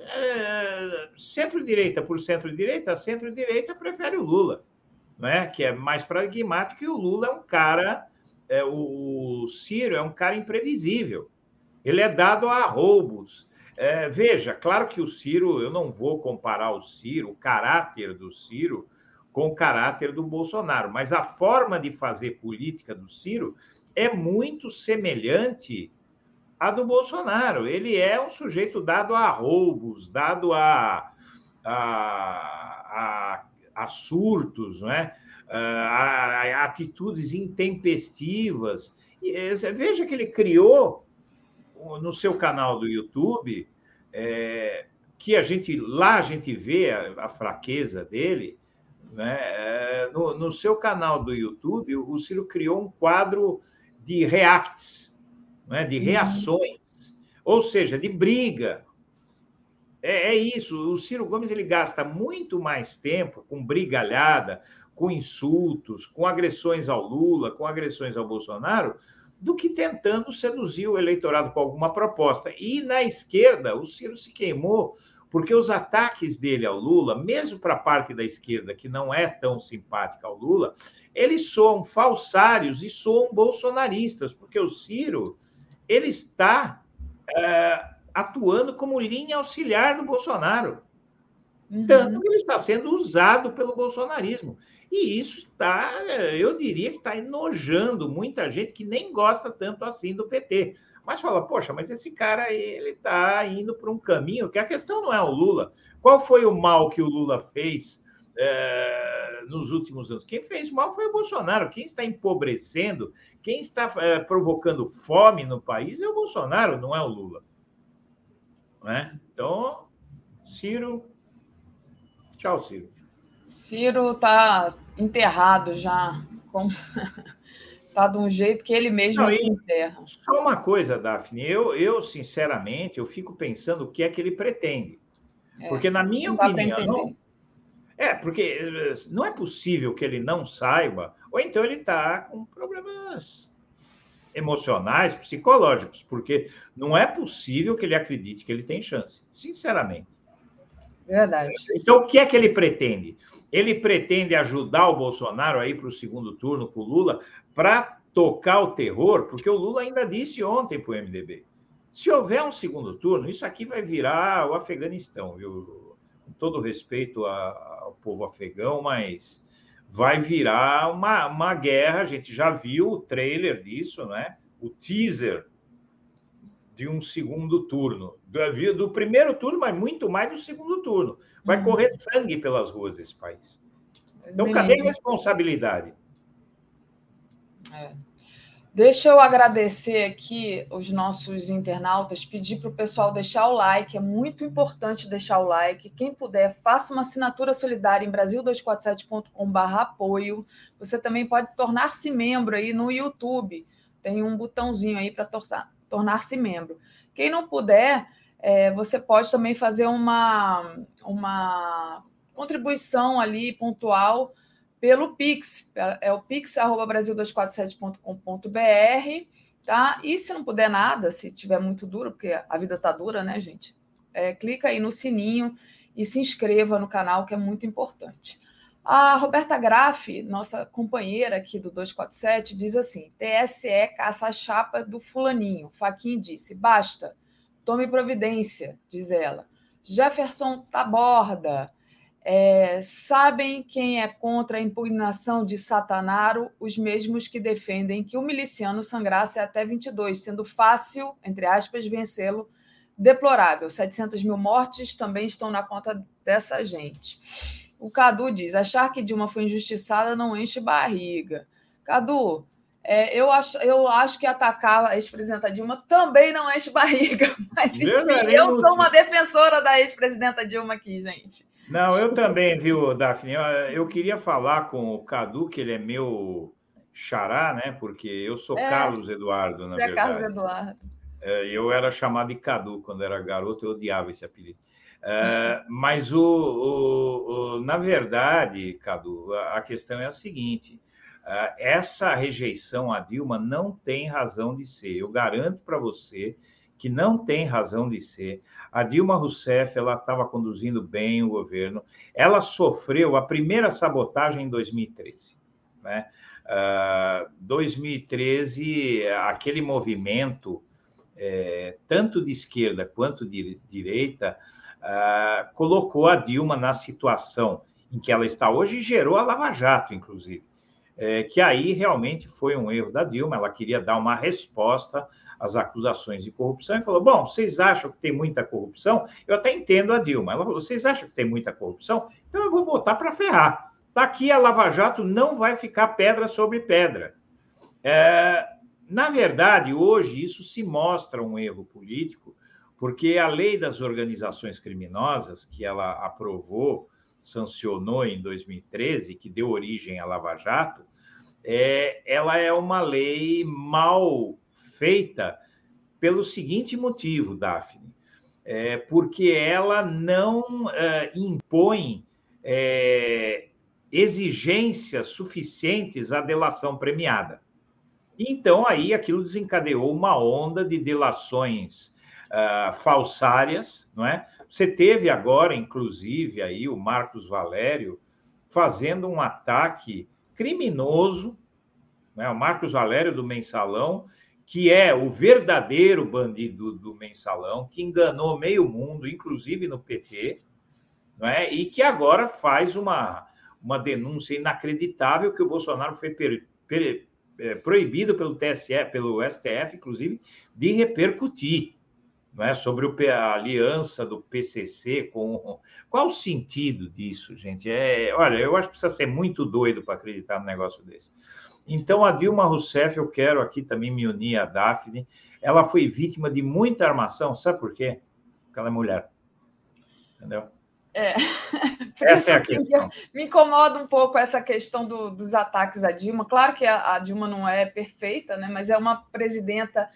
É, centro-direita por centro-direita, a centro-direita prefere o Lula, né? que é mais pragmático, e o Lula é um cara é, o, Ciro é um cara imprevisível. Ele é dado a roubos. É, veja, claro que o Ciro, eu não vou comparar o Ciro, o caráter do Ciro, com o caráter do Bolsonaro, mas a forma de fazer política do Ciro é muito semelhante à do Bolsonaro. Ele é um sujeito dado a roubos, dado a, a, a, a surtos, não é? Uh, atitudes intempestivas. E, eh, veja que ele criou no seu canal do YouTube, é, que a gente lá a gente vê a, a fraqueza dele, né? É, no, no, seu canal do YouTube, o Ciro criou um quadro de reacts, né? de uhum. reações, uhum. ou seja, de briga. É, é, isso. O Ciro Gomes ele gasta muito mais tempo com brigalhada, com insultos, com agressões ao Lula, com agressões ao Bolsonaro, do que tentando seduzir o eleitorado com alguma proposta. E na esquerda, o Ciro se queimou porque os ataques dele ao Lula, mesmo para a parte da esquerda que não é tão simpática ao Lula, eles soam falsários e soam bolsonaristas, porque o Ciro ele está é, atuando como linha auxiliar do Bolsonaro. Uhum. Tanto que ele está sendo usado pelo bolsonarismo. E isso está, eu diria que está enojando muita gente que nem gosta tanto assim do PT. mas fala, poxa, mas esse cara ele está indo para um caminho que a questão não é o Lula. Qual foi o mal que o Lula fez é, nos últimos anos? Quem fez mal foi o Bolsonaro. Quem está empobrecendo, quem está é, provocando fome no país é o Bolsonaro, não é o Lula. Né? Então, Ciro. Tchau, Ciro. Ciro está enterrado já. Com... tá de um jeito que ele mesmo Não, se enterra. Só uma coisa, Daphne. Eu, eu, sinceramente, eu fico pensando o que é que ele pretende. É, porque, na minha opinião. Não... É, porque eh, não é possível que ele não saiba, ou então ele está com problemas emocionais, psicológicos, porque não é possível que ele acredite que ele tem chance, sinceramente. Verdade. Então, o que é que ele pretende? Ele pretende ajudar o Bolsonaro aí para o segundo turno com o Lula para tocar o terror, porque o Lula ainda disse ontem para o MDB: se houver um segundo turno, isso aqui vai virar o Afeganistão, viu? Com todo respeito ao povo afegão, mas vai virar uma, uma guerra. A gente já viu o trailer disso, né? O teaser de um segundo turno. Do, do primeiro turno, mas muito mais do segundo turno. Vai uhum. correr sangue pelas ruas desse país. Então, cadê a responsabilidade? É. Deixa eu agradecer aqui os nossos internautas, pedir para o pessoal deixar o like, é muito importante deixar o like. Quem puder, faça uma assinatura solidária em brasil247.com.br apoio. Você também pode tornar-se membro aí no YouTube. Tem um botãozinho aí para tornar-se membro. Quem não puder, é, você pode também fazer uma, uma contribuição ali pontual pelo Pix, é o pix@brasil247.com.br, tá? E se não puder nada, se tiver muito duro, porque a vida tá dura, né, gente? É, clica aí no sininho e se inscreva no canal, que é muito importante. A Roberta Graff, nossa companheira aqui do 247, diz assim: TSE caça a chapa do fulaninho. Faquin disse: basta, tome providência, diz ela. Jefferson Taborda. É, sabem quem é contra a impugnação de Satanaro? Os mesmos que defendem que o miliciano sangrasse até 22, sendo fácil, entre aspas, vencê-lo. Deplorável. 700 mil mortes também estão na conta dessa gente. O Cadu diz: achar que Dilma foi injustiçada não enche barriga. Cadu, é, eu, acho, eu acho que atacar a ex-presidenta Dilma também não enche barriga. Mas enfim, eu sou uma defensora da ex-presidenta Dilma aqui, gente. Não, eu também, viu, Daphne? Eu, eu, queria falar com o Cadu, que ele é meu xará, né? Porque eu sou é, Carlos Eduardo, na você verdade. É Carlos Eduardo. É, eu era chamado de Cadu quando era garoto, eu odiava esse apelido. Uh, mas, o, o, o, na verdade, Cadu, a, questão é a seguinte: essa rejeição a Dilma não tem razão de ser. Eu garanto para você que não tem razão de ser. A Dilma Rousseff ela estava conduzindo bem o governo. Ela sofreu a primeira sabotagem em 2013. Né? Uh, 2013, aquele movimento, é, tanto de esquerda quanto de direita, uh, colocou a Dilma na situação em que ela está hoje e gerou a Lava Jato, inclusive. É, que aí realmente foi um erro da Dilma, ela queria dar uma resposta às acusações de corrupção e falou: Bom, vocês acham que tem muita corrupção? Eu até entendo a Dilma. Ela falou: Vocês acham que tem muita corrupção? Então eu vou botar para ferrar. Daqui a Lava Jato não vai ficar pedra sobre pedra. É, na verdade, hoje isso se mostra um erro político, porque a lei das organizações criminosas, que ela aprovou, sancionou em 2013, que deu origem à Lava Jato, é, ela é uma lei mal feita pelo seguinte motivo, Daphne, é, porque ela não é, impõe é, exigências suficientes à delação premiada. Então, aí aquilo desencadeou uma onda de delações uh, falsárias, não é? Você teve agora, inclusive, aí o Marcos Valério fazendo um ataque criminoso, né? o Marcos Valério do Mensalão, que é o verdadeiro bandido do Mensalão, que enganou meio mundo, inclusive no PT, não é? e que agora faz uma, uma denúncia inacreditável que o Bolsonaro foi per, per, é, proibido pelo TSE, pelo STF, inclusive, de repercutir não é, sobre o, a aliança do PCC com. Qual o sentido disso, gente? É, olha, eu acho que precisa ser muito doido para acreditar num negócio desse. Então, a Dilma Rousseff, eu quero aqui também me unir à Daphne, ela foi vítima de muita armação, sabe por quê? Porque ela é mulher. Entendeu? É. Por essa é a questão. Me incomoda um pouco essa questão do, dos ataques à Dilma. Claro que a, a, Dilma não é perfeita, né? mas é uma presidenta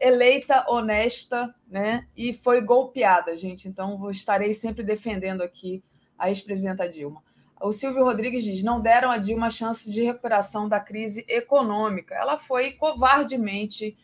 eleita, honesta, né? E foi golpeada, gente. Então, vou, estarei sempre defendendo aqui a ex-presidenta Dilma. O Silvio Rodrigues diz: não deram a Dilma chance de recuperação da crise econômica. Ela foi covardemente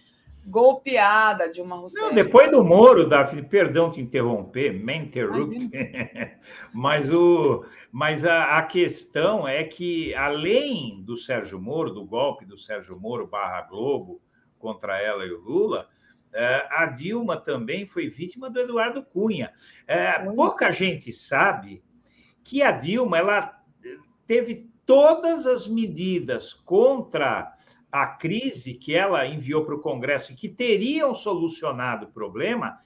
golpeada, Dilma Rousseff. Não, depois do Moro, Daphne, perdão te interromper, me interrupt, mas, o, mas a, a, questão é que, além do Sérgio Moro, do golpe do Sérgio Moro barra Globo contra ela e o Lula, é, a Dilma também foi vítima do Eduardo Cunha. É, pouca gente sabe que a Dilma ela teve todas as medidas contra a crise que ela enviou para o Congresso e que teriam solucionado o problema,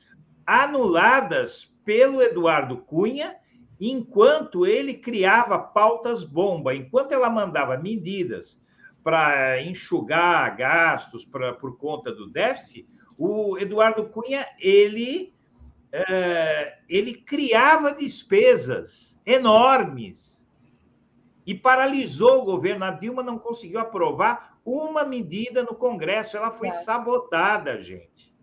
anuladas pelo Eduardo Cunha, enquanto ele criava pautas bomba, enquanto ela mandava medidas para enxugar gastos pra, por conta do déficit, o Eduardo Cunha ele, é, ele criava despesas enormes e paralisou o governo. A Dilma não conseguiu aprovar uma medida no Congresso, ela foi é. sabotada, gente.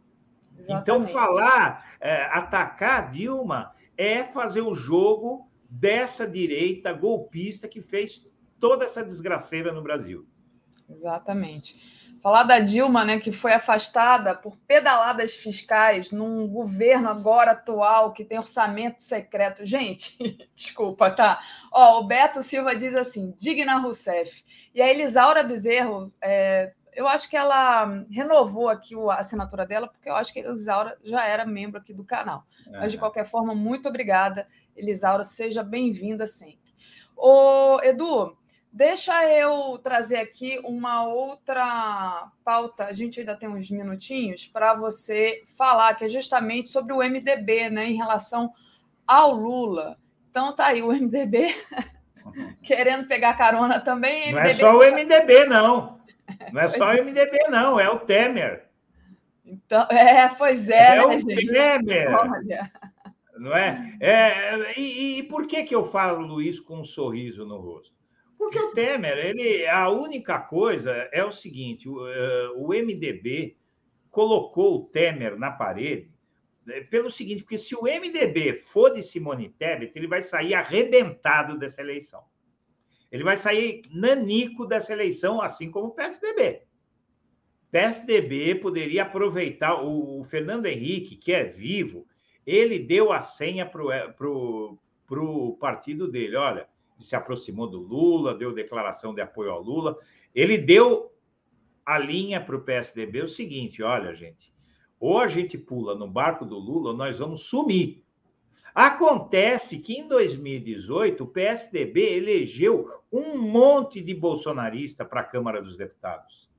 Exatamente. Então, falar, é, atacar Dilma é fazer o jogo dessa direita golpista que fez toda essa desgraceira no Brasil. Exatamente. Falar da Dilma, né, que foi afastada por pedaladas fiscais num governo agora atual que tem orçamento secreto. Gente, desculpa, tá? Ó, o Beto Silva diz assim: digna Rousseff. E a Elisaura Bezerro, é, eu acho que ela renovou aqui a assinatura dela, porque eu acho que a Elisaura já era membro aqui do canal. Mas, de qualquer forma, muito obrigada, Elisaura. Seja bem-vinda sempre. Ô, Edu, Deixa eu trazer aqui uma outra pauta. A gente ainda tem uns minutinhos para você falar, que é justamente sobre o MDB, né, em relação ao Lula. Então tá aí o MDB querendo pegar carona também. Não é só o MDB, não. Não é só o MDB, não, é o Temer. Então, é, pois é, é né, o gente? Temer. Olha. Não é? é e, e por que, que eu falo isso com um sorriso no rosto? Porque o Temer, ele, a única coisa é o seguinte: o, uh, o MDB colocou o Temer na parede né, pelo seguinte, porque se o MDB for de Simone Tebet, ele vai sair arrebentado dessa eleição. Ele vai sair nanico dessa eleição, assim como o PSDB. PSDB poderia aproveitar o, o Fernando Henrique, que é vivo, ele deu a senha para o partido dele. Olha, se aproximou do Lula, deu declaração de apoio ao Lula. Ele deu a linha para o PSDB o seguinte: olha, gente, ou a gente pula no barco do Lula, ou nós vamos sumir. Acontece que em 2018 o PSDB elegeu um monte de bolsonarista para a Câmara dos Deputados.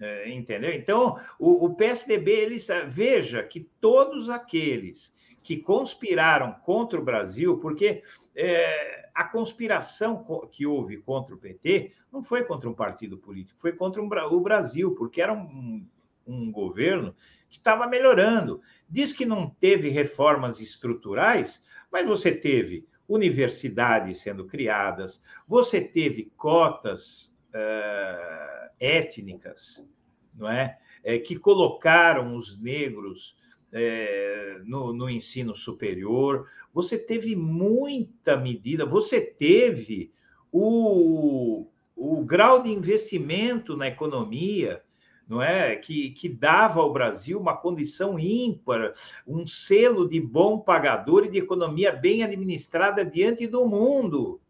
É, entendeu? Então, o, o PSDB, eles, veja que todos aqueles que conspiraram contra o Brasil, porque é, a conspiração que houve contra o PT não foi contra um partido político, foi contra um, o Brasil, porque era um, um governo que estava melhorando. Diz que não teve reformas estruturais, mas você teve universidades sendo criadas, você teve cotas uh, étnicas, não é? é? que colocaram os negros é, no, no, ensino superior, você teve muita medida, você teve o, o grau de investimento na economia, não é? Que, que dava ao Brasil uma condição ímpar, um selo de bom pagador e de economia bem administrada diante do mundo.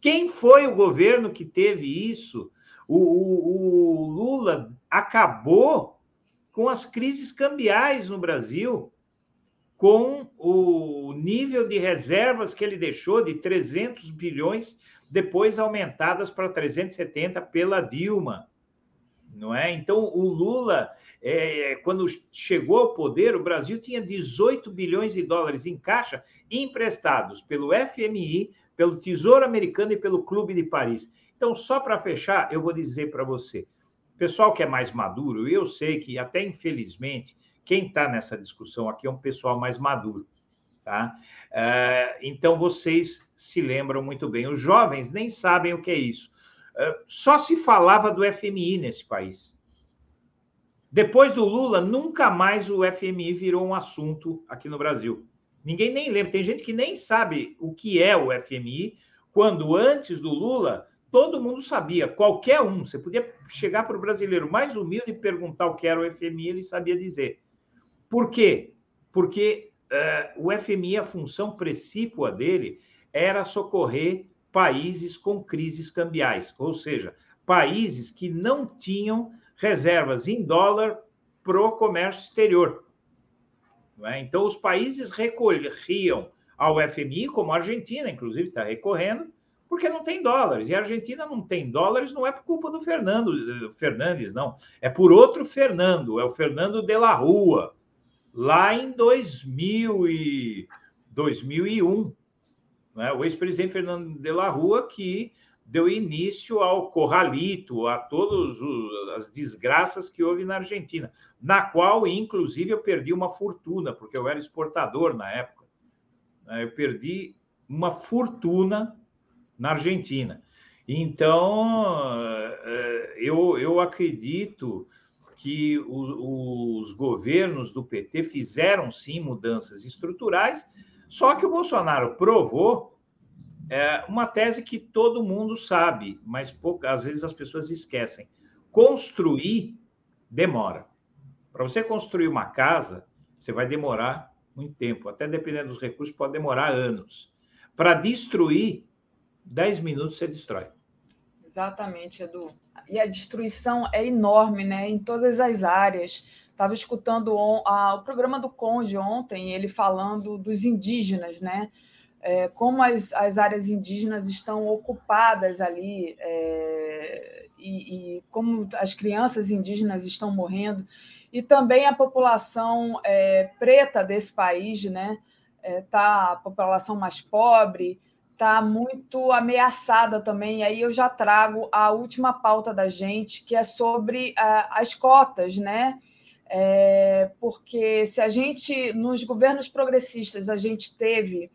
Quem foi o governo que teve isso? O, o, o Lula acabou com as crises cambiais no Brasil, com o nível de reservas que ele deixou de 300 bilhões, depois aumentadas para 370 pela Dilma. não é? Então, o Lula, é, quando chegou ao poder, o Brasil tinha 18 bilhões de dólares em caixa emprestados pelo FMI, pelo Tesouro Americano e pelo Clube de Paris. Então, só para fechar, eu vou dizer para você, pessoal que é mais maduro, eu sei que até infelizmente quem está nessa discussão aqui é um pessoal mais maduro, tá? Uh, então vocês se lembram muito bem. Os jovens nem sabem o que é isso. Uh, só se falava do FMI nesse país. Depois do Lula, nunca mais o FMI virou um assunto aqui no Brasil. Ninguém nem lembra. Tem gente que nem sabe o que é o FMI, quando antes do Lula todo mundo sabia, qualquer um. Você podia chegar para o brasileiro mais humilde e perguntar o que era o FMI, ele sabia dizer. Por quê? Porque uh, o FMI, a função precípua dele era socorrer países com crises cambiais, ou seja, países que não tinham reservas em dólar para o comércio exterior. É? Então, os países recorriam ao FMI, como a Argentina, inclusive, está recorrendo, porque não tem dólares. E a Argentina não tem dólares, não é por culpa do Fernando Fernandes, não. É por outro Fernando, é o Fernando de la Rua, lá em 2000 e 2001. Né? O ex-presidente Fernando de la Rua que deu início ao corralito, a todas as desgraças que houve na Argentina, na qual, inclusive, eu perdi uma fortuna, porque eu era exportador na época. Eu perdi uma fortuna na Argentina. Então, eh, eu, eu acredito que os, os governos do PT fizeram sim mudanças estruturais, só que o Bolsonaro provou é, uma tese que todo mundo sabe, mas poucas às vezes as pessoas esquecem. Construir demora. Para você construir uma casa, você vai demorar muito tempo, até dependendo dos recursos, pode demorar anos. Para destruir, 10 minutos você destrói. Exatamente, Edu. E a destruição é enorme, né? Em todas as áreas. Estava escutando a, o programa do Conde ontem, ele falando dos indígenas, né? É, como as, as áreas indígenas estão ocupadas ali é, e, e, como as crianças indígenas estão morrendo e também a população é, preta desse país, né? É, tá a população mais pobre, está muito ameaçada também. Aí eu já trago a última pauta da gente, que é sobre uh, as cotas, né? É, porque se a gente, nos governos progressistas, a gente teve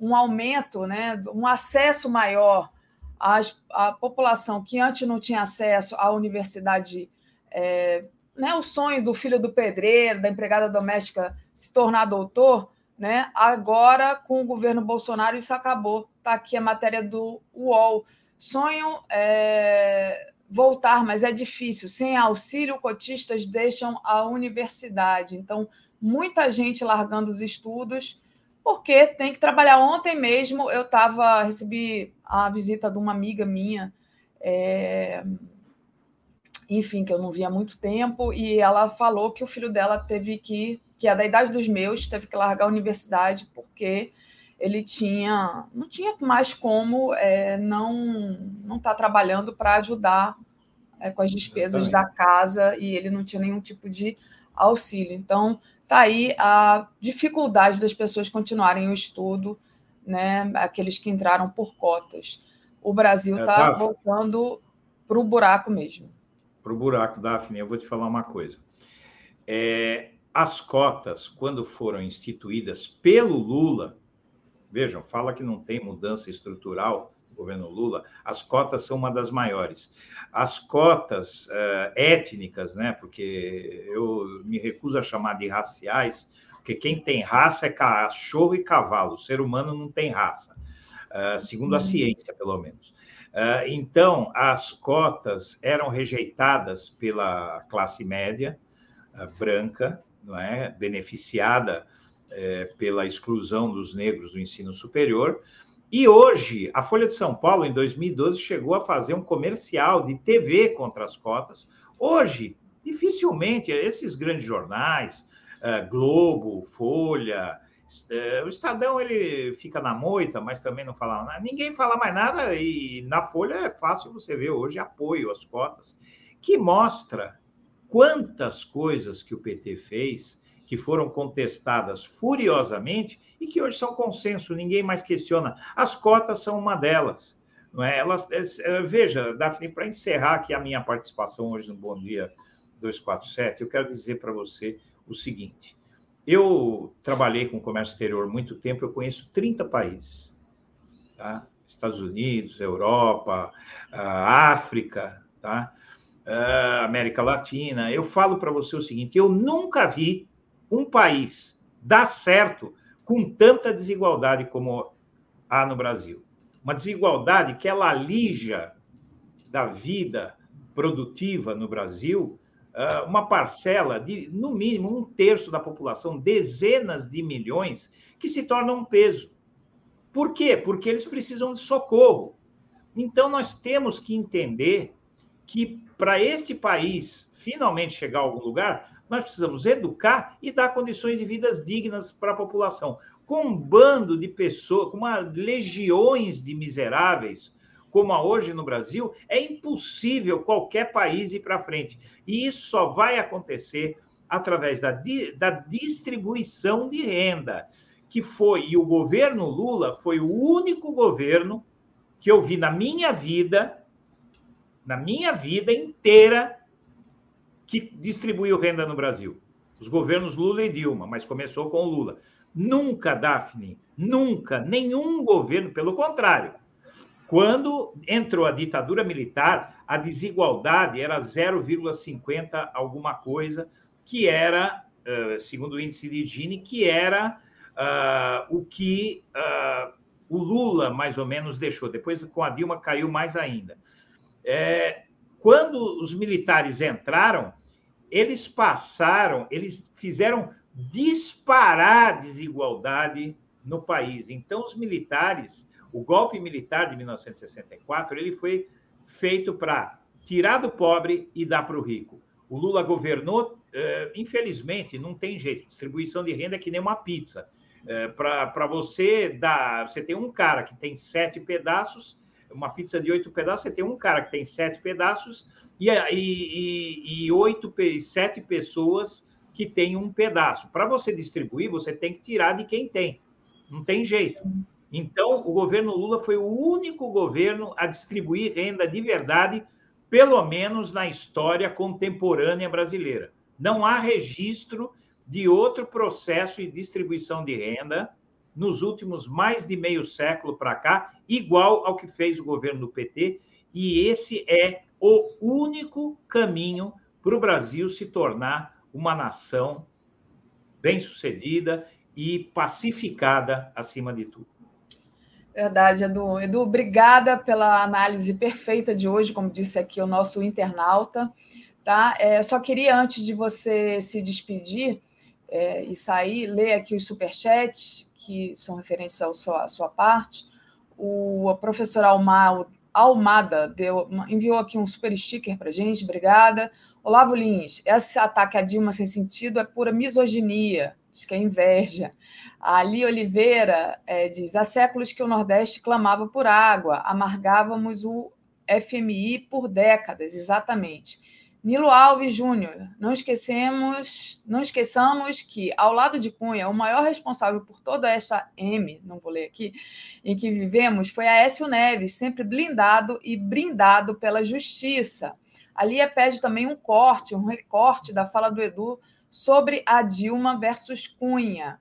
um aumento, né, um acesso maior às, à população que antes não tinha acesso à universidade, é, né, o sonho do filho do pedreiro, da empregada doméstica se tornar doutor, né? Agora, com o governo Bolsonaro, isso acabou. Está aqui a matéria do UOL. Sonho é, voltar, mas é difícil. Sem auxílio, cotistas deixam a universidade. Então, muita gente largando os estudos, porque tem que trabalhar. Ontem mesmo eu estava, recebi a visita de uma amiga minha, é, enfim, que eu não via há muito tempo, e ela falou que o filho dela teve que que é da idade dos meus, teve que largar a universidade porque ele tinha não tinha mais como é, não não estar tá trabalhando para ajudar é, com as despesas da casa e ele não tinha nenhum tipo de auxílio. Então tá aí a dificuldade das pessoas continuarem o estudo, né? Aqueles que entraram por cotas. O Brasil está é, voltando para o buraco mesmo. Para o buraco, Daphne, eu vou te falar uma coisa. É, as cotas, quando foram instituídas pelo Lula, vejam, fala que não tem mudança estrutural no governo Lula, as cotas são uma das maiores. As cotas uh, étnicas, né, porque eu me recuso a chamar de raciais, porque quem tem raça é cachorro e cavalo, o ser humano não tem raça, uh, segundo a uhum. ciência, pelo menos. Uh, então, as cotas eram rejeitadas pela classe média branca, não é, beneficiada é, pela exclusão dos negros do ensino superior. E hoje, a Folha de São Paulo, em 2012, chegou a fazer um comercial de TV contra as cotas. Hoje, dificilmente, esses grandes jornais, uh, Globo, Folha, uh, o Estadão, ele fica na moita, mas também não fala nada. Ninguém fala mais nada e na Folha é fácil você ver hoje apoio às cotas que mostra quantas coisas que o PT fez que foram contestadas furiosamente e que hoje são consenso, ninguém mais questiona. As cotas são uma delas. Não é? Elas, é, veja, Daphne, para encerrar aqui a minha participação hoje no Bom Dia 247, eu quero dizer para você o seguinte: eu trabalhei com comércio exterior muito tempo, eu conheço 30 países, tá? Estados Unidos, Europa, África, tá? América Latina. Eu falo para você o seguinte: eu nunca vi um país dar certo com tanta desigualdade como há no Brasil. Uma desigualdade que ela alija da vida produtiva no Brasil ah, uma parcela de, no mínimo, um terço da população, dezenas de milhões, que se tornam um peso. Por quê? Porque eles precisam de socorro. Então, nós temos que entender que, para este país finalmente chegar a algum lugar, nós precisamos educar e dar condições de vidas dignas para a população. Com um bando de pessoas, com uma legiões de miseráveis, como há hoje no Brasil, é impossível qualquer país ir para frente. E isso só vai acontecer através da, da distribuição de renda, que foi, e o governo Lula foi o único governo que eu vi na minha vida, na minha vida inteira, que distribuiu renda no Brasil. Os governos Lula e Dilma, mas começou com Lula. Nunca, Daphne, nunca, nenhum governo, pelo contrário, quando entrou a ditadura militar, a desigualdade era 0,50 alguma coisa, que era, segundo o índice de Gini, que era uh, o que uh, o Lula mais ou menos deixou. Depois, com a Dilma, caiu mais ainda. É, quando os militares entraram, eles passaram, eles fizeram disparar a desigualdade no país. Então, os militares o golpe militar de 1964 ele foi feito para tirar do pobre e dar para o rico. O Lula governou, eh, infelizmente, não tem jeito. Distribuição de renda é que nem uma pizza. Eh, para você dar, você tem um cara que tem sete pedaços, uma pizza de oito pedaços, você tem um cara que tem sete pedaços e, e, e oito, sete pessoas que têm um pedaço. Para você distribuir, você tem que tirar de quem tem. Não tem jeito. Então, o governo Lula foi o único governo a distribuir renda de verdade, pelo menos na história contemporânea brasileira. Não há registro de outro processo de distribuição de renda nos últimos mais de meio século para cá, igual ao que fez o governo do PT, e esse é o único caminho para o Brasil se tornar uma nação bem-sucedida e pacificada acima de tudo. Verdade, Edu. Edu, obrigada pela análise perfeita de hoje, como disse aqui o nosso internauta. Tá? É, só queria, antes de você se despedir é, e sair, ler aqui os superchats, que são referentes à sua, à sua parte. O professor Alma, Almada deu, enviou aqui um super sticker para gente, obrigada. Olavo Lins, esse ataque a Dilma sem sentido é pura misoginia acho que é inveja. A Ali Oliveira é, diz: há séculos que o Nordeste clamava por água, amargávamos o FMI por décadas, exatamente. Nilo Alves Júnior, não esquecemos, não esqueçamos que, ao lado de Cunha, o maior responsável por toda essa M, não vou ler aqui, em que vivemos, foi Aécio Neves, sempre blindado e brindado pela justiça. Ali pede também um corte, um recorte da fala do Edu sobre a Dilma versus Cunha.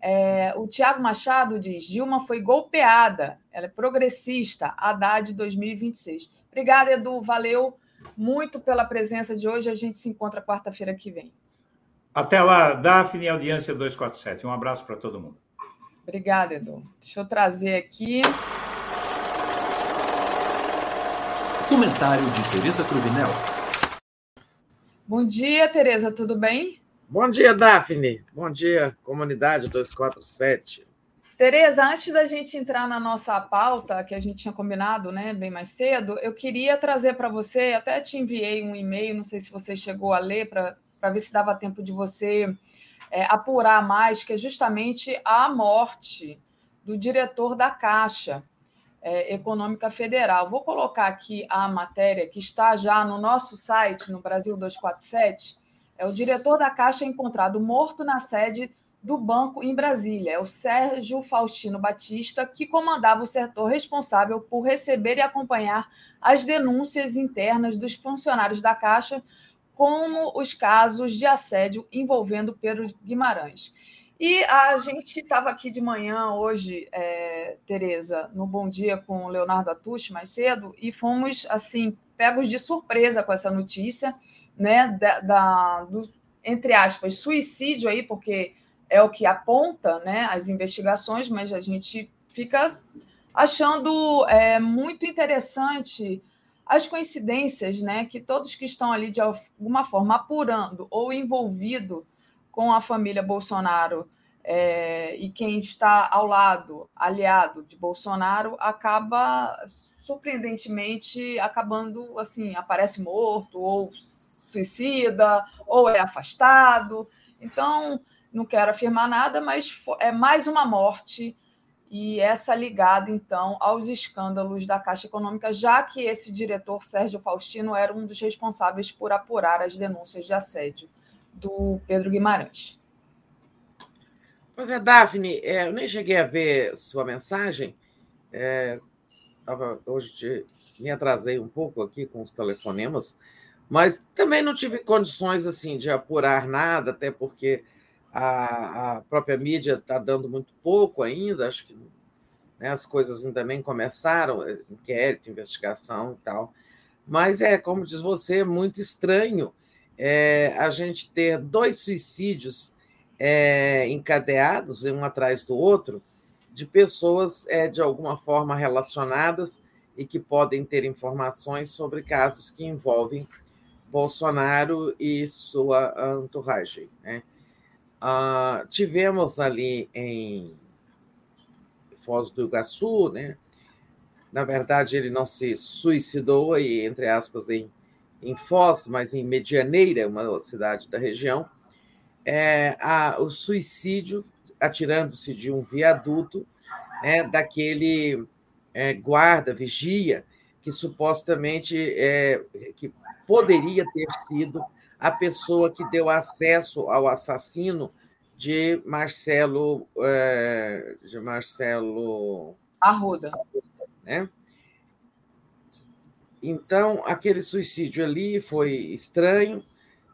É, o Tiago Machado diz: Dilma foi golpeada, ela é progressista, Haddad 2026. Obrigada, Edu, valeu muito pela presença de hoje. A gente se encontra quarta-feira que vem. Até lá, Daphne, audiência 247. Um abraço para todo mundo. Obrigada, Edu. Deixa eu trazer aqui. Comentário de Tereza Cruvinel. Bom dia, Tereza, tudo bem? Bom dia, Daphne. Bom dia, comunidade 247. Tereza, antes da gente entrar na nossa pauta, que a gente tinha combinado né, bem mais cedo, eu queria trazer para você, até te enviei um e-mail, não sei se você chegou a ler, para ver se dava tempo de você é, apurar mais, que é justamente a morte do diretor da Caixa. é, Econômica Federal. Vou colocar aqui a matéria que está já no nosso site, no Brasil 247. É o diretor da Caixa encontrado morto na sede do banco em Brasília. É o Sérgio Faustino Batista, que comandava o setor responsável por receber e acompanhar as denúncias internas dos funcionários da Caixa, como os casos de assédio envolvendo Pedro Guimarães. E a gente estava aqui de manhã hoje, é, Tereza, no Bom Dia com o Leonardo Atush mais cedo, e fomos assim pegos de surpresa com essa notícia, né? Da, da do, entre aspas, suicídio aí, porque é o que aponta né, as investigações, mas a gente fica achando é, muito interessante as coincidências, né? Que todos que estão ali de alguma forma apurando ou envolvido com a família Bolsonaro é, e quem está ao lado, aliado de Bolsonaro, acaba surpreendentemente acabando assim, aparece morto ou suicida ou é afastado. Então, não quero afirmar nada, mas é mais uma morte e essa ligada então aos escândalos da Caixa Econômica, já que esse diretor Sérgio Faustino era um dos responsáveis por apurar as denúncias de assédio do Pedro Guimarães. Pois é, Daphne, é, eu nem cheguei a ver sua mensagem. É, hoje me atrasei um pouco aqui com os telefonemas, mas também não tive condições assim de apurar nada, até porque a, a própria mídia está dando muito pouco ainda, acho que né, as coisas ainda nem começaram, inquérito, investigação e tal. Mas é, como diz você, muito estranho é, a gente ter dois suicídios é, encadeados, um atrás do outro, de pessoas é, de alguma forma relacionadas e que podem ter informações sobre casos que envolvem Bolsonaro e sua entourage. Né? Ah, tivemos ali em Foz do Iguaçu, né? na verdade, ele não se suicidou, e, entre aspas, em em Foz, mas em Medianeira, uma cidade da região, é, a, o suicídio atirando-se de um viaduto né, daquele é, guarda, vigia, que supostamente é, que poderia ter sido a pessoa que deu acesso ao assassino de Marcelo é, de Marcelo Arruda, né? Então, aquele suicídio ali foi estranho.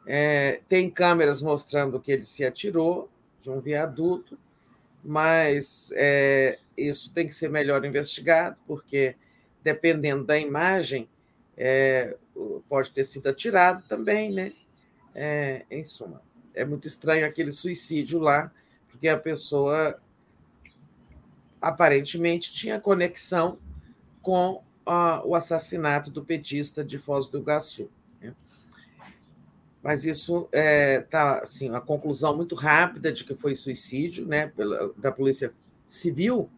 É, tem câmeras mostrando que ele se atirou de um viaduto, mas é, isso tem que ser melhor investigado, porque dependendo da imagem, pode ter sido atirado também, né? É, em suma, é muito estranho aquele suicídio lá, porque a pessoa aparentemente tinha conexão com o assassinato do petista de Foz do Iguaçu. Né? Mas isso está, é, tá, assim, uma conclusão muito rápida de que foi suicídio né, da Polícia Civil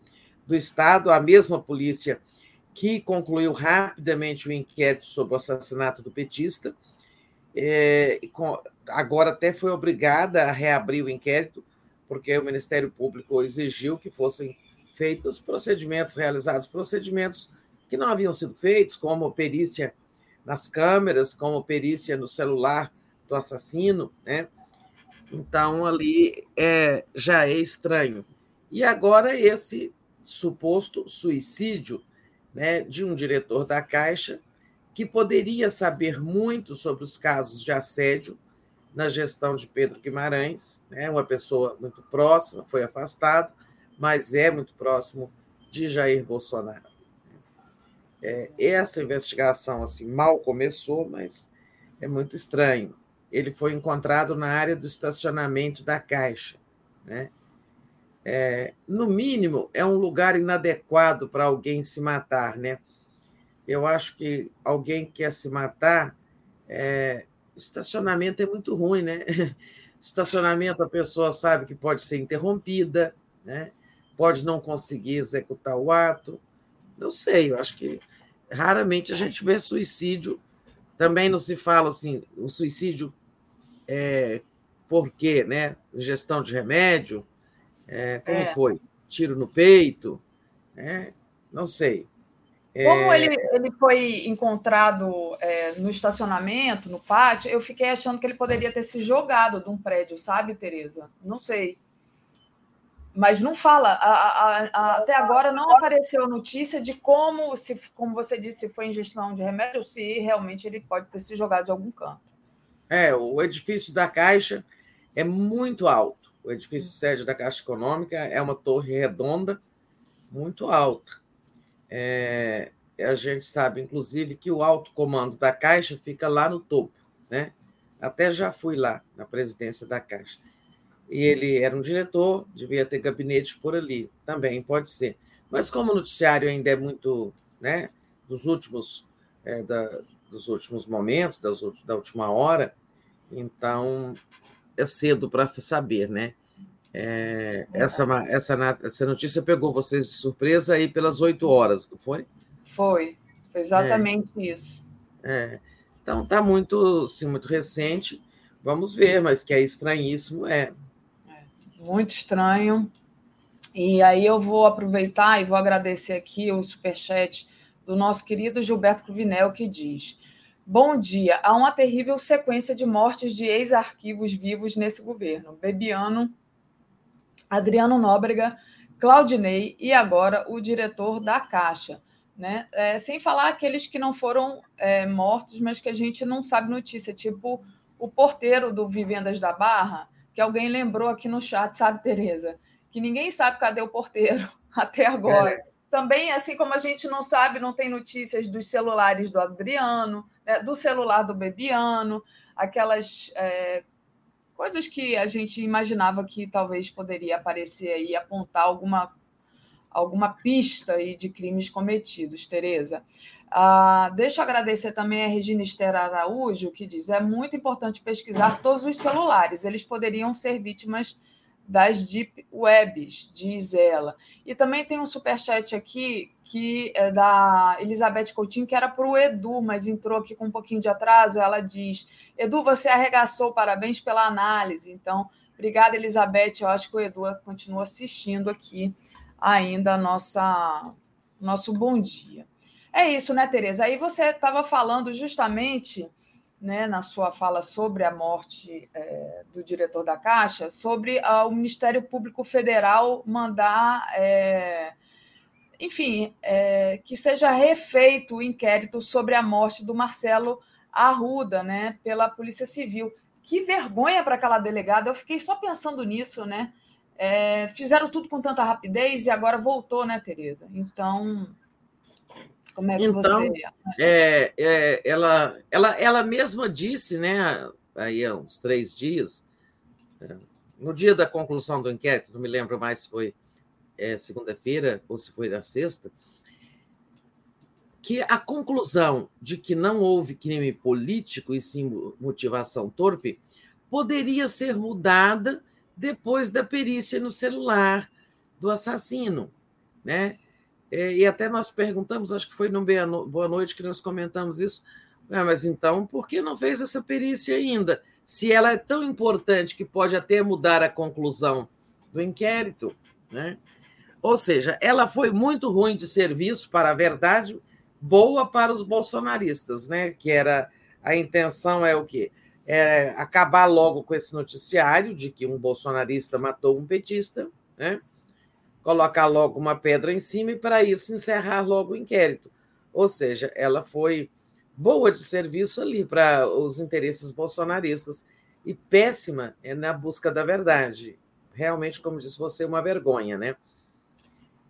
do Estado, a mesma polícia que concluiu rapidamente o inquérito sobre o assassinato do petista. É, agora até foi obrigada a reabrir o inquérito, porque o Ministério Público exigiu que fossem feitos procedimentos, realizados procedimentos que não haviam sido feitos, como perícia nas câmeras, como perícia no celular do assassino, né? Então ali é, já é estranho. E agora esse suposto suicídio né, de um diretor da Caixa que poderia saber muito sobre os casos de assédio na gestão de Pedro Guimarães, né, uma pessoa muito próxima, foi afastado, mas é muito próximo de Jair Bolsonaro. É, essa investigação assim mal começou, mas é muito estranho. Ele foi encontrado na área do estacionamento da Caixa. Né? É, no mínimo, é um lugar inadequado para alguém se matar. Né? Eu acho que alguém quer se matar, é, estacionamento é muito ruim. Né? Estacionamento, a pessoa sabe que pode ser interrompida, né? pode não conseguir executar o ato não sei, eu acho que raramente a gente vê suicídio. Também não se fala assim, o suicídio é, por quê, né? Ingestão de remédio, é, como é. foi? Tiro no peito, né? não sei. Como é... ele, ele foi encontrado é, no estacionamento, no pátio, eu fiquei achando que ele poderia ter se jogado de um prédio, sabe, Tereza? Não sei. Mas não fala. A, a, a, até agora não apareceu notícia de como, se, como você disse, se foi ingestão de remédio ou se realmente ele pode ter se jogado de algum canto. É, o edifício da Caixa é muito alto. O edifício sede da Caixa Econômica é uma torre redonda, muito alta. É, a gente sabe, inclusive, que o alto comando da Caixa fica lá no topo, né? Até já fui lá na presidência da Caixa. E ele era um diretor, devia ter gabinete por ali, também pode ser. Mas como o noticiário ainda é muito, né, dos últimos, é, da, dos últimos momentos, das, da última hora, então é cedo para saber, né? É, essa, essa, essa notícia pegou vocês de surpresa aí pelas oito horas, não foi? Foi, foi exatamente é. isso. É. Então está muito, sim, muito recente. Vamos ver, mas que é estranhíssimo, é. é. Muito estranho. E aí eu vou aproveitar e vou agradecer aqui o superchat do nosso querido Gilberto Cruvinel, que diz: Bom dia. Há uma terrível sequência de mortes de ex-arquivos vivos nesse governo. Bebiano Adriano Nóbrega, Claudinei e agora o diretor da Caixa. Né? É, sem falar aqueles que não foram é, mortos, mas que a gente não sabe notícia, tipo o porteiro do Vivendas da Barra, que alguém lembrou aqui no chat, sabe, Tereza? Que ninguém sabe cadê o porteiro até agora. É. Também, assim como a gente não sabe, não tem notícias dos celulares do Adriano, né, do celular do Bebiano, aquelas é, coisas que a gente imaginava que talvez poderia aparecer aí, apontar alguma, alguma pista aí de crimes cometidos, Tereza. Ah, deixa eu agradecer também a Regina Esther Araújo, que diz: é muito importante pesquisar todos os celulares, eles poderiam ser vítimas das deep webs, diz ela. E também tem um superchat aqui que é da Elizabeth Coutinho, que era para o Edu, mas entrou aqui com um pouquinho de atraso. Ela diz: Edu, você arregaçou, parabéns pela análise. Então, obrigada, Elizabeth. Eu acho que o Edu continua assistindo aqui ainda nossa nosso bom dia. É isso, né, Tereza? Aí você estava falando justamente né, na sua fala sobre a morte é, do diretor da Caixa, sobre ah, o Ministério Público Federal mandar, é, enfim, é, que seja refeito o inquérito sobre a morte do Marcelo Arruda, né, pela Polícia Civil. Que vergonha para aquela delegada! Eu fiquei só pensando nisso, né? É, fizeram tudo com tanta rapidez e agora voltou, né, Tereza? Então, como é que então, você. É, é, ela, ela, ela mesma disse, né, aí há uns três dias, é, no dia da conclusão do inquérito, não me lembro mais se foi é, segunda-feira ou se foi na sexta, que a conclusão de que não houve crime político e sim motivação torpe poderia ser mudada depois da perícia no celular do assassino, né? É, e até nós perguntamos, acho que foi no Boa Noite que nós comentamos isso, ah, mas então por que não fez essa perícia ainda? Se ela é tão importante que pode até mudar a conclusão do inquérito, né? Ou seja, ela foi muito ruim de serviço, para a verdade, boa para os bolsonaristas, né? Que era a intenção é o quê? É acabar logo com esse noticiário de que um bolsonarista matou um petista, né? Colocar logo uma pedra em cima e, para isso, encerrar logo o inquérito. Ou seja, ela foi boa de serviço ali para os interesses bolsonaristas e péssima é na busca da verdade. Realmente, como disse você, uma vergonha, né?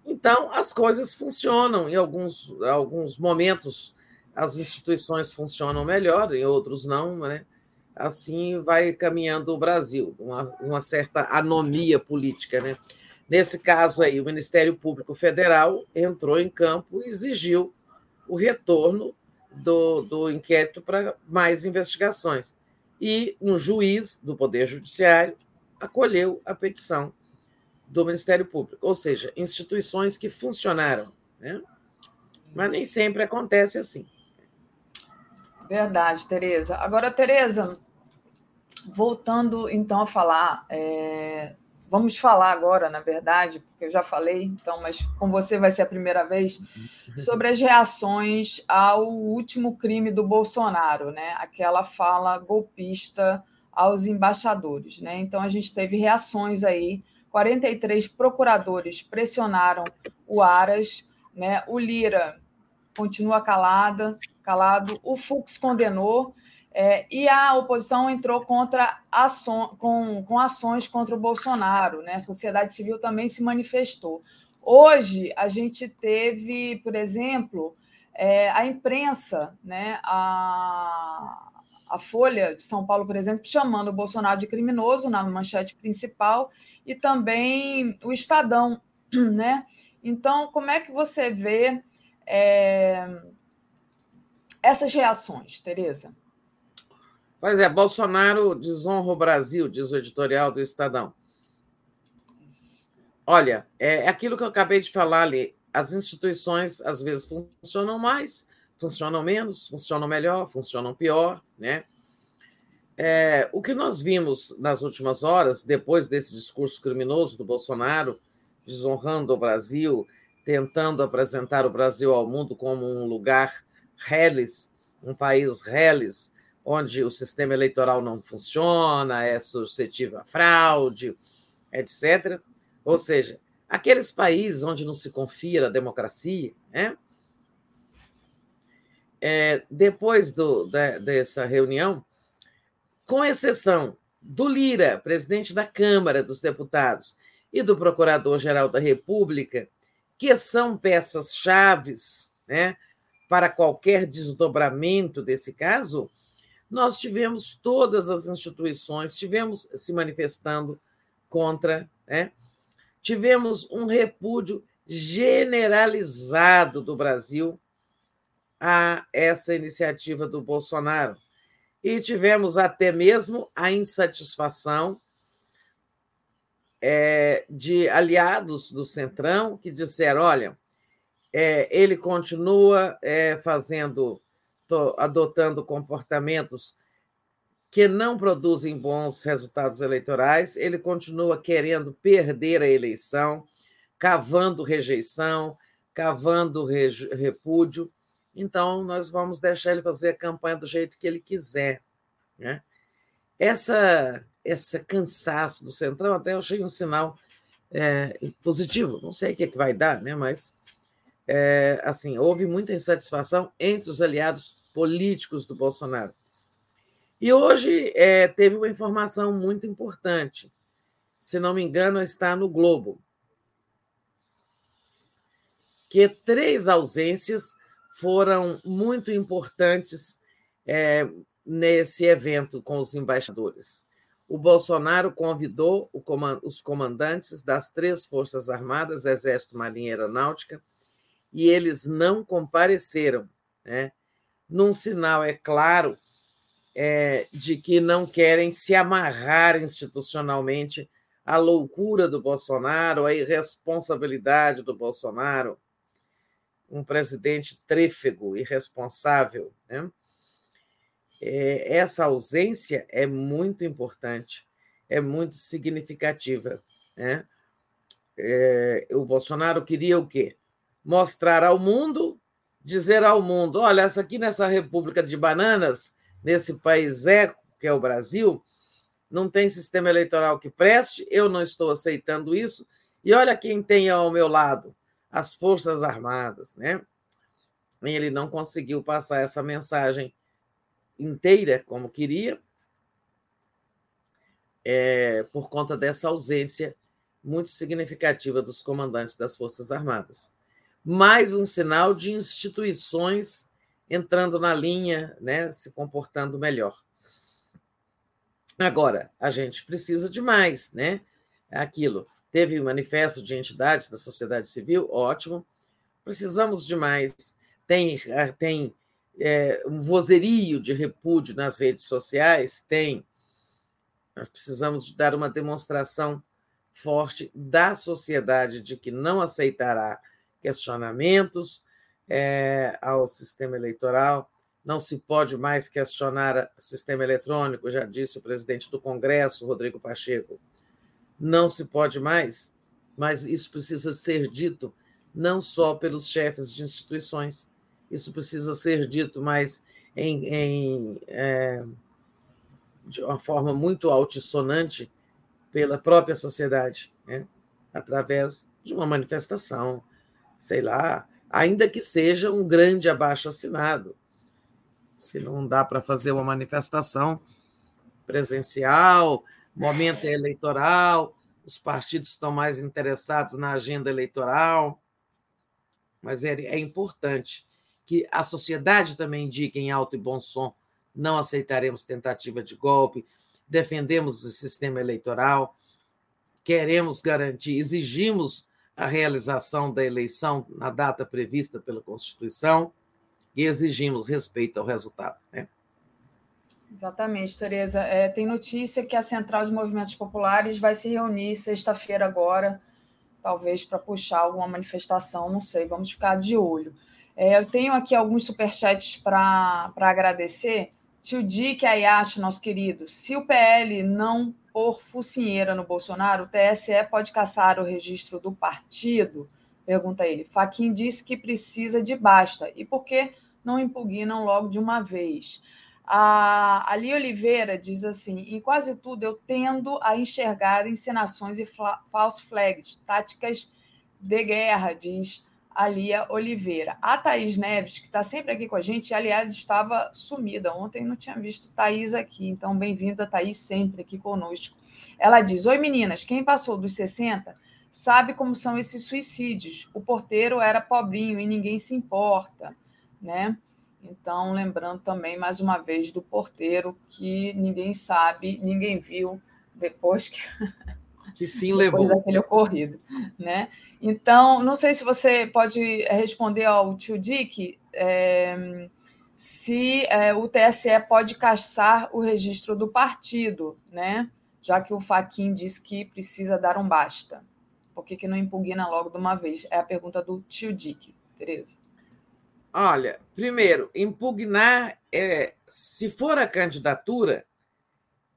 Então, as coisas funcionam. Em alguns, alguns momentos, as instituições funcionam melhor, em outros não, né? Assim vai caminhando o Brasil, uma, uma certa anomia política, né? Nesse caso aí, o Ministério Público Federal entrou em campo e exigiu o retorno do, do inquérito para mais investigações. E um juiz do Poder Judiciário acolheu a petição do Ministério Público, ou seja, instituições que funcionaram. Né? Mas nem sempre acontece assim. Verdade, Tereza. Agora, Tereza, voltando então a falar é, vamos falar agora, na verdade, porque eu já falei, então, mas com você vai ser a primeira vez, sobre as reações ao último crime do Bolsonaro, né? Aquela fala golpista aos embaixadores, né? Então a gente teve reações aí, 43 procuradores pressionaram o Aras, né? O Lira continua calada, calado, o Fux condenou é, e a oposição entrou contra ação, com, com ações contra o Bolsonaro, né? A sociedade civil também se manifestou. Hoje a gente teve, por exemplo, é, a imprensa, né? A, a Folha de São Paulo, por exemplo, chamando o Bolsonaro de criminoso na manchete principal, e também o Estadão, né? Então, como é que você vê é, essas reações, Tereza? Pois é, Bolsonaro desonra o Brasil, diz o editorial do Estadão. Olha, é, é aquilo que eu acabei de falar ali. As instituições às vezes funcionam mais, funcionam menos, funcionam melhor, funcionam pior, né? É, o que nós vimos nas últimas horas, depois desse discurso criminoso do Bolsonaro, desonrando o Brasil, tentando apresentar o Brasil ao mundo como um lugar reles, um país reles, onde o sistema eleitoral não funciona, é suscetível a fraude, etc. Ou seja, aqueles países onde não se confia na democracia, né? É, depois do, dessa reunião, com exceção do Lira, presidente da Câmara dos Deputados, e do Procurador-Geral da República, que são peças chaves né, para qualquer desdobramento desse caso, nós tivemos todas as instituições, tivemos se manifestando contra, né? tivemos um repúdio generalizado do Brasil a essa iniciativa do Bolsonaro. E tivemos até mesmo a insatisfação é, de aliados do Centrão que disseram: olha, é, ele continua é, fazendo adotando comportamentos que não produzem bons resultados eleitorais, ele continua querendo perder a eleição, cavando rejeição, cavando repúdio. Então, nós vamos deixar ele fazer a campanha do jeito que ele quiser. Né? Essa, esse cansaço do Centrão, até eu achei um sinal é, positivo. Não sei o que, é que vai dar, né? mas é, assim houve muita insatisfação entre os aliados políticos do Bolsonaro. E hoje é, teve uma informação muito importante. Se não me engano, está no Globo. Que três ausências foram muito importantes é, nesse evento com os embaixadores. O Bolsonaro convidou os comandantes das três Forças Armadas, Exército, Marinha e Aeronáutica, e eles não compareceram. Né? Num sinal, é claro, é, de que não querem se amarrar institucionalmente à loucura do Bolsonaro, à irresponsabilidade do Bolsonaro, um presidente trífego, irresponsável. Né? É, essa ausência é muito importante, é muito significativa. Né? É, o Bolsonaro queria o quê? Mostrar ao mundo dizer ao mundo: olha, essa aqui nessa República de Bananas, nesse país eco que é o Brasil, não tem sistema eleitoral que preste, eu não estou aceitando isso, e olha quem tem ao meu lado, as Forças Armadas, né? Ele não conseguiu passar essa mensagem inteira como queria, é, por conta dessa ausência muito significativa dos comandantes das Forças Armadas mais um sinal de instituições entrando na linha, né, se comportando melhor. Agora, a gente precisa de mais, né? Aquilo. Teve um manifesto de entidades da sociedade civil, ótimo. Precisamos de mais. Tem, tem é, um vozerio de repúdio nas redes sociais? Tem. Nós precisamos de dar uma demonstração forte da sociedade de que não aceitará questionamentos é, ao sistema eleitoral. Não se pode mais questionar o sistema eletrônico, já disse o presidente do Congresso, Rodrigo Pacheco. não se pode mais, mas isso precisa ser dito não só pelos chefes de instituições, isso precisa ser dito mais em, em é, de uma forma muito altissonante pela própria sociedade, né? através de uma manifestação, sei lá, ainda que seja um grande abaixo-assinado. Se não dá para fazer uma manifestação presencial, momento eleitoral, os partidos estão mais interessados na agenda eleitoral, mas é, é importante que a sociedade também indique em alto e bom som não aceitaremos tentativa de golpe, defendemos o sistema eleitoral, queremos garantir, exigimos a realização da eleição na data prevista pela Constituição e exigimos respeito ao resultado. Né? Exatamente, Tereza. É, tem notícia que a Central de Movimentos Populares vai se reunir sexta-feira agora, talvez para puxar alguma manifestação, não sei, vamos ficar de olho. É, eu tenho aqui alguns superchats para agradecer. Tio Dick Ayashi, nosso querido, se o PL não pôr focinheira no Bolsonaro, o TSE pode caçar o registro do partido? Pergunta ele. Faquin disse que precisa de basta. E por que não impugnam logo de uma vez? A Ali Oliveira diz assim: em quase tudo eu tendo a enxergar encenações e false flags, táticas de guerra, diz a Lia Oliveira. A Thaís Neves, que está sempre aqui com a gente, aliás, estava sumida. Ontem não tinha visto Thaís aqui, então bem-vinda, Thaís, sempre aqui conosco. Ela diz: Oi, meninas, quem passou dos 60 sabe como são esses suicídios. O porteiro era pobrinho e ninguém se importa, né? Então, lembrando também, mais uma vez, do porteiro que ninguém sabe, ninguém viu depois que. Que fim levou. daquele ocorrido, né? Então, não sei se você pode responder ao tio Dick é, se é, o TSE pode caçar o registro do partido, né? Já que o Faquin disse que precisa dar um basta. Por que, que não impugna logo de uma vez? É a pergunta do tio Dick, Tereza. Olha, primeiro, impugnar, é, se for a candidatura,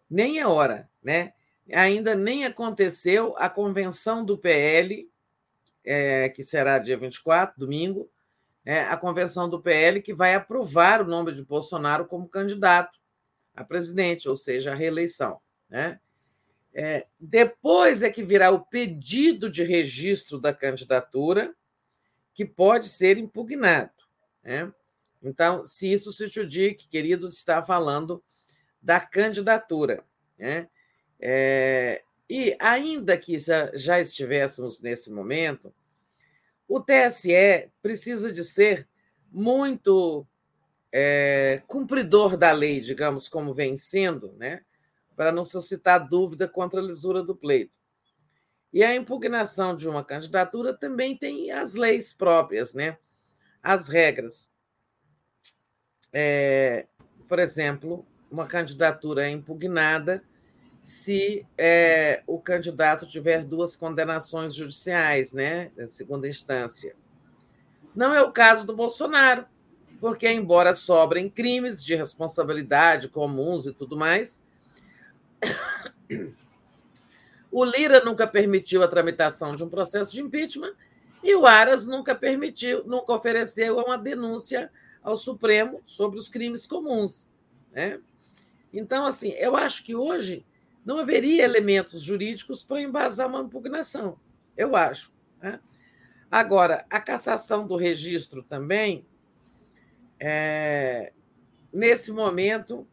nem é hora, né? Ainda nem aconteceu a convenção do PL é, que será dia 24, domingo, é, a convenção do PL que vai aprovar o nome de Bolsonaro como candidato a presidente, ou seja, a reeleição. Né? É, depois é que virá o pedido de registro da candidatura, que pode ser impugnado. Né? Então, se isso se judique, querido, está falando da candidatura. Né? É, e, ainda que já estivéssemos nesse momento, o TSE precisa de ser muito é, cumpridor da lei, digamos, como vem sendo, né? para não suscitar dúvida contra a lisura do pleito. E a impugnação de uma candidatura também tem as leis próprias, né? as regras. É, por exemplo, uma candidatura impugnada se é, o candidato tiver duas condenações judiciais, né, em segunda instância. Não é o caso do Bolsonaro, porque, embora sobrem crimes de responsabilidade comuns e tudo mais, o Lira nunca permitiu a tramitação de um processo de impeachment e o Aras nunca permitiu, nunca ofereceu uma denúncia ao Supremo sobre os crimes comuns. Né? Então, assim, eu acho que hoje não haveria elementos jurídicos para embasar uma impugnação, eu acho. Né? Agora, a cassação do registro também, é, nesse momento,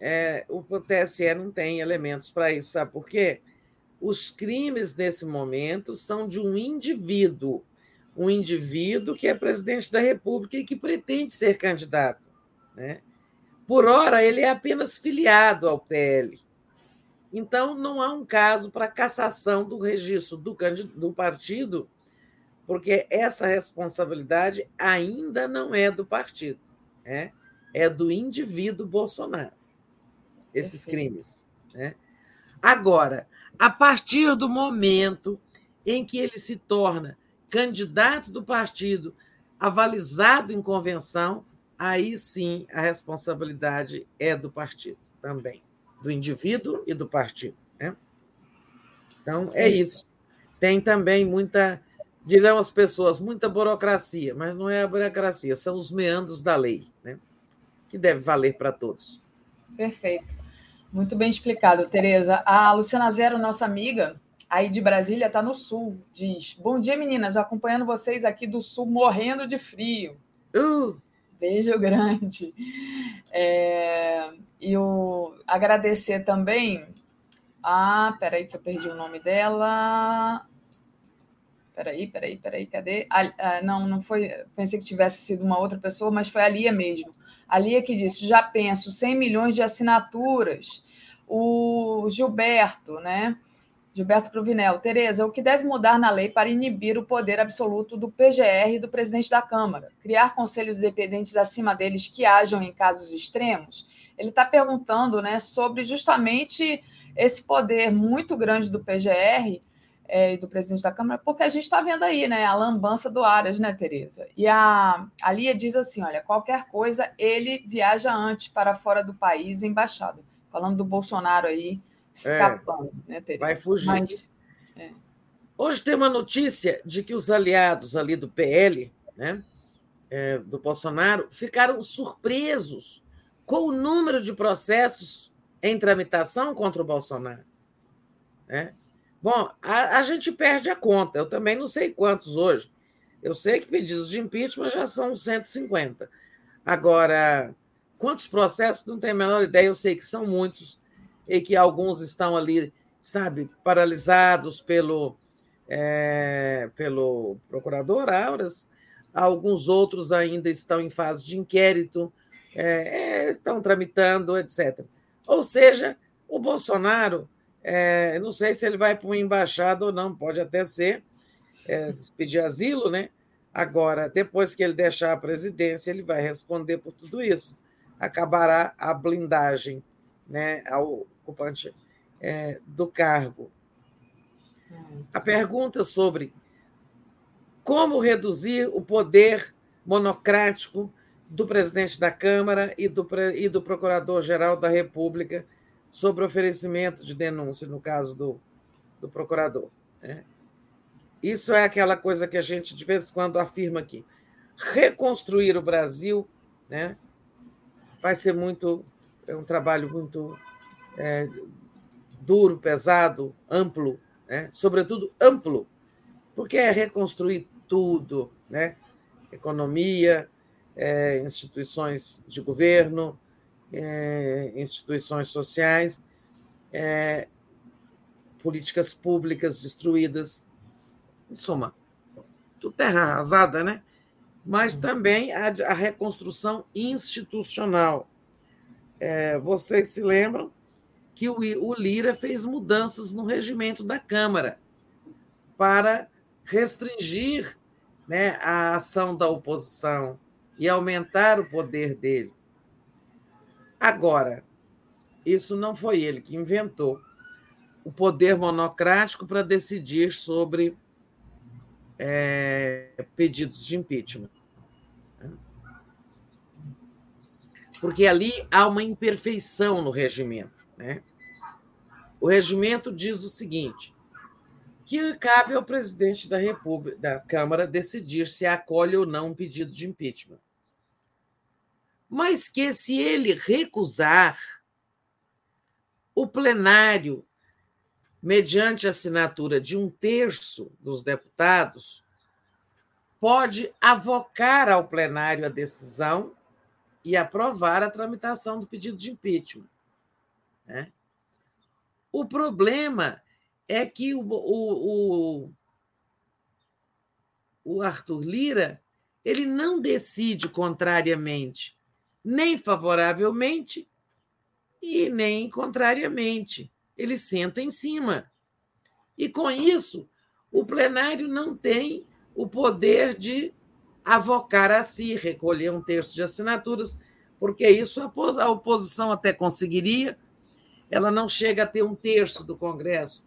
é, o TSE não tem elementos para isso, sabe por quê? Os crimes, nesse momento, são de um indivíduo, um indivíduo que é presidente da República e que pretende ser candidato. Né? Por hora, ele é apenas filiado ao PL. Então, não há um caso para cassação do registro do, do partido, porque essa responsabilidade ainda não é do partido, é, é do indivíduo Bolsonaro, esses crimes. Né? Agora, a partir do momento em que ele se torna candidato do partido, avalizado em convenção, aí sim a responsabilidade é do partido também do indivíduo e do partido. Né? Então, é isso. Tem também muita, dirão as pessoas, muita burocracia, mas não é a burocracia, são os meandros da lei, né? que deve valer para todos. Perfeito. Muito bem explicado, Tereza. A Luciana Zero, nossa amiga, aí de Brasília, está no sul, diz: Bom dia, meninas, acompanhando vocês aqui do sul, morrendo de frio. Uh! Beijo grande. É, e o, agradecer também a. Peraí, que eu perdi o nome dela. Peraí, peraí, peraí, cadê? A, não, não foi. Pensei que tivesse sido uma outra pessoa, mas foi a Lia mesmo. A Lia que disse: já penso, 100 milhões de assinaturas. O Gilberto, né? Gilberto Cruvinel. Tereza, o que deve mudar na lei para inibir o poder absoluto do PGR e do presidente da Câmara? Criar conselhos independentes acima deles que ajam em casos extremos? Ele está perguntando né, sobre justamente esse poder muito grande do PGR é, e do presidente da Câmara, porque a gente está vendo aí né, a lambança do Aras, né, Tereza? E a, a Lia diz assim: olha, qualquer coisa, ele viaja antes para fora do país, embaixada. Falando do Bolsonaro aí escapando, é, né, Tereza? Vai fugir. Mas, é. Hoje tem uma notícia de que os aliados ali do PL, né, é, do Bolsonaro, ficaram surpresos com o número de processos em tramitação contra o Bolsonaro. Né? Bom, a, a gente perde a conta. Eu também não sei quantos hoje. Eu sei que pedidos de impeachment já são 150. Agora, quantos processos? Não tenho a menor ideia. Eu sei que são muitos e que alguns estão ali, sabe, paralisados pelo, é, pelo procurador Auras, alguns outros ainda estão em fase de inquérito, é, é, estão tramitando, etc. Ou seja, o Bolsonaro, é, não sei se ele vai para uma embaixada ou não, pode até ser, é, pedir asilo, né? Agora, depois que ele deixar a presidência, ele vai responder por tudo isso. Acabará a blindagem né, ao ocupante é, do cargo. A pergunta sobre como reduzir o poder monocrático do presidente da Câmara e do, e do Procurador-Geral da República sobre oferecimento de denúncia, no caso do, do procurador. Né? Isso é aquela coisa que a gente, de vez em quando, afirma aqui. Reconstruir o Brasil né, vai ser muito. É um trabalho muito é, duro, pesado, amplo, né? sobretudo amplo, porque é reconstruir tudo, né? economia, é, instituições de governo, é, instituições sociais, é, políticas públicas destruídas, em suma, tudo terra arrasada, né? Mas também a, a reconstrução institucional. É, vocês se lembram que o, o Lira fez mudanças no regimento da Câmara para restringir né, a ação da oposição e aumentar o poder dele. Agora, isso não foi ele que inventou o poder monocrático para decidir sobre é, pedidos de impeachment. Porque ali há uma imperfeição no regimento. Né? O regimento diz o seguinte: que cabe ao presidente da República, da Câmara, decidir se acolhe ou não um pedido de impeachment. Mas que, se ele recusar, o plenário, mediante assinatura de um terço dos deputados, pode avocar ao plenário a decisão e aprovar a tramitação do pedido de impeachment. Né? O problema é que o, o, o, o Arthur Lira ele não decide contrariamente, nem favoravelmente e nem contrariamente. Ele senta em cima. E com isso, o plenário não tem o poder de avocar a si, recolher um terço de assinaturas, porque isso a oposição até conseguiria, ela não chega a ter um terço do Congresso.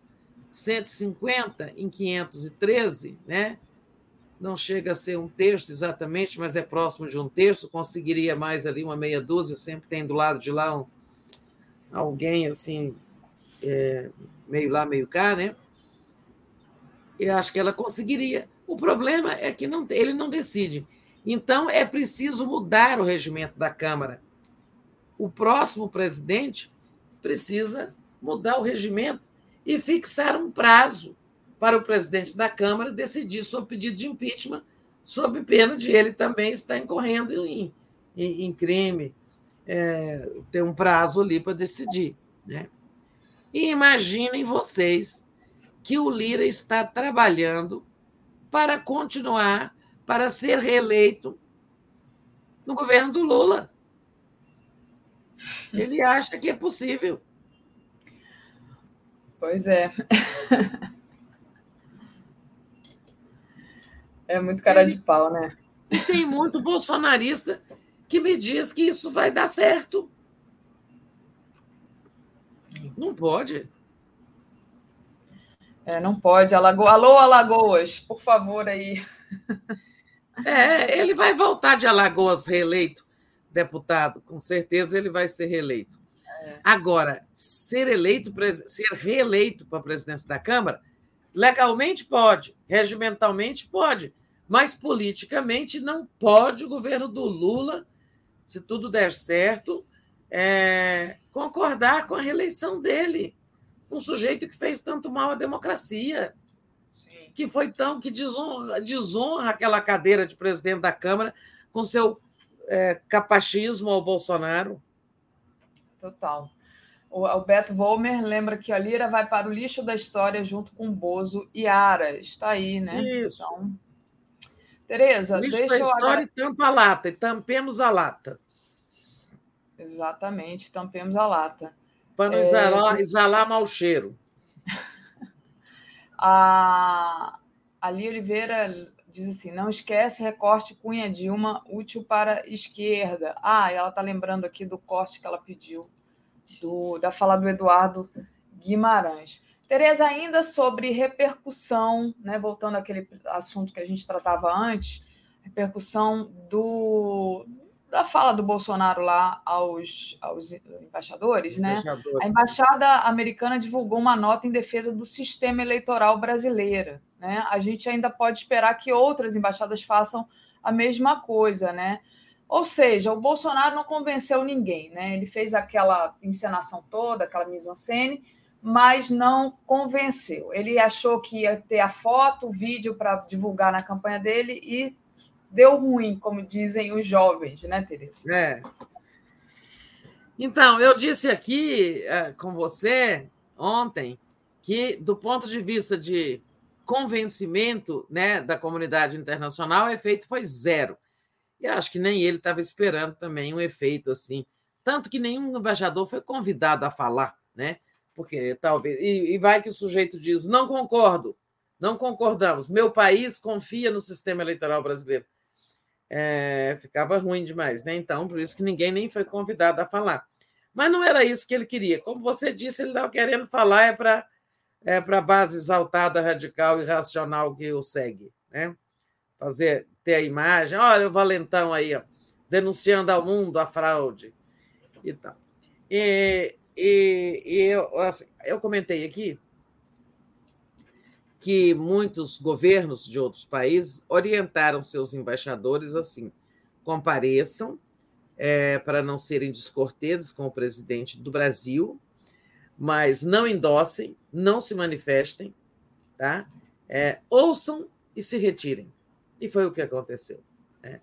150 em 513, né? não chega a ser um terço exatamente, mas é próximo de um terço, conseguiria mais ali uma meia dúzia, sempre tem do lado de lá um, alguém assim, é, meio lá, meio cá, né? Eu acho que ela conseguiria. O problema é que não, ele não decide. Então, é preciso mudar o regimento da Câmara. O próximo presidente precisa mudar o regimento e fixar um prazo para o presidente da Câmara decidir sobre pedido de impeachment, sob pena de ele também estar incorrendo em, em, em crime, é, ter um prazo ali para decidir. Né? E imaginem vocês que o Lira está trabalhando para continuar, para ser reeleito no governo do Lula. Ele acha que é possível. Pois é. É muito cara de pau, né? Tem muito bolsonarista que me diz que isso vai dar certo. Não pode. É, não pode. Alago... Alô, Alagoas, por favor, aí. É, ele vai voltar de Alagoas reeleito, deputado. Com certeza ele vai ser reeleito. É. Agora, ser eleito, ser reeleito para a presidência da Câmara, legalmente pode, regimentalmente pode, mas politicamente não pode o governo do Lula, se tudo der certo, é, concordar com a reeleição dele um sujeito que fez tanto mal à democracia, Sim. que foi tão que desonra, desonra aquela cadeira de presidente da Câmara com seu é, capachismo ao Bolsonaro. Total. O Alberto Volmer lembra que a Lira vai para o lixo da história junto com Bozo e Aras. Está aí, né? Isso. Então, Tereza, lixo deixa da história eu... e tampa a lata, e tampemos a lata. Exatamente, tampemos a lata. Para não é... exalar, exalar mau cheiro. a Ali Oliveira diz assim: não esquece recorte Cunha Dilma, útil para esquerda. Ah, ela está lembrando aqui do corte que ela pediu, do, da fala do Eduardo Guimarães. Tereza, ainda sobre repercussão, né, voltando àquele assunto que a gente tratava antes, repercussão do, da fala do Bolsonaro lá aos, aos embaixadores, né? A embaixada americana divulgou uma nota em defesa do sistema eleitoral brasileiro. Né? A gente ainda pode esperar que outras embaixadas façam a mesma coisa, né? Ou seja, o Bolsonaro não convenceu ninguém, né? Ele fez aquela encenação toda, aquela mise-en-scène, mas não convenceu. Ele achou que ia ter a foto, o vídeo para divulgar na campanha dele e deu ruim, como dizem os jovens, né, Tereza? É. Então, eu disse aqui é, com você ontem que, do ponto de vista de convencimento né, da comunidade internacional, o efeito foi zero. E acho que nem ele estava esperando também um efeito assim. Tanto que nenhum embaixador foi convidado a falar, né? Porque talvez. E, e vai que o sujeito diz: não concordo, não concordamos. Meu país confia no sistema eleitoral brasileiro é, ficava ruim demais, né? Então, por isso que ninguém nem foi convidado a falar. Mas não era isso que ele queria. Como você disse, ele estava querendo falar é para é a base exaltada, radical e racional que o segue, né? Fazer ter a imagem, olha o valentão aí, ó, denunciando ao mundo a fraude e tal. E, e, e eu, assim, eu comentei aqui que muitos governos de outros países orientaram seus embaixadores assim: compareçam é, para não serem descorteses com o presidente do Brasil, mas não endossem, não se manifestem, tá? É, ouçam e se retirem. E foi o que aconteceu. Né?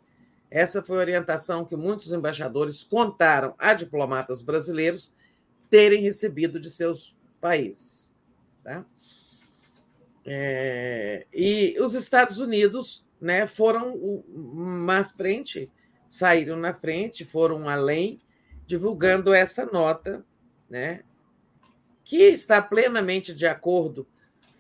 Essa foi a orientação que muitos embaixadores contaram a diplomatas brasileiros terem recebido de seus países. Tá? É, e os Estados Unidos né, foram na frente, saíram na frente, foram além, divulgando essa nota, né, que está plenamente de acordo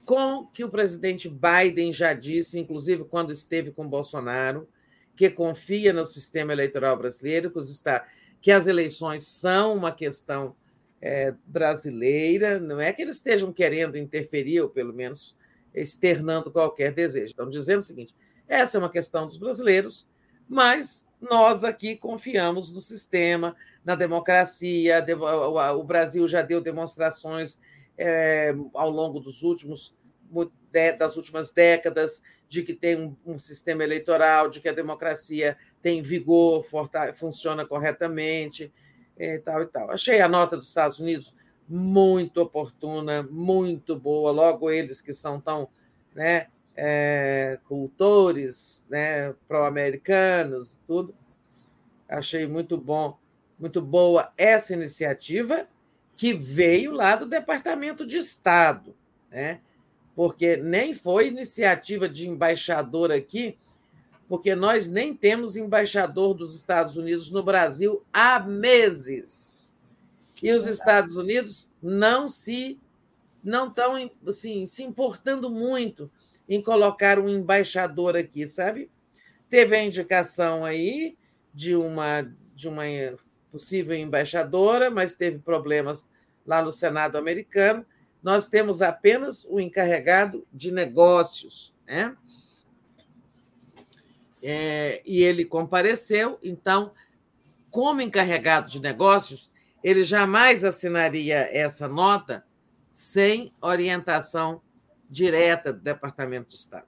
com o que o presidente Biden já disse, inclusive quando esteve com Bolsonaro, que confia no sistema eleitoral brasileiro, que, está, que as eleições são uma questão é, brasileira, não é que eles estejam querendo interferir, ou pelo menos externando qualquer desejo. Estão dizendo o seguinte: essa é uma questão dos brasileiros, mas nós aqui confiamos no sistema, na democracia. O Brasil já deu demonstrações é, ao longo dos últimos das últimas décadas, de que tem um, um sistema eleitoral, de que a democracia tem vigor, funciona corretamente, e tal e tal. Achei a nota dos Estados Unidos muito oportuna, muito boa, logo eles que são tão né, é, cultores, né, pró-americanos, tudo. Achei muito bom, muito boa essa iniciativa que veio lá do Departamento de Estado, né? Porque nem foi iniciativa de embaixador aqui, porque nós nem temos embaixador dos Estados Unidos no Brasil há meses. E os Estados Unidos não se não estão assim, se importando muito em colocar um embaixador aqui, sabe? Teve a indicação aí de uma de uma possível embaixadora, mas teve problemas lá no Senado americano. Nós temos apenas o encarregado de negócios, né? É, e ele compareceu, então, como encarregado de negócios, ele jamais assinaria essa nota sem orientação direta do Departamento de Estado,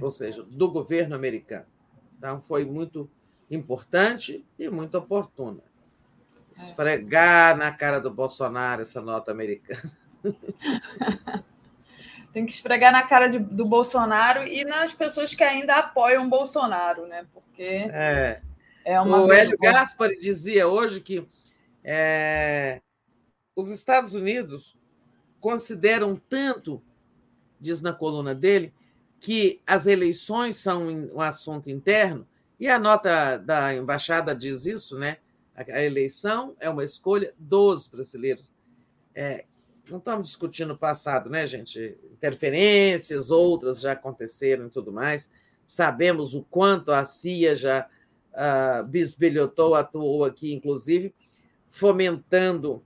ou seja, do governo americano. Então, foi muito importante e muito oportuna. Esfregar na cara do Bolsonaro essa nota americana. Tem que esfregar na cara de, do Bolsonaro e nas pessoas que ainda apoiam o Bolsonaro, né? Porque é, é. O Hélio Gaspari dizia hoje que é, os Estados Unidos consideram tanto, diz na coluna dele, que as eleições são um assunto interno, e a nota da embaixada diz isso, né? A eleição é uma escolha dos brasileiros. É, não estamos discutindo o passado, né, gente? Interferências, outras já aconteceram e tudo mais. Sabemos o quanto a CIA já uh, bisbilhotou, atuou aqui, inclusive, fomentando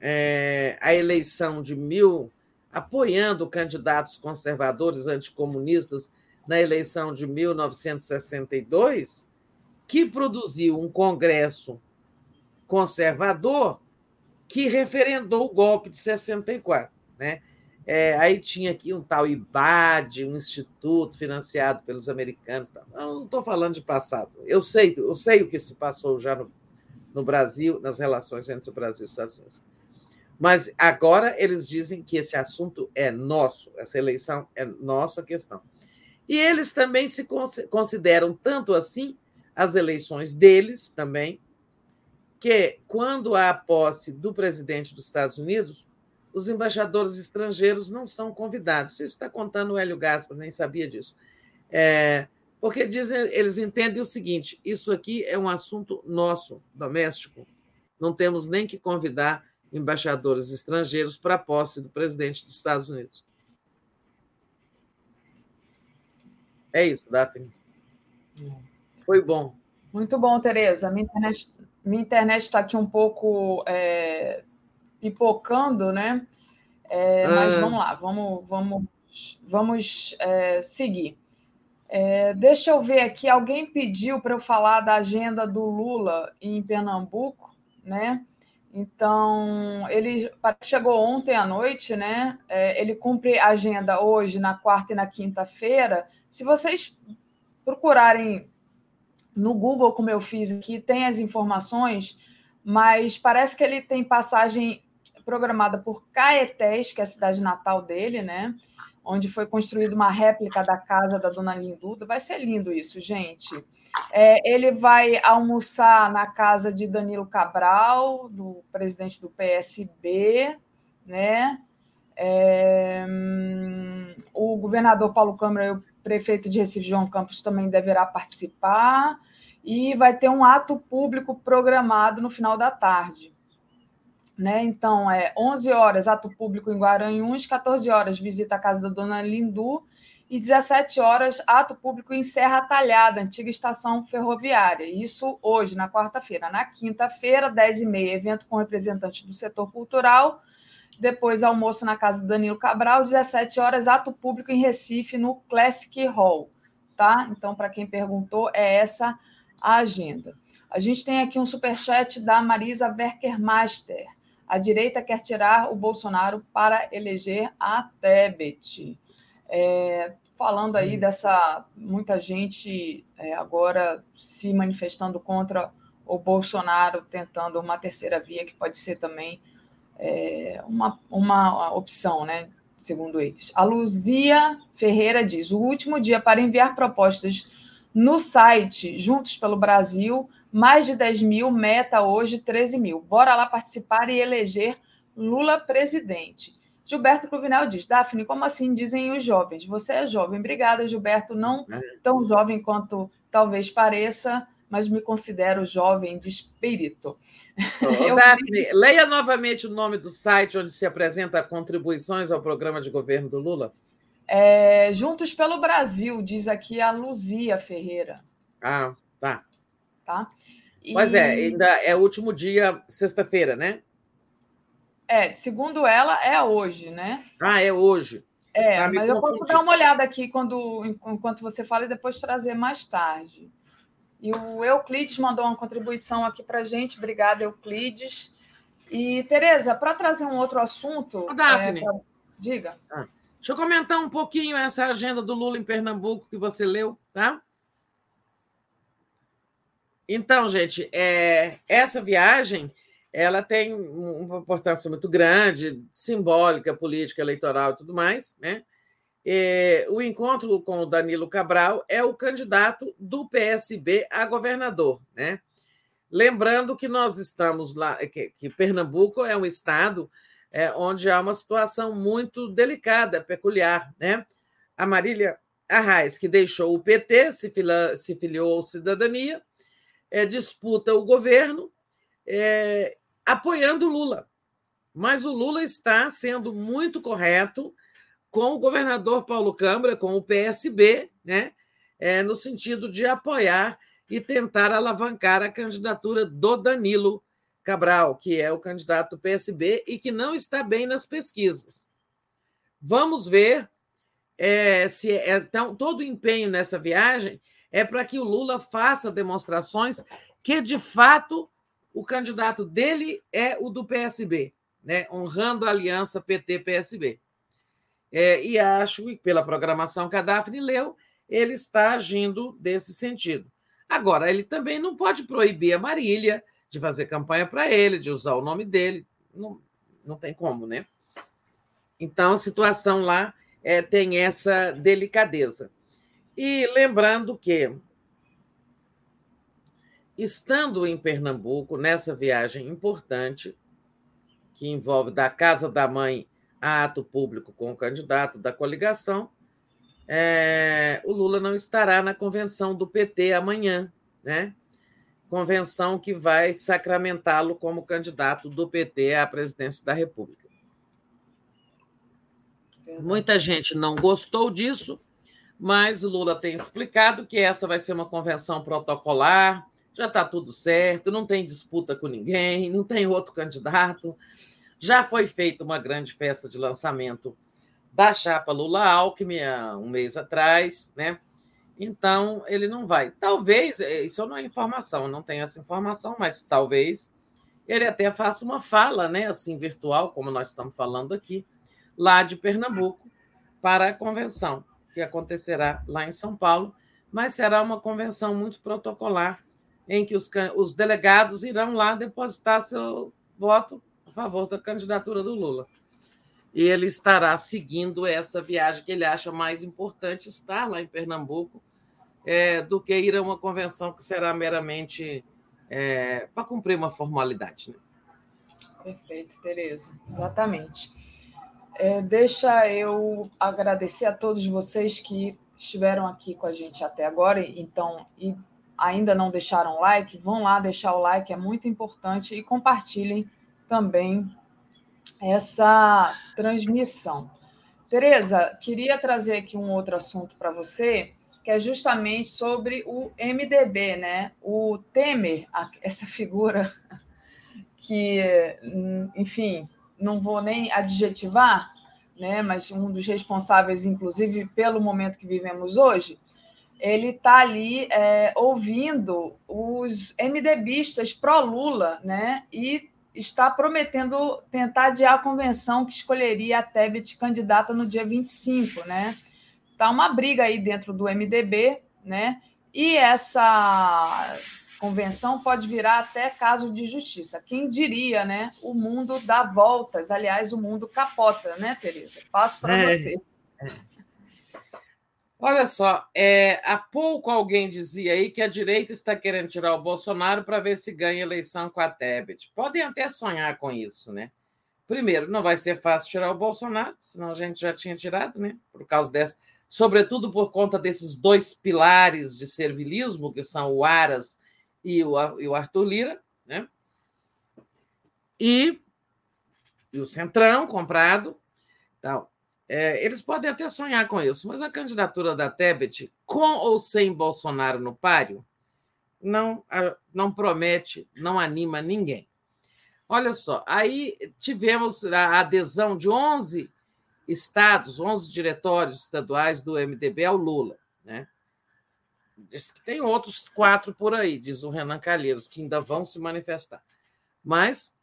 é, a eleição de mil, apoiando candidatos conservadores anticomunistas na eleição de 1962, que produziu um Congresso conservador que referendou o golpe de 64. Né? É, aí tinha aqui um tal IBAD, um instituto financiado pelos americanos. Eu não estou falando de passado. Eu sei, eu sei o que se passou já no, no Brasil, nas relações entre o Brasil e os Estados Unidos. Mas agora eles dizem que esse assunto é nosso, essa eleição é nossa questão. E eles também se consideram tanto assim as eleições deles também, que quando há a posse do presidente dos Estados Unidos, os embaixadores estrangeiros não são convidados. Isso está contando o Hélio Gaspar, nem sabia disso. É, porque dizem, eles entendem o seguinte: isso aqui é um assunto nosso, doméstico. Não temos nem que convidar embaixadores estrangeiros para a posse do presidente dos Estados Unidos. É isso, Daphne. Foi bom. Muito bom, Tereza. Minha internet está aqui um pouco é, pipocando, né? É, mas ah. vamos lá, vamos, vamos, vamos é, seguir. É, deixa eu ver aqui, alguém pediu para eu falar da agenda do Lula em Pernambuco, né? Então, ele chegou ontem à noite, né? É, ele cumpre a agenda hoje, na quarta e na quinta-feira. Se vocês procurarem no Google, como eu fiz aqui, tem as informações, mas parece que ele tem passagem programada por Caetés, que é a cidade natal dele, né? Onde foi construída uma réplica da casa da dona Linduda. Vai ser lindo isso, gente. É, ele vai almoçar na casa de Danilo Cabral, do presidente do PSB, né? É, hum, o governador Paulo Câmara e o prefeito de Recife, João Campos, também deverá participar. E vai ter um ato público programado no final da tarde. Né? Então, é 11 horas, ato público em Guaranhuns, 14 horas, visita à casa da dona Lindu e 17 horas, ato público em Serra Talhada, antiga estação ferroviária. Isso hoje, na quarta-feira. Na quinta-feira, 10h30, evento com representantes do setor cultural. Depois, almoço na casa do Danilo Cabral, 17 horas, ato público em Recife, no Classic Hall. Tá? Então, para quem perguntou, é essa a agenda. A gente tem aqui um superchat da Marisa Werkermaster. A direita quer tirar o Bolsonaro para eleger a Tebet. É, falando aí dessa muita gente é, agora se manifestando contra o Bolsonaro, tentando uma terceira via, que pode ser também é, uma, uma opção, né? Segundo eles. A Luzia Ferreira diz: o último dia para enviar propostas no site Juntos pelo Brasil, mais de 10 mil, meta hoje 13 mil. Bora lá participar e eleger Lula presidente. Gilberto Cruvinel diz: Daphne, como assim dizem os jovens? Você é jovem. Obrigada, Gilberto. Não é. tão jovem quanto talvez pareça, mas me considero jovem de espírito. Oh, Daphne, leia novamente o nome do site onde se apresenta contribuições ao programa de governo do Lula. É, Juntos pelo Brasil, diz aqui a Luzia Ferreira. Ah, tá. Tá? E... Pois é, ainda é o último dia, sexta-feira, né? É, segundo ela, é hoje, né? Ah, é hoje. É, tá mas eu posso dar uma olhada aqui quando, enquanto você fala e depois trazer mais tarde. E o Euclides mandou uma contribuição aqui para gente. Obrigada, Euclides. E, Tereza, para trazer um outro assunto. Ô, Daphne. É, pra... Diga. Ah, deixa eu comentar um pouquinho essa agenda do Lula em Pernambuco que você leu, tá? Então, gente, é, essa viagem ela tem uma importância muito grande, simbólica, política, eleitoral e tudo mais. Né? E, o encontro com o Danilo Cabral é o candidato do PSB a governador. Né? Lembrando que nós estamos lá, que, que Pernambuco é um estado é, onde há uma situação muito delicada, peculiar. Né? A Marília Arraes, que deixou o PT, se, fila, se filiou ao Cidadania, é, disputa o governo é, apoiando Lula. Mas o Lula está sendo muito correto com o governador Paulo Câmara, com o PSB, né? É, no sentido de apoiar e tentar alavancar a candidatura do Danilo Cabral, que é o candidato do PSB e que não está bem nas pesquisas. Vamos ver é, se é, então, todo o empenho nessa viagem é para que o Lula faça demonstrações que, de fato, o candidato dele é o do PSB, né? honrando a aliança PT-PSB. É, e acho que, pela programação que a Daphne leu, ele está agindo desse sentido. Agora, ele também não pode proibir a Marília de fazer campanha para ele, de usar o nome dele. Não, não tem como, né? Então, a situação lá é, tem essa delicadeza. E lembrando que Estando em Pernambuco, nessa viagem importante, que envolve da casa da mãe a ato público com o candidato da coligação, é, o Lula não estará na convenção do PT amanhã, né? Convenção que vai sacramentá-lo como candidato do PT à presidência da República. Muita gente não gostou disso, mas o Lula tem explicado que essa vai ser uma convenção protocolar, já está tudo certo, não tem disputa com ninguém, não tem outro candidato. Já foi feita uma grande festa de lançamento da chapa Lula Alckmin um mês atrás, né? Então ele não vai. Talvez, é, isso não é informação, não tenho essa informação, mas talvez ele até faça uma fala, né, assim virtual, como nós estamos falando aqui, lá de Pernambuco, para a convenção que acontecerá lá em São Paulo, mas será uma convenção muito protocolar em que os, os delegados irão lá depositar seu voto a favor da candidatura do Lula. E ele estará seguindo essa viagem que ele acha mais importante estar lá em Pernambuco é, do que ir a uma convenção que será meramente é, para cumprir uma formalidade. Né? Perfeito, Tereza. Exatamente. É, deixa eu agradecer a todos vocês que estiveram aqui com a gente até agora. Então, e ainda não deixaram like, vão lá deixar o like, é muito importante, e compartilhem também essa transmissão. Tereza, queria trazer aqui um outro assunto para você, que é justamente sobre o MDB, né? O Temer, essa figura que, enfim, não vou nem adjetivar, né? Mas um dos responsáveis, inclusive, pelo momento que vivemos hoje, ele está ali é, ouvindo os MDBistas pró-Lula, né? E está prometendo tentar adiar a convenção que escolheria a Tebet candidata no dia 25, né? Tá uma briga aí dentro do MDB, né? E essa convenção pode virar até caso de justiça. Quem diria, né? O mundo dá voltas, aliás, o mundo capota, né, Tereza? Passo para é. você. Olha só, é, há pouco alguém dizia aí que a direita está querendo tirar o Bolsonaro para ver se ganha eleição com a Tebet. Podem até sonhar com isso, né? Primeiro, não vai ser fácil tirar o Bolsonaro, senão a gente já tinha tirado, né? Por causa dessa, sobretudo por conta desses dois pilares de servilismo, que são o Aras e o, e o Arthur Lira, né? E, e o Centrão comprado, tal. É, eles podem até sonhar com isso, mas a candidatura da Tebet, com ou sem Bolsonaro no páreo, não, não promete, não anima ninguém. Olha só, aí tivemos a adesão de 11 estados, 11 diretórios estaduais do MDB ao Lula. Né? Diz que tem outros quatro por aí, diz o Renan Calheiros, que ainda vão se manifestar. Mas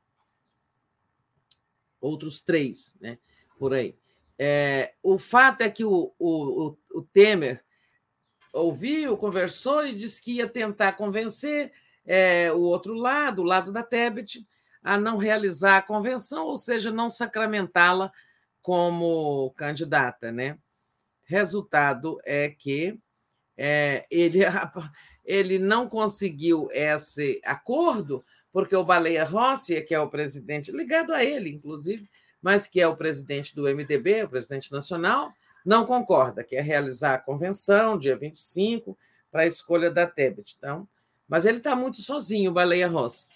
outros três né, por aí. É, o fato é que o, o, o Temer ouviu, conversou e disse que ia tentar convencer é, o outro lado, o lado da Tebet, a não realizar a convenção, ou seja, não sacramentá-la como candidata. Né? Resultado é que é, ele, ele não conseguiu esse acordo, porque o Baleia Rossi, que é o presidente, ligado a ele, inclusive, mas que é o presidente do MDB, o presidente nacional, não concorda, quer realizar a convenção, dia 25, para a escolha da Tebet. Então, mas ele está muito sozinho, o Baleia Rossi.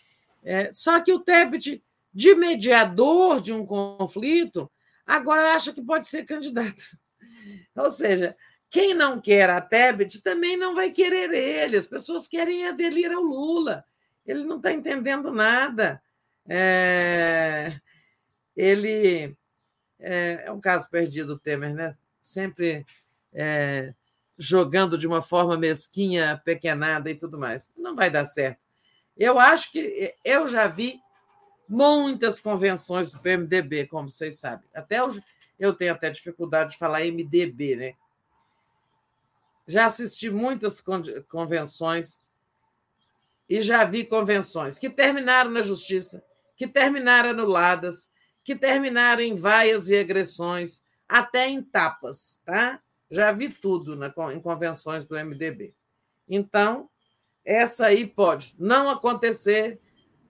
É, só que o Tebet, de mediador de um conflito, agora acha que pode ser candidato. Ou seja, quem não quer a Tebet também não vai querer ele. As pessoas querem aderir ao Lula. Ele não está entendendo nada. É ele é, é um caso perdido, o Temer, né? sempre é, jogando de uma forma mesquinha, pequenada e tudo mais. Não vai dar certo. Eu acho que eu já vi muitas convenções do PMDB, como vocês sabem. Até eu, eu tenho até dificuldade de falar MDB, né? Já assisti muitas convenções e já vi convenções que terminaram na justiça, que terminaram anuladas, que terminaram em vaias e agressões, até em tapas, tá? Já vi tudo na, em convenções do MDB. Então, essa aí pode não acontecer,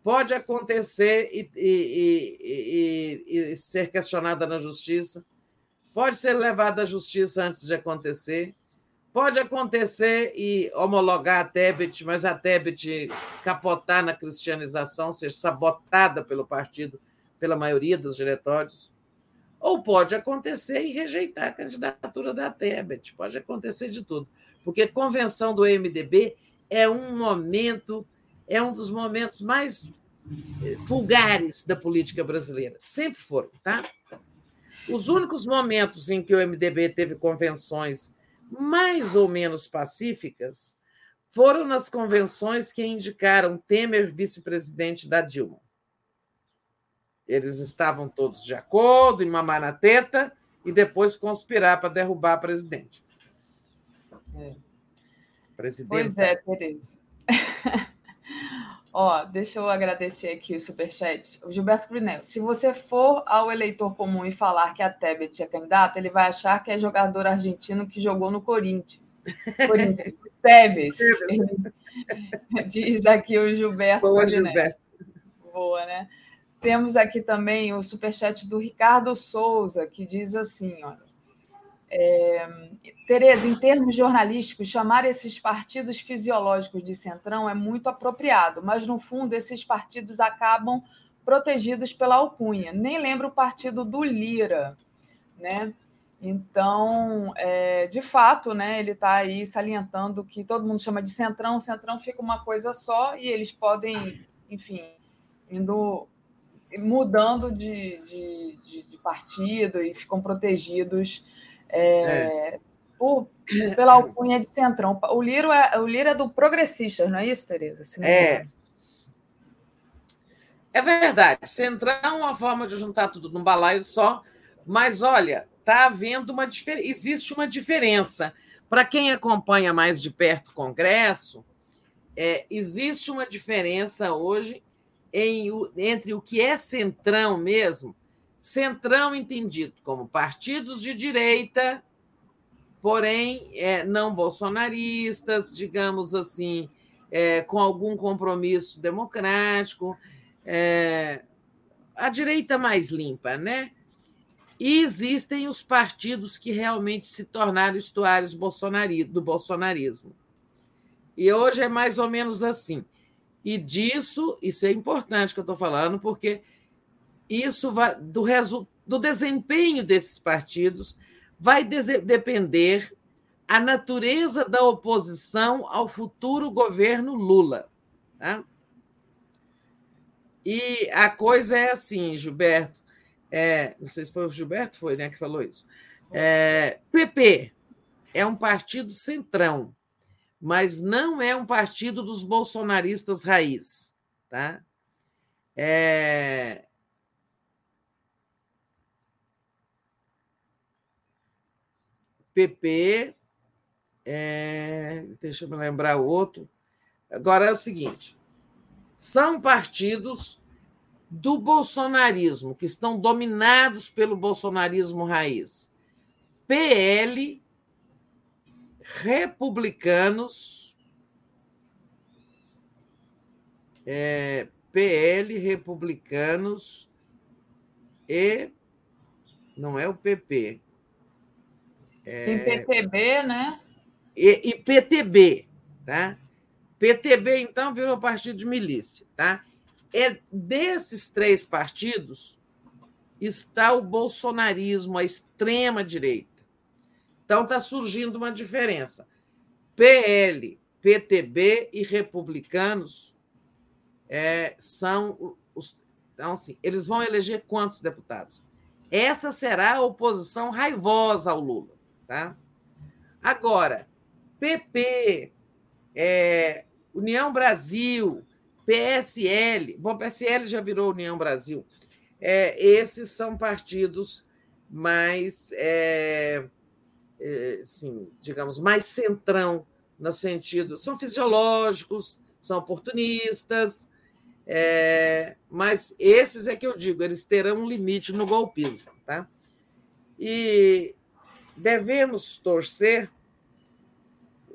pode acontecer e, e, e, e, ser questionada na justiça, pode ser levada à justiça antes de acontecer, pode acontecer e homologar a Tebet, mas a Tebet capotar na cristianização, ser sabotada pelo partido pela maioria dos diretórios, ou pode acontecer e rejeitar a candidatura da Tebet, pode acontecer de tudo, porque convenção do MDB é um momento, é um dos momentos mais eh, vulgares da política brasileira, sempre foram, tá? Os únicos momentos em que o MDB teve convenções mais ou menos pacíficas foram nas convenções que indicaram Temer vice-presidente da Dilma. Eles estavam todos de acordo em mamar na teta e depois conspirar para derrubar a presidente. É. Pois é, Tereza. Ó, deixa eu agradecer aqui o superchat. O Gilberto Brunel. Se você for ao eleitor comum e falar que a Tebet é candidata, ele vai achar que é jogador argentino que jogou no Corinthians. Corinthians. Tevez. Diz aqui o Gilberto. Boa, Gilberto. Boa, né? Temos aqui também o superchat do Ricardo Souza, que diz assim: olha, é, Tereza, em termos jornalísticos, chamar esses partidos fisiológicos de centrão é muito apropriado, mas no fundo esses partidos acabam protegidos pela alcunha. Nem lembro o partido do Lira, né? Então, é, de fato, né, ele está aí salientando que todo mundo chama de centrão, centrão fica uma coisa só e eles podem, enfim, indo mudando de, de, de, de partido e ficam protegidos é, é. Por, pela alcunha de centrão. O Lira é, o Lira é do Progressistas, não é isso, Tereza? É. É verdade. Centrão é uma forma de juntar tudo num balaio só, mas olha, está havendo uma diferença. Existe uma diferença. Para quem acompanha mais de perto o Congresso, é, existe uma diferença hoje em, entre o que é centrão mesmo, centrão entendido como partidos de direita, porém é, não bolsonaristas, digamos assim, é, com algum compromisso democrático, é, a direita mais limpa, né? E existem os partidos que realmente se tornaram estuários do bolsonarismo. E hoje é mais ou menos assim. E disso, isso é importante que eu estou falando, porque isso vai do, resu, do desempenho desses partidos vai depender a natureza da oposição ao futuro governo Lula. Tá? E a coisa é assim, Gilberto. É, não sei se foi o Gilberto foi, né, que falou isso. É, PP é um partido centrão, mas não é um partido dos bolsonaristas raiz, tá? É... PP, é... deixa eu me lembrar o outro. Agora é o seguinte: são partidos do bolsonarismo, que estão dominados pelo bolsonarismo raiz. PL, republicanos, é, PL, republicanos e não é o PP. É, Tem PTB, né? E, e PTB, tá? PTB, então, virou partido de milícia. Tá? É desses três partidos está o bolsonarismo, a extrema-direita. Então, está surgindo uma diferença. PL, PTB e republicanos é, são os. Então, assim, eles vão eleger quantos deputados? Essa será a oposição raivosa ao Lula. Tá? Agora, PP, é, União Brasil, PSL. Bom, PSL já virou União Brasil. É, esses são partidos mais, é, é, sim, digamos, mais centrão no sentido. São fisiológicos, são oportunistas, é, mas esses é que eu digo, eles terão um limite no golpismo. Tá? E devemos torcer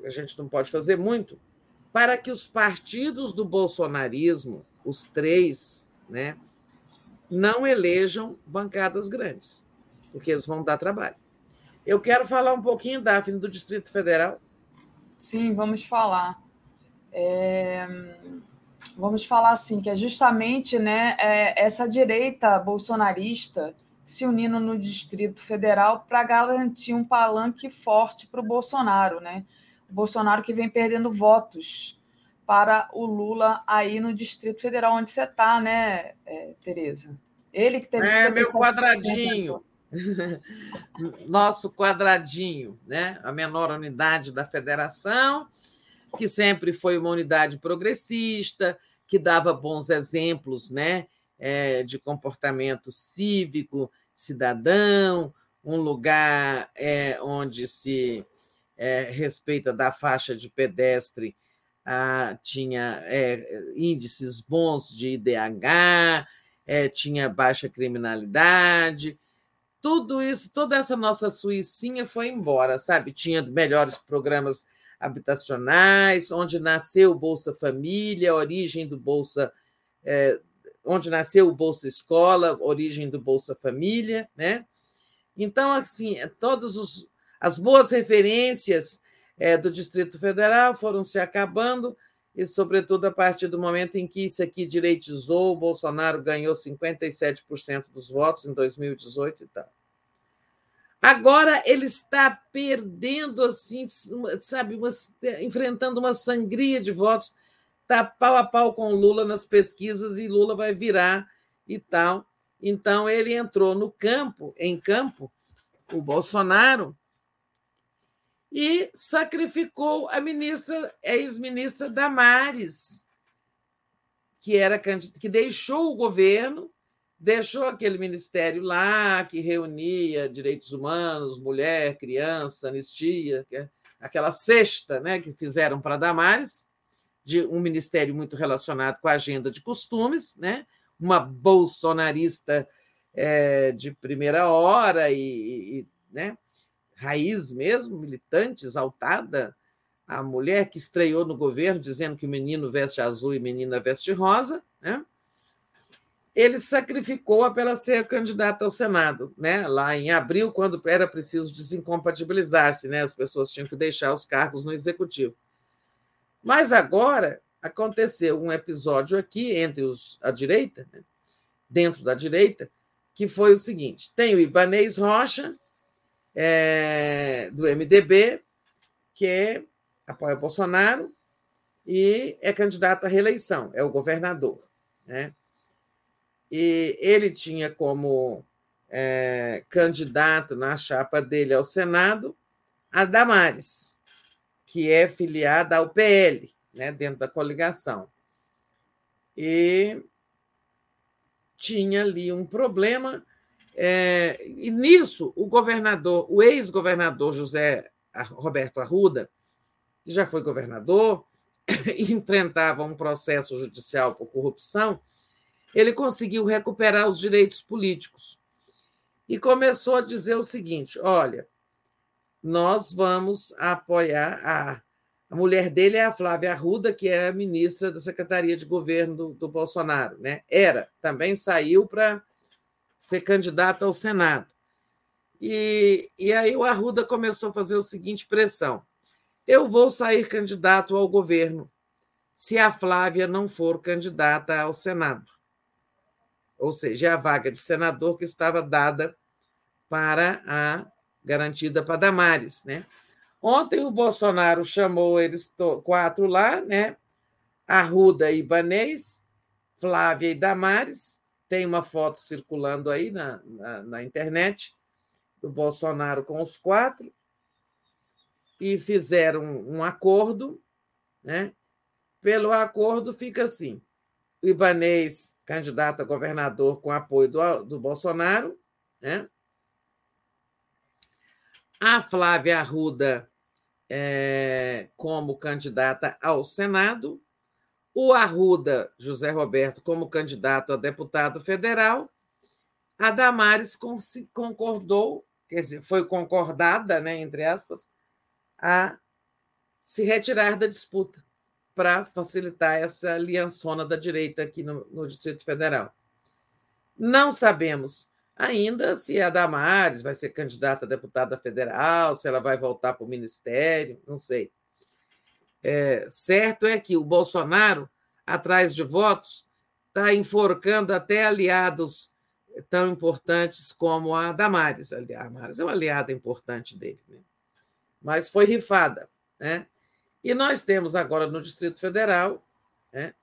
a gente não pode fazer muito, para que os partidos do bolsonarismo, os três, né, não elejam bancadas grandes, porque eles vão dar trabalho. Eu quero falar um pouquinho, Daphne, do Distrito Federal. Sim, vamos falar. É... Vamos falar assim, que é justamente né, é essa direita bolsonarista se unindo no Distrito Federal para garantir um palanque forte para o Bolsonaro, né? Bolsonaro que vem perdendo votos para o Lula aí no Distrito Federal, onde você está, né, é, Tereza? Ele que teve. É, meu quadradinho. Nosso quadradinho, né? A menor unidade da federação, que sempre foi uma unidade progressista, que dava bons exemplos, né? É, de comportamento cívico, cidadão, um lugar é, onde se é, respeita da faixa de pedestre, ah, tinha é, índices bons de IDH, é, tinha baixa criminalidade, tudo isso, toda essa nossa suicinha foi embora, sabe? Tinha melhores programas habitacionais, onde nasceu o Bolsa Família, a origem do Bolsa, é, onde nasceu o Bolsa Escola, origem do Bolsa Família, né? Então, assim, todos os, as boas referências é, do Distrito Federal foram se acabando, e, sobretudo, a partir do momento em que isso aqui direitizou, o Bolsonaro ganhou 57% dos votos em 2018 e tal. Agora ele está perdendo, assim, sabe, uma, enfrentando uma sangria de votos, está pau a pau com Lula nas pesquisas e Lula vai virar e tal. Então ele entrou no campo, em campo, o Bolsonaro, e sacrificou a ministra, ex-ministra Damares, que era que deixou o governo, deixou aquele ministério lá que reunia direitos humanos, mulher, criança, anistia, é aquela cesta né, que fizeram para Damares, de um ministério muito relacionado com a agenda de costumes, né, uma bolsonarista é, de primeira hora e, e né, raiz mesmo, militante, exaltada, a mulher que estreou no governo dizendo que o menino veste azul e menina veste rosa, né? ele sacrificou-a para ser candidata ao Senado, né? lá em abril, quando era preciso desincompatibilizar-se, né? as pessoas tinham que deixar os cargos no executivo. Mas agora aconteceu um episódio aqui entre os, a direita, né? dentro da direita, que foi o seguinte: tem o Ibanês Rocha, é, do MDB, que é apoia Bolsonaro e é candidato à reeleição, é o governador. Né? E ele tinha como é, candidato na chapa dele ao Senado a Damares, que é filiada ao PL, né, dentro da coligação. E tinha ali um problema, é, e nisso o governador, o ex-governador José Roberto Arruda, que já foi governador, enfrentava um processo judicial por corrupção, ele conseguiu recuperar os direitos políticos e começou a dizer o seguinte: olha, nós vamos apoiar a. A mulher dele é a Flávia Arruda, que é a ministra da Secretaria de Governo do, do Bolsonaro. Né? Era, também saiu para ser candidata ao Senado. E, e aí o Arruda começou a fazer o seguinte pressão: eu vou sair candidato ao governo se a Flávia não for candidata ao Senado. Ou seja, é a vaga de senador que estava dada para a garantida para Damares, né? Ontem o Bolsonaro chamou eles quatro lá, né? Arruda e Ibanês, Flávia e Damares. Tem uma foto circulando aí na, na, na internet do Bolsonaro com os quatro e fizeram um acordo, né? Pelo acordo fica assim: o Ibanês, candidato a governador com apoio do, do Bolsonaro, né? A Flávia Arruda é, como candidata ao Senado, o Arruda José Roberto como candidato a deputado federal, a Damares concordou, quer dizer, foi concordada, né, entre aspas, a se retirar da disputa para facilitar essa aliançona da direita aqui no, no, Distrito Federal. Não sabemos ainda se a Damares vai ser candidata a deputada federal, se ela vai voltar para o ministério, não sei. É, certo é que o Bolsonaro, atrás de votos, está enforcando até aliados tão importantes como a Damares. A Damares é uma aliada importante dele. Né? mas foi rifada. Né? E nós temos agora no Distrito Federal né,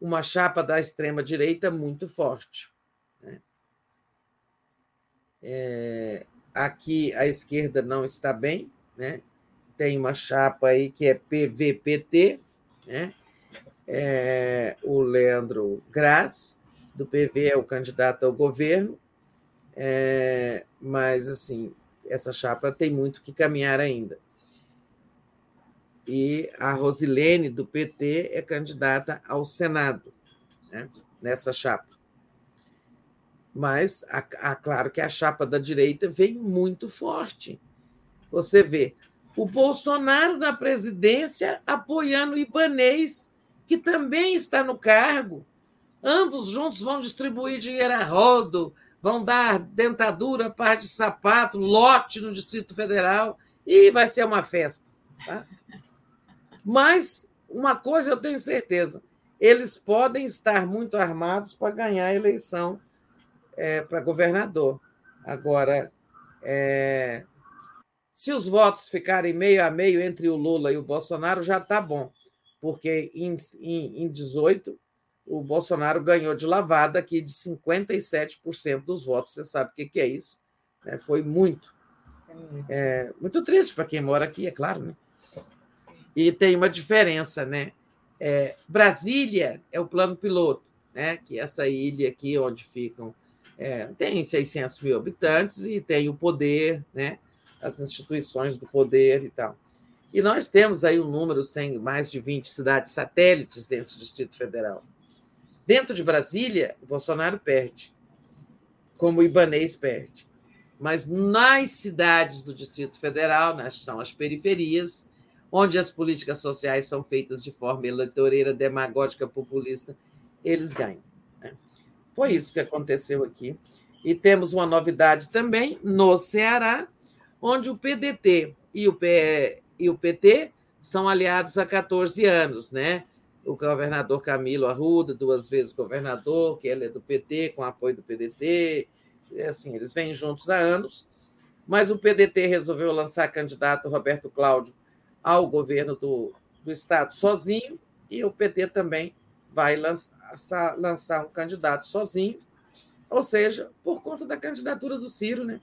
uma chapa da extrema-direita muito forte. É, aqui a esquerda não está bem, né? tem uma chapa aí que é PVPT, né? É, o Leandro Graz, do PV, é o candidato ao governo, é, mas assim essa chapa tem muito que caminhar ainda. E a Rosilene, do PT, é candidata ao Senado, né, nessa chapa. Mas, a, a, claro que a chapa da direita vem muito forte. Você vê o Bolsonaro na presidência apoiando o Ibanês, que também está no cargo. Ambos juntos vão distribuir dinheiro a rodo, vão dar dentadura, par de sapato, lote no Distrito Federal e vai ser uma festa. Tá? Mas uma coisa eu tenho certeza: eles podem estar muito armados para ganhar a eleição é, para governador. Agora, é, se os votos ficarem meio a meio entre o Lula e o Bolsonaro, já está bom, porque em, em, em 18 o Bolsonaro ganhou de lavada aqui de 57% dos votos. Você sabe o que, que é isso? É, foi muito. É, muito triste para quem mora aqui, é claro. Né? E tem uma diferença, né? É, Brasília é o plano piloto, né? que é essa ilha aqui onde ficam. É, tem 600 mil habitantes e tem o poder, né? as instituições do poder e tal. E nós temos aí um número sem mais de 20 cidades satélites dentro do Distrito Federal. Dentro de Brasília, o Bolsonaro perde, como o Ibanês perde. Mas nas cidades do Distrito Federal, nas, são as periferias, onde as políticas sociais são feitas de forma eleitoreira, demagógica, populista, eles ganham. Foi isso que aconteceu aqui. E temos uma novidade também no Ceará, onde o PDT e o, e o PT são aliados há 14 anos, né? O governador Camilo Arruda, duas vezes governador, que ele é do PT, com apoio do PDT, assim, eles vêm juntos há anos, mas o PDT resolveu lançar candidato Roberto Cláudio ao governo do, do Estado sozinho, e o PT também vai lançar, lançar um candidato sozinho, ou seja, por conta da candidatura do Ciro, né?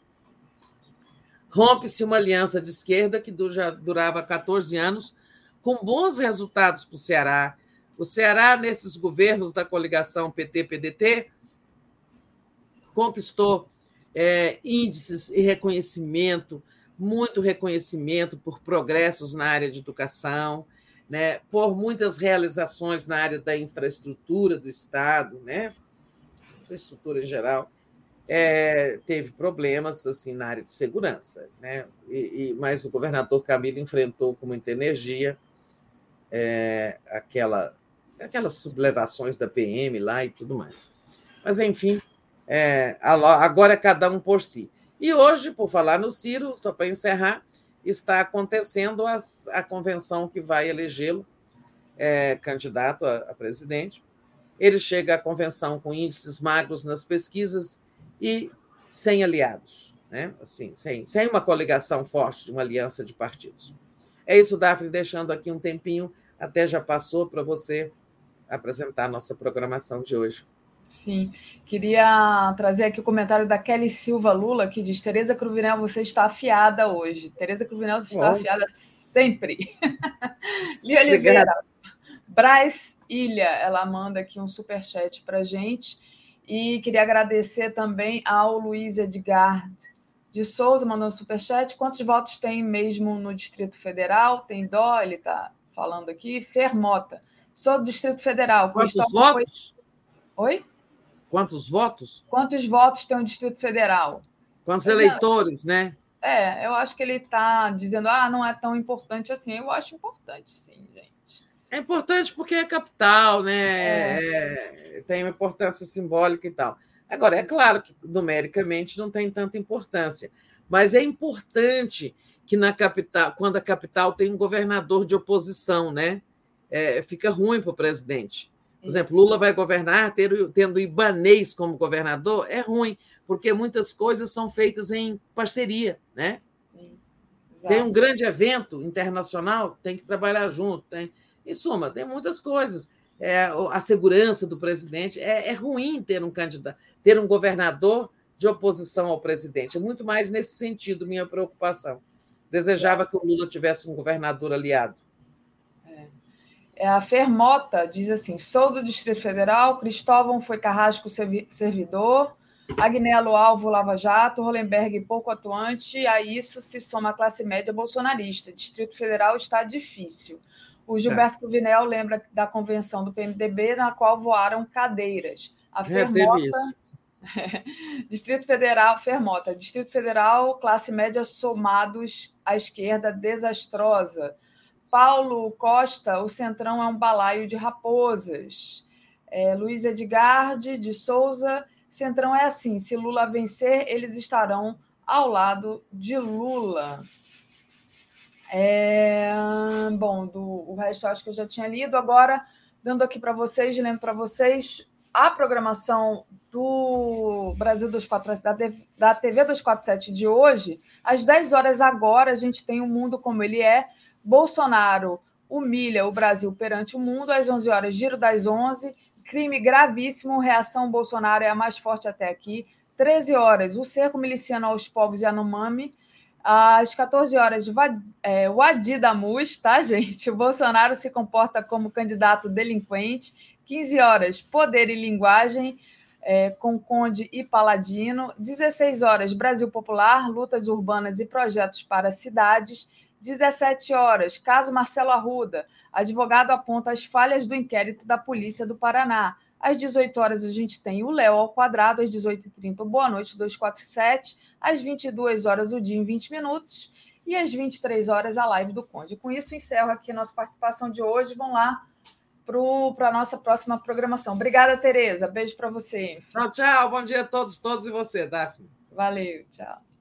Rompe-se uma aliança de esquerda que já durava 14 anos, com bons resultados para o Ceará. O Ceará, nesses governos da coligação PT-PDT, conquistou é, índices e reconhecimento, muito reconhecimento por progressos na área de educação, né, por muitas realizações na área da infraestrutura do Estado, né, infraestrutura em geral é, teve problemas assim na área de segurança, né? E, e, mas o governador Camilo enfrentou com muita energia é, aquela, aquelas sublevações da PM lá e tudo mais. Mas, enfim, é, agora é cada um por si. E hoje, por falar no Ciro, só para encerrar, está acontecendo a, a convenção que vai elegê-lo é, candidato a, a presidente. Ele chega à convenção com índices magros nas pesquisas e sem aliados, né? assim, sem, sem uma coligação forte de uma aliança de partidos. É isso, Daphne, deixando aqui um tempinho, até já passou para você apresentar a nossa programação de hoje. Sim, queria trazer aqui o comentário da Kelly Silva Lula, que diz: Tereza Cruvinel, você está afiada hoje. Tereza Cruvinel está Bom. afiada sempre. Lia Oliveira, Braz Ilha, ela manda aqui um superchat para gente. E queria agradecer também ao Luiz Edgar de Souza, mandando superchat. Quantos votos tem mesmo no Distrito Federal? Tem dó, ele está falando aqui. Fermota. Sou do Distrito Federal. Quantos votos? Foi... Oi? Quantos votos? Quantos votos tem o Distrito Federal? Quantos eleitores, né? É, eu acho que ele está dizendo, ah, não é tão importante assim. Eu acho importante, sim, gente. É importante porque é capital, né? É. É, tem uma importância simbólica e tal. Agora, é claro que numericamente não tem tanta importância, mas é importante que na capital, quando a capital tem um governador de oposição, né? É, fica ruim para o presidente. Por exemplo, Lula vai governar tendo, tendo Ibanês como governador, é ruim, porque muitas coisas são feitas em parceria, né? Sim. Tem um grande evento internacional, tem que trabalhar junto, tem em suma, tem muitas coisas. É, a segurança do presidente é, é ruim ter um candidato, ter um governador de oposição ao presidente. É muito mais nesse sentido minha preocupação. Desejava que o Lula tivesse um governador aliado. É. a Fermota diz assim: sou do Distrito Federal, Cristóvão foi carrasco servidor, Agnello alvo Lava Jato, Hollenberg pouco atuante, a isso se soma a classe média bolsonarista. Distrito Federal está difícil. O Gilberto é. Cruvinel lembra da convenção do PMDB, na qual voaram cadeiras. A Fermota. Distrito Federal, Fermota, Distrito Federal, classe média somados à esquerda desastrosa. Paulo Costa, o Centrão é um balaio de raposas. É, Luiz Edgarde de Souza, Centrão é assim: se Lula vencer, eles estarão ao lado de Lula. É, bom, do, o resto acho que eu já tinha lido. Agora, dando aqui para vocês, lembro para vocês a programação do Brasil 247, da TV 247 de hoje, às 10 horas agora, a gente tem o mundo como ele é. Bolsonaro humilha o Brasil perante o mundo, às 11 horas, giro das 11. Crime gravíssimo, reação Bolsonaro é a mais forte até aqui. 13 horas, o cerco miliciano aos povos Yanomami Às 14 horas, é, o Adi Damus, tá, gente? O Bolsonaro se comporta como candidato delinquente. 15 horas, Poder e Linguagem, é, com Conde e Paladino. 16 horas, Brasil Popular, lutas urbanas e projetos para cidades. 17 horas, caso Marcelo Arruda. Advogado aponta as falhas do inquérito da Polícia do Paraná. Às 18 horas, a gente tem o Léo ao quadrado. Às 18h30, o Boa Noite 247 às 22 horas o dia em 20 minutos e às 23 horas a live do Conde. Com isso, encerro aqui a nossa participação de hoje. Vão lá para a nossa próxima programação. Obrigada, Tereza. Beijo para você. Tchau, tchau. Bom dia a todos, todos e você, Daphne. Valeu, tchau.